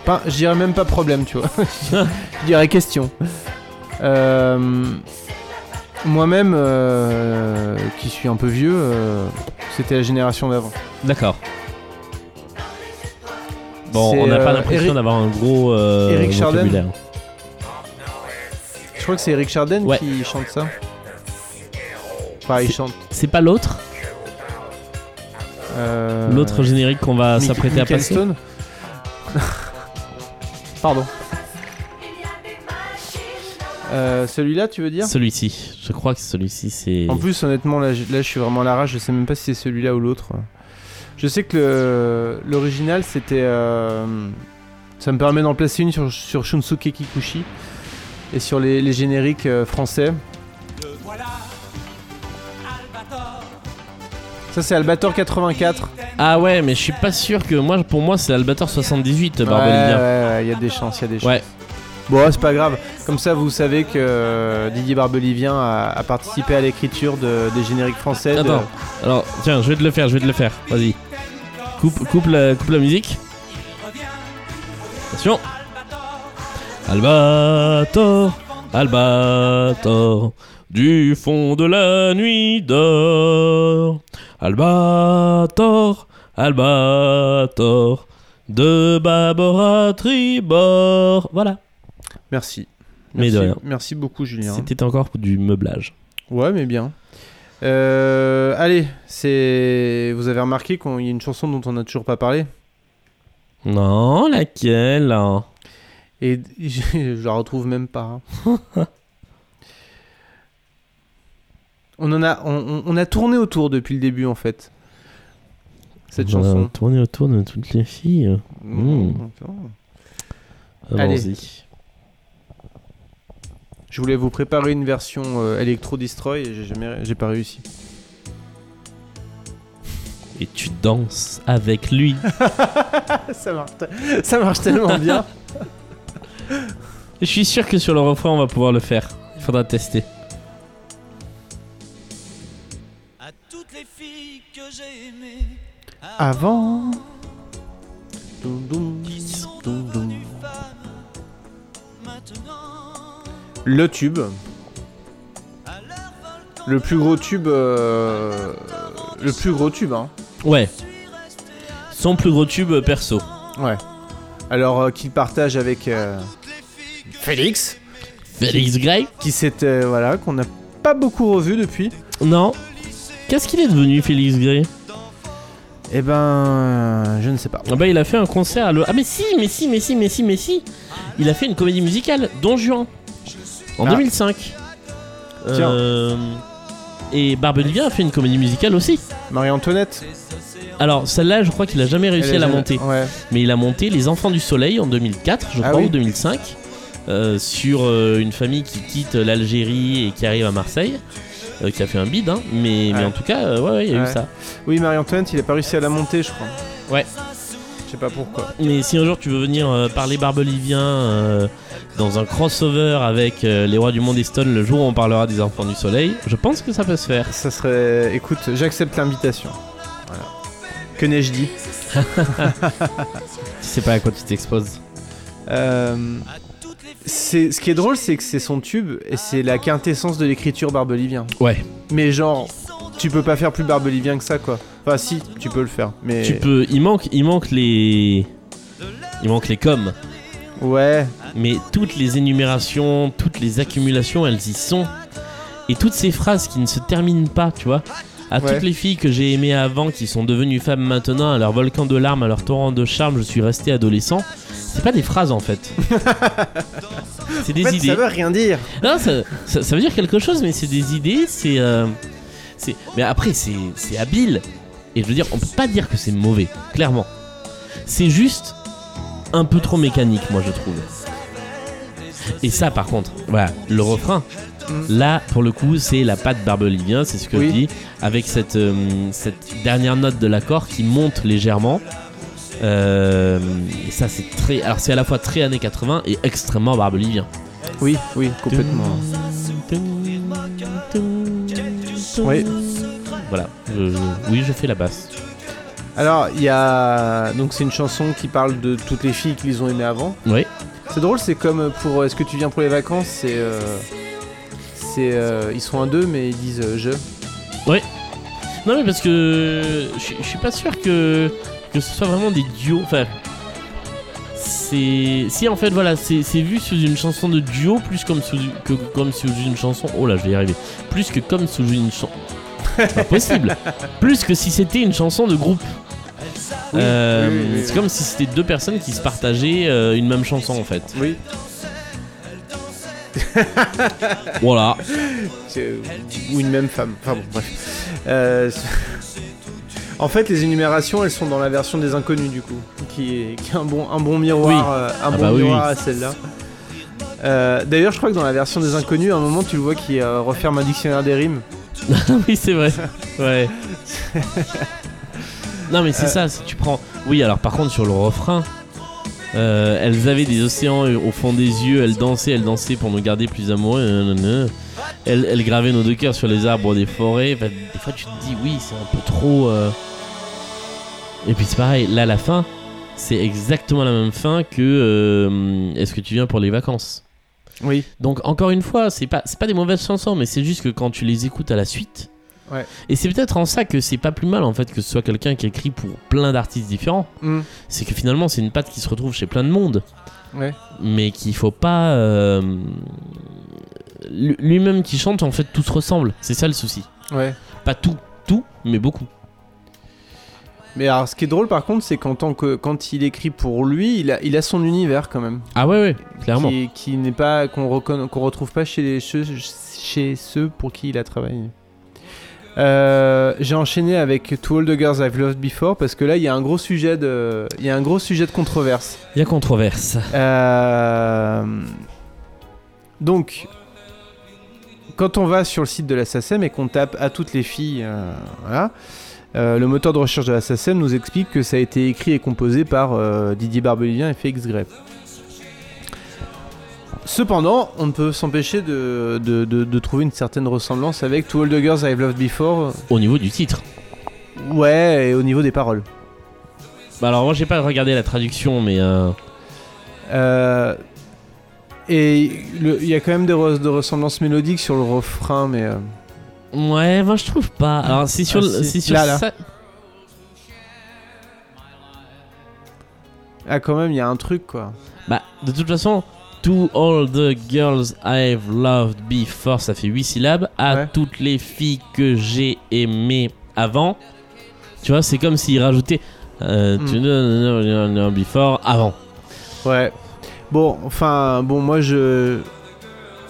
Pas, je dirais même pas problème, tu vois. je dirais question. Euh, Moi-même, euh, qui suis un peu vieux, euh, c'était la génération d'avant. D'accord. Bon, on n'a pas l'impression d'avoir un gros Eric. Je crois que c'est Eric Charden Ouais. qui chante ça. Enfin, il chante. C'est pas l'autre euh, L'autre générique qu'on va s'apprêter à passer Stone Pardon. Euh, celui-là, tu veux dire Celui-ci. Je crois que celui-ci c'est. En plus, honnêtement, là, je- là, je suis vraiment à l'arrache. Je sais même pas si c'est celui-là ou l'autre. Je sais que l'original, c'était. euh, ça me permet d'en placer une sur, sur Shunsuke Kikuchi et sur les, les génériques français. Ça, c'est Albator 84. Ah ouais, mais je suis pas sûr que moi, pour moi, c'est Albator 78, Ouais, Barbelivien. ouais, ouais, il y a des chances, il y a des chances. Ouais. Bon, c'est pas grave. Comme ça, vous savez que euh, Didier Barbelivien a, a participé à l'écriture de- des génériques français. de- Attends. Alors, tiens, je vais te le faire, je vais te le faire. Vas-y. Coupe, coupe, la, coupe la musique. Attention. Albator, Albator, du fond de la nuit d'or. Albator, Albator, de bâbord à tribord. Voilà. Merci. Mais Merci, de rien. Merci beaucoup, Julien. C'était encore du meublage. Ouais, mais bien. Euh, allez, c'est. Vous avez remarqué qu'il y a une chanson dont on n'a toujours pas parlé? Non, laquelle hein? Et je, je la retrouve même pas. hein. on en a, on, on- a tourné autour depuis le début en fait. Cette On a chanson. tourné autour de toutes les filles. Hmm. Allez. Je voulais vous préparer une version euh, Electro Destroy et j'ai jamais, j'ai pas réussi. Et tu danses avec lui. ça marche, ça marche tellement bien. Je suis sûr que sur le refrain, on va pouvoir le faire. Il faudra tester. Maintenant. Le tube. Le plus gros tube. euh, Le plus gros tube, hein. Ouais. Son plus gros tube euh, perso. Ouais. Alors euh, qu'il partage avec euh, Félix, Félix Gray qui s'était voilà qu'on n'a pas beaucoup revu depuis. Non. Qu'est-ce qu'il est devenu, Félix Gray? Eh ben, euh, je ne sais pas. Ah bah, il a fait un concert à l'O- Ah, mais si, mais si, mais si, mais si, mais si. Il a fait une comédie musicale, Don Juan. En Ah. 2005. Tiens. Euh, Et Barbelivien a fait une comédie musicale aussi. Marie-Antoinette. Alors, celle-là, je crois qu'il a jamais réussi Elle à la monter. Ouais. Mais il a monté Les Enfants du Soleil en 2004, je Ah crois, oui. ou 2005, euh, sur euh, une famille qui quitte l'Algérie et qui arrive à Marseille, euh, qui a fait un bide, hein, mais, en tout cas, euh, ouais, ouais, il y a Ouais. eu ça. Oui, Marie-Antoinette, il a pas réussi à la monter, je crois. Ouais. Je sais pas pourquoi. Mais si un jour tu veux venir euh, parler barbelivien dans un crossover avec les rois du monde et Stone le jour où on parlera des enfants du soleil, je pense que ça peut se faire. Ça serait. Écoute, j'accepte l'invitation. Voilà. Que n'ai-je dit? Tu sais pas à quoi tu t'exposes. Euh, c'est ce qui est drôle, c'est que c'est son tube et c'est la quintessence de l'écriture barbelivien. Ouais. Mais genre, tu peux pas faire plus barbelivien que ça, quoi. Enfin, si, tu peux le faire. Mais Tu peux. Il manque, il manque les. Il manque les coms. ouais, Mais toutes les énumérations, toutes les accumulations, elles y sont. Et toutes ces phrases qui ne se terminent pas, tu vois. À Ouais. toutes les filles que j'ai aimées avant, qui sont devenues femmes maintenant, à leur volcan de larmes, à leur torrent de charme, je suis resté adolescent. C'est pas des phrases en fait. c'est des en fait, idées. ça veut rien dire. Non, ça, ça- ça veut dire quelque chose, mais c'est des idées, c'est. euh, c'est- mais après, c'est c'est habile. Et je veux dire, on peut pas dire que c'est mauvais, clairement. C'est juste un peu trop mécanique, moi, je trouve. Et ça, par contre, voilà, le refrain. Mm. Là, pour le coup, c'est la patte barbelivien, c'est ce que Oui. je dis, avec cette, euh, cette dernière note de l'accord qui monte légèrement. Euh, et ça, c'est très. Alors, c'est à la fois très années 80 et extrêmement barbelivien. Oui, oui, complètement. Oui. Voilà, je- je- oui, je fais la basse. Alors, il y a. Donc, c'est une chanson qui parle de toutes les filles qu'ils ont aimées avant. Oui. C'est drôle, c'est comme pour Est-ce que tu viens pour les vacances C'est. euh, C'est. euh, Ils sont un deux, mais ils disent euh, je. Non, mais parce que je suis- pas sûr que, que ce soit vraiment des duos. Enfin, c'est. Si, en fait, voilà, c'est vu sous une chanson de duo plus comme sous, que comme sous une chanson. Oh là, je vais y arriver. Plus que comme sous une chanson. Pas possible. plus que si c'était une chanson de groupe. Oui, Euh, oui, oui, oui, c'est comme si c'était deux personnes qui se partageaient une même chanson en fait. Oui. Voilà. C'est- Ou une même femme. Enfin bon, bref. Euh, En fait, les énumérations, elles sont dans la version des inconnus, du coup. Qui est, qui est un, bon, un bon miroir, Oui. euh, un Ah bon bah miroir oui. à celle-là. Euh, D'ailleurs, je crois que dans la version des inconnus, à un moment, tu le vois qui euh, referme un dictionnaire des rimes. oui, c'est vrai. Ouais. non, mais c'est Euh. ça, si tu prends. Oui, alors par contre, sur le refrain, euh, elles avaient des océans au fond des yeux, elles dansaient, elles dansaient pour nous garder plus amoureux. Elles, elles gravaient nos deux cœurs sur les arbres des forêts. Enfin, des fois, tu te dis, oui, c'est un peu trop. euh. Et puis, c'est pareil, là, la fin, c'est exactement la même fin que. euh, Est-ce que tu viens pour les vacances? Oui. donc encore une fois, c'est pas c'est pas des mauvaises chansons, mais c'est juste que quand tu les écoutes à la suite. Ouais. Et c'est peut-être en ça que c'est pas plus mal en fait que ce soit quelqu'un qui écrit pour plein d'artistes différents. Mm. C'est que finalement c'est une patte qui se retrouve chez plein de monde, Ouais. mais qu'il faut pas euh, lui- lui-même qui chante en fait tout se ressemble. C'est ça le souci. Ouais. Pas tout, tout, mais beaucoup. Mais alors, ce qui est drôle, par contre, c'est qu'en tant que quand il écrit pour lui, il a, il a son univers quand même. Ah ouais ouais, clairement. Qui, qui n'est pas qu'on reconna- qu'on retrouve pas chez, les, chez, chez ceux pour qui il a travaillé. Euh, J'ai enchaîné avec To All the Girls I've Loved Before parce que là il y a un gros sujet de il y a un gros sujet de controverse. Il y a controverse. Euh, Donc quand on va sur le site de la SACEM et qu'on tape à toutes les filles, euh, voilà, le moteur de recherche de la SACEM nous explique que ça a été écrit et composé par Didier Barbelivien et Félix Gray. Cependant, on ne peut s'empêcher de, de- de- de trouver une certaine ressemblance avec To All the Girls I've Loved Before. Au niveau du titre. Ouais, et au niveau des paroles. Bah alors moi j'ai pas regardé la traduction, mais euh, Euh, et il y a quand même des, re- de ressemblances mélodiques sur le refrain, mais. euh, ouais, moi je trouve pas. Alors c'est sur, Ah, si. sur Là, là. ça- Ah, quand même, il y a un truc quoi. Bah, de toute façon, To all the girls I've loved before, ça fait 8 syllabes. À Ouais. toutes les filles que j'ai aimées avant. Tu vois, c'est comme s'il rajoutait euh, Hmm. To the before avant. Ouais. Bon, enfin, bon, moi je.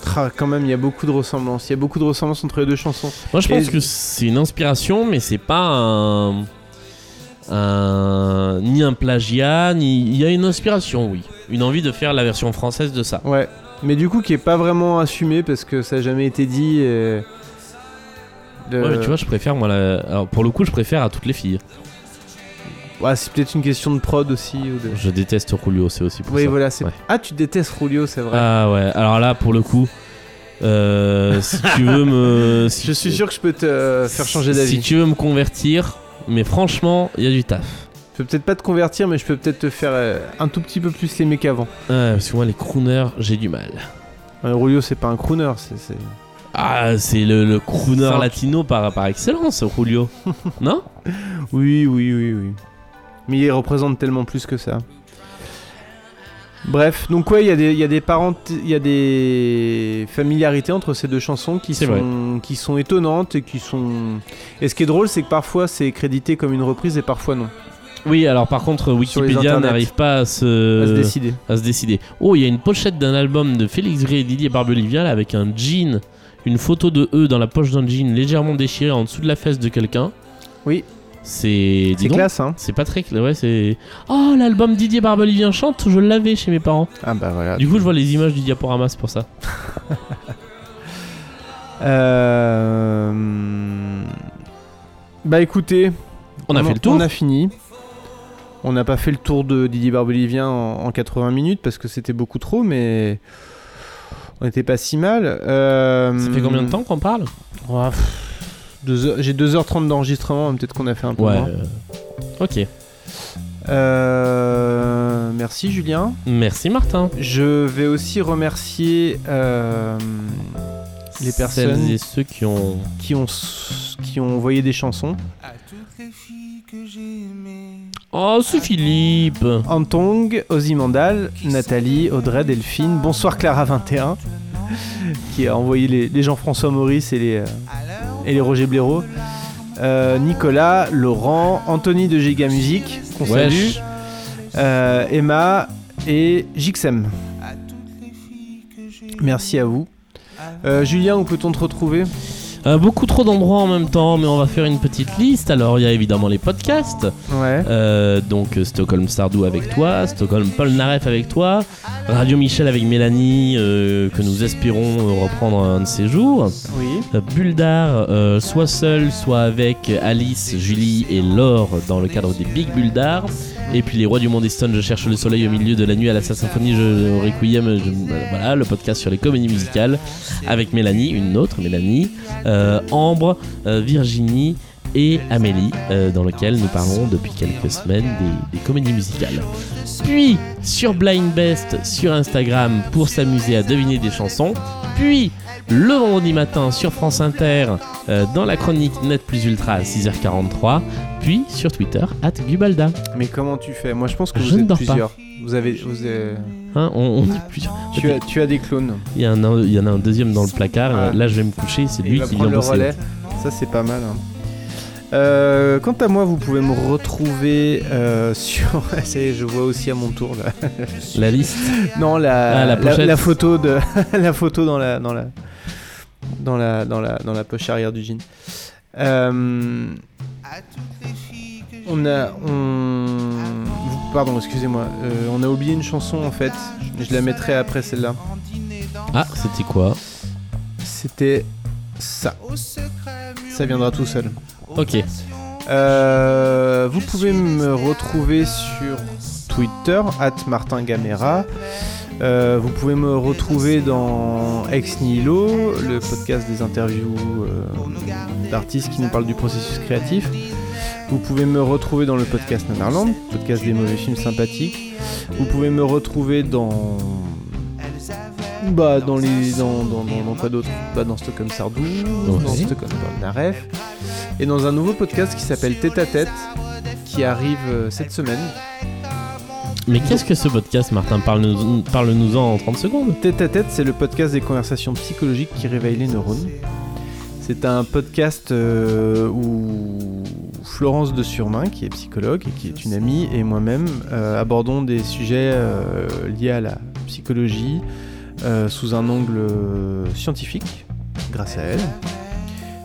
Tra, quand même, il y a beaucoup de ressemblances. Il y a beaucoup de ressemblances entre les deux chansons. Moi, je Et- pense que c'est une inspiration, mais c'est pas un. Un- ni un plagiat, ni. Il y a une inspiration, oui. Une envie de faire la version française de ça. Ouais. Mais du coup, qui est pas vraiment assumé parce que ça a jamais été dit. et- de- Ouais, mais tu vois, je préfère, moi, la- alors, pour le coup, je préfère à toutes les filles. Ouais, c'est peut-être une question de prod aussi. Ou de... Je déteste Julio, c'est aussi pour Oui, ça. voilà. Ouais. Ah, tu détestes Julio, c'est vrai. Ah ouais, alors là, pour le coup, euh, si tu veux me. si- je suis sûr que je peux te euh, faire changer d'avis. Si tu veux me convertir, mais franchement, il y a du taf. Je peux peut-être pas te convertir, mais je peux peut-être te faire euh, un tout petit peu plus l'aimer qu'avant. Ouais, parce que moi, les crooners, j'ai du mal. Ouais, Julio, c'est pas un crooner, c'est. c'est- Ah, c'est le, le crooner latino par, par excellence, Julio. non? Oui, oui, oui, oui. Mais il représente tellement plus que ça. Bref, donc ouais, il y a des, y a des parents, il y a des familiarités entre ces deux chansons qui sont, qui sont étonnantes et qui sont. Et ce qui est drôle, c'est que parfois c'est crédité comme une reprise et parfois non. Oui, alors par contre, Wikipédia n'arrive pas à se... À se décider. à se décider. Oh, il y a une pochette d'un album de Félix Gray et Didier Barbelivien là, avec un jean, une photo de eux dans la poche d'un jean légèrement déchiré en dessous de la fesse de quelqu'un. Oui. C'est. classe, hein. C'est pas très. Ouais, c'est. Oh, l'album Didier Barbelivien chante, je l'avais chez mes parents. Ah bah voilà. Du coup, je vois les images du diaporama, c'est pour ça. Euh... Bah écoutez, On a fait le tour. On a fini. On n'a pas fait le tour de Didier Barbelivien en, en 80 minutes parce que c'était beaucoup trop, mais on n'était pas si mal. Euh, Ça fait combien de temps qu'on parle? J'ai 2h30 d'enregistrement, peut-être qu'on a fait un peu Ouais. moins. euh, Ok. Euh, merci Julien. Merci Martin. Je vais aussi remercier euh, les personnes Celles et ceux qui ont. qui ont, qui ont envoyé des chansons. Oh, c'est Philippe. Antong, Ozimandal, Nathalie, Audrey, Delphine, bonsoir Clara21, qui a envoyé les, les Jean-François Maurice et les, et les Roger Blaireau. Euh, Nicolas, Laurent, Anthony de Giga Music, qu'on salue, euh, Emma et Jixem. Merci à vous. Euh, Julien, où peut-on te retrouver? Euh, beaucoup trop d'endroits en même temps, mais on va faire une petite liste. Alors, il y a évidemment les podcasts. Ouais. Euh, donc, euh, Stockholm Sardou avec toi, Stockholm Paul Naref avec toi, Radio Michel avec Mélanie, euh, que nous espérons reprendre un de ces jours. Oui. Bulldar, soit seul, soit avec Alice, Julie et Laure dans le cadre des Big Bulldar. Et puis les Rois du Monde et Stone, je cherche le soleil au milieu de la nuit à la symphonie, je au Requiem, je- voilà, le podcast sur les comédies musicales avec Mélanie, une autre Mélanie, euh, Ambre, euh, Virginie et Amélie, euh, dans lequel nous parlons depuis quelques semaines des, des comédies musicales. Puis sur Blind Best sur Instagram pour s'amuser à deviner des chansons. Puis le vendredi matin sur France Inter euh, dans la chronique Net Plus Ultra à 6h43. Puis sur Twitter, at Gubalda. Mais comment tu fais? Moi, je pense que Je vous ne êtes pas. plusieurs. Vous avez, vous avez- Hein, on, on est plusieurs. tu, as, tu as des clones. Il y, en a, il y en a un deuxième dans le placard. Ah. Là, je vais me coucher. C'est lui va qui vient le relais. Ça, c'est pas mal. hein. Euh, quant à moi, vous pouvez me retrouver euh, sur. Est, je vois aussi à mon tour là. La liste. non, la, Ah, la pochette. la photo de la photo dans la dans la dans la dans la dans la poche arrière du jean. Euh, on a on pardon, excusez-moi. Euh, on a oublié une chanson en fait. Je, la mettrai après celle-là. Ah, c'était quoi? C'était ça. Ça viendra tout seul. Ok. Euh, vous pouvez me retrouver sur Twitter, at Martin Gamera. Euh, vous pouvez me retrouver dans Ex Nihilo, le podcast des interviews euh, d'artistes qui nous parlent du processus créatif. Vous pouvez me retrouver dans le podcast Nanarland, podcast des mauvais films sympathiques. Vous pouvez me retrouver dans. Bah, dans les. Dans, dans, dans, dans quoi d'autre? Bah, dans Stockholm Sardou, dans. Stockholm Naref. Et dans un nouveau podcast qui s'appelle Tête à Tête, qui arrive euh, cette semaine. Mais qu'est-ce que ce podcast, Martin Parle-nous- Parle-nous-en en 30 secondes. Tête à tête, c'est le podcast des conversations psychologiques qui réveillent les neurones. C'est un podcast euh, où Florence de Surmain, qui est psychologue et qui est une amie, et moi-même euh, abordons des sujets euh, liés à la psychologie euh, sous un angle scientifique, grâce à elle.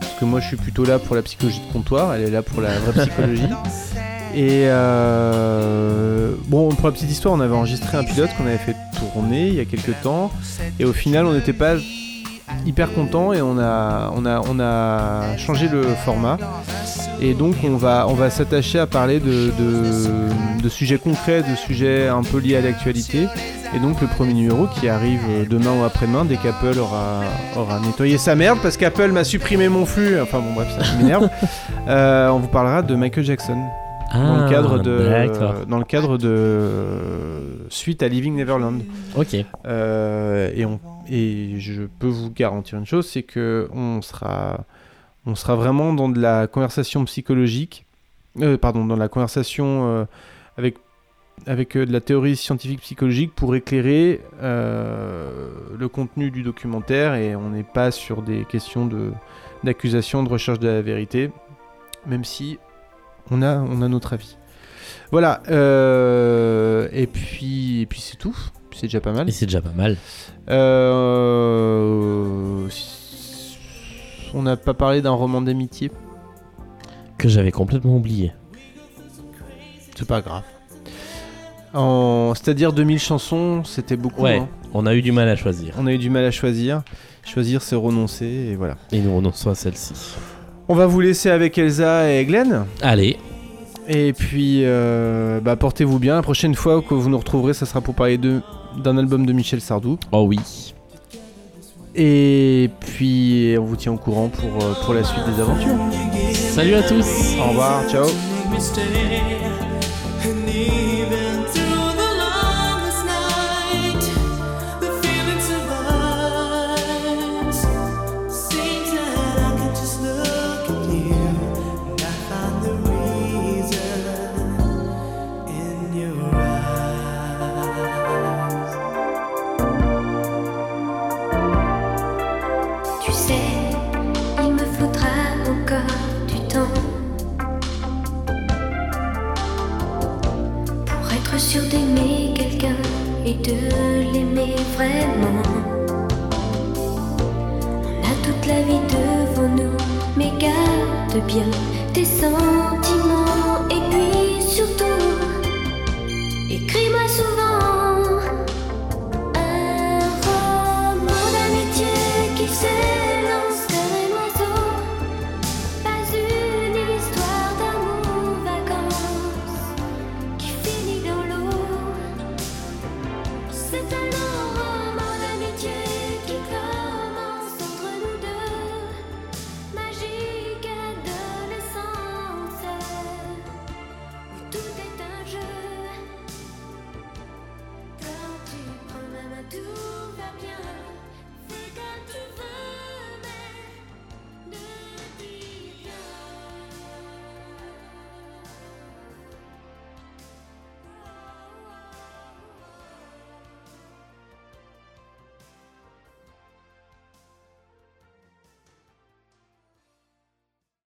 Parce que moi, je suis plutôt là pour la psychologie de comptoir, elle est là pour la vraie psychologie. Et euh, bon, pour la petite histoire, on avait enregistré un pilote qu'on avait fait tourner il y a quelques temps, et au final, on n'était pas hyper content et on a, on a, on a changé le format. Et donc on va, on va s'attacher à parler de, de- de sujets concrets, de sujets un peu liés à l'actualité. Et donc le premier numéro qui arrive demain ou après-demain dès qu'Apple aura, aura nettoyé sa merde parce qu'Apple m'a supprimé mon flux. Enfin bon bref, ça m'énerve. Euh, on vous parlera de Michael Jackson dans le Ah, cadre de dans le cadre de suite à Living Neverland. Ok. Euh, et, on, et je peux vous garantir une chose, c'est que on sera, on sera vraiment dans de la conversation psychologique, euh, pardon, dans la conversation euh, avec, avec de la théorie scientifique psychologique pour éclairer le contenu du documentaire et on n'est pas sur des questions de d'accusation, de recherche de la vérité, même si on a, on a notre avis. Voilà, euh, et puis, et puis c'est tout, c'est déjà pas mal. Et c'est déjà pas mal. Euh, On n'a pas parlé d'un roman d'amitié. Que j'avais complètement oublié. C'est pas grave. En... C'est-à-dire 2000 chansons, c'était beaucoup. Ouais, hein. on a eu du mal à choisir. On a eu du mal à choisir. Choisir, c'est renoncer, et voilà. Et nous renonçons à celle-ci. On va vous laisser avec Elsa et Glenn. Allez, Et puis, euh, bah, portez-vous bien. La prochaine fois que vous nous retrouverez, ça sera pour parler de d'un album de Michel Sardou. oh oui. Et puis, on vous tient au courant pour, euh, pour la suite des aventures. Salut à tous. Au revoir, ciao. On a toute la vie devant nous, mais garde bien tes sentiments et puis surtout, écris-moi souvent.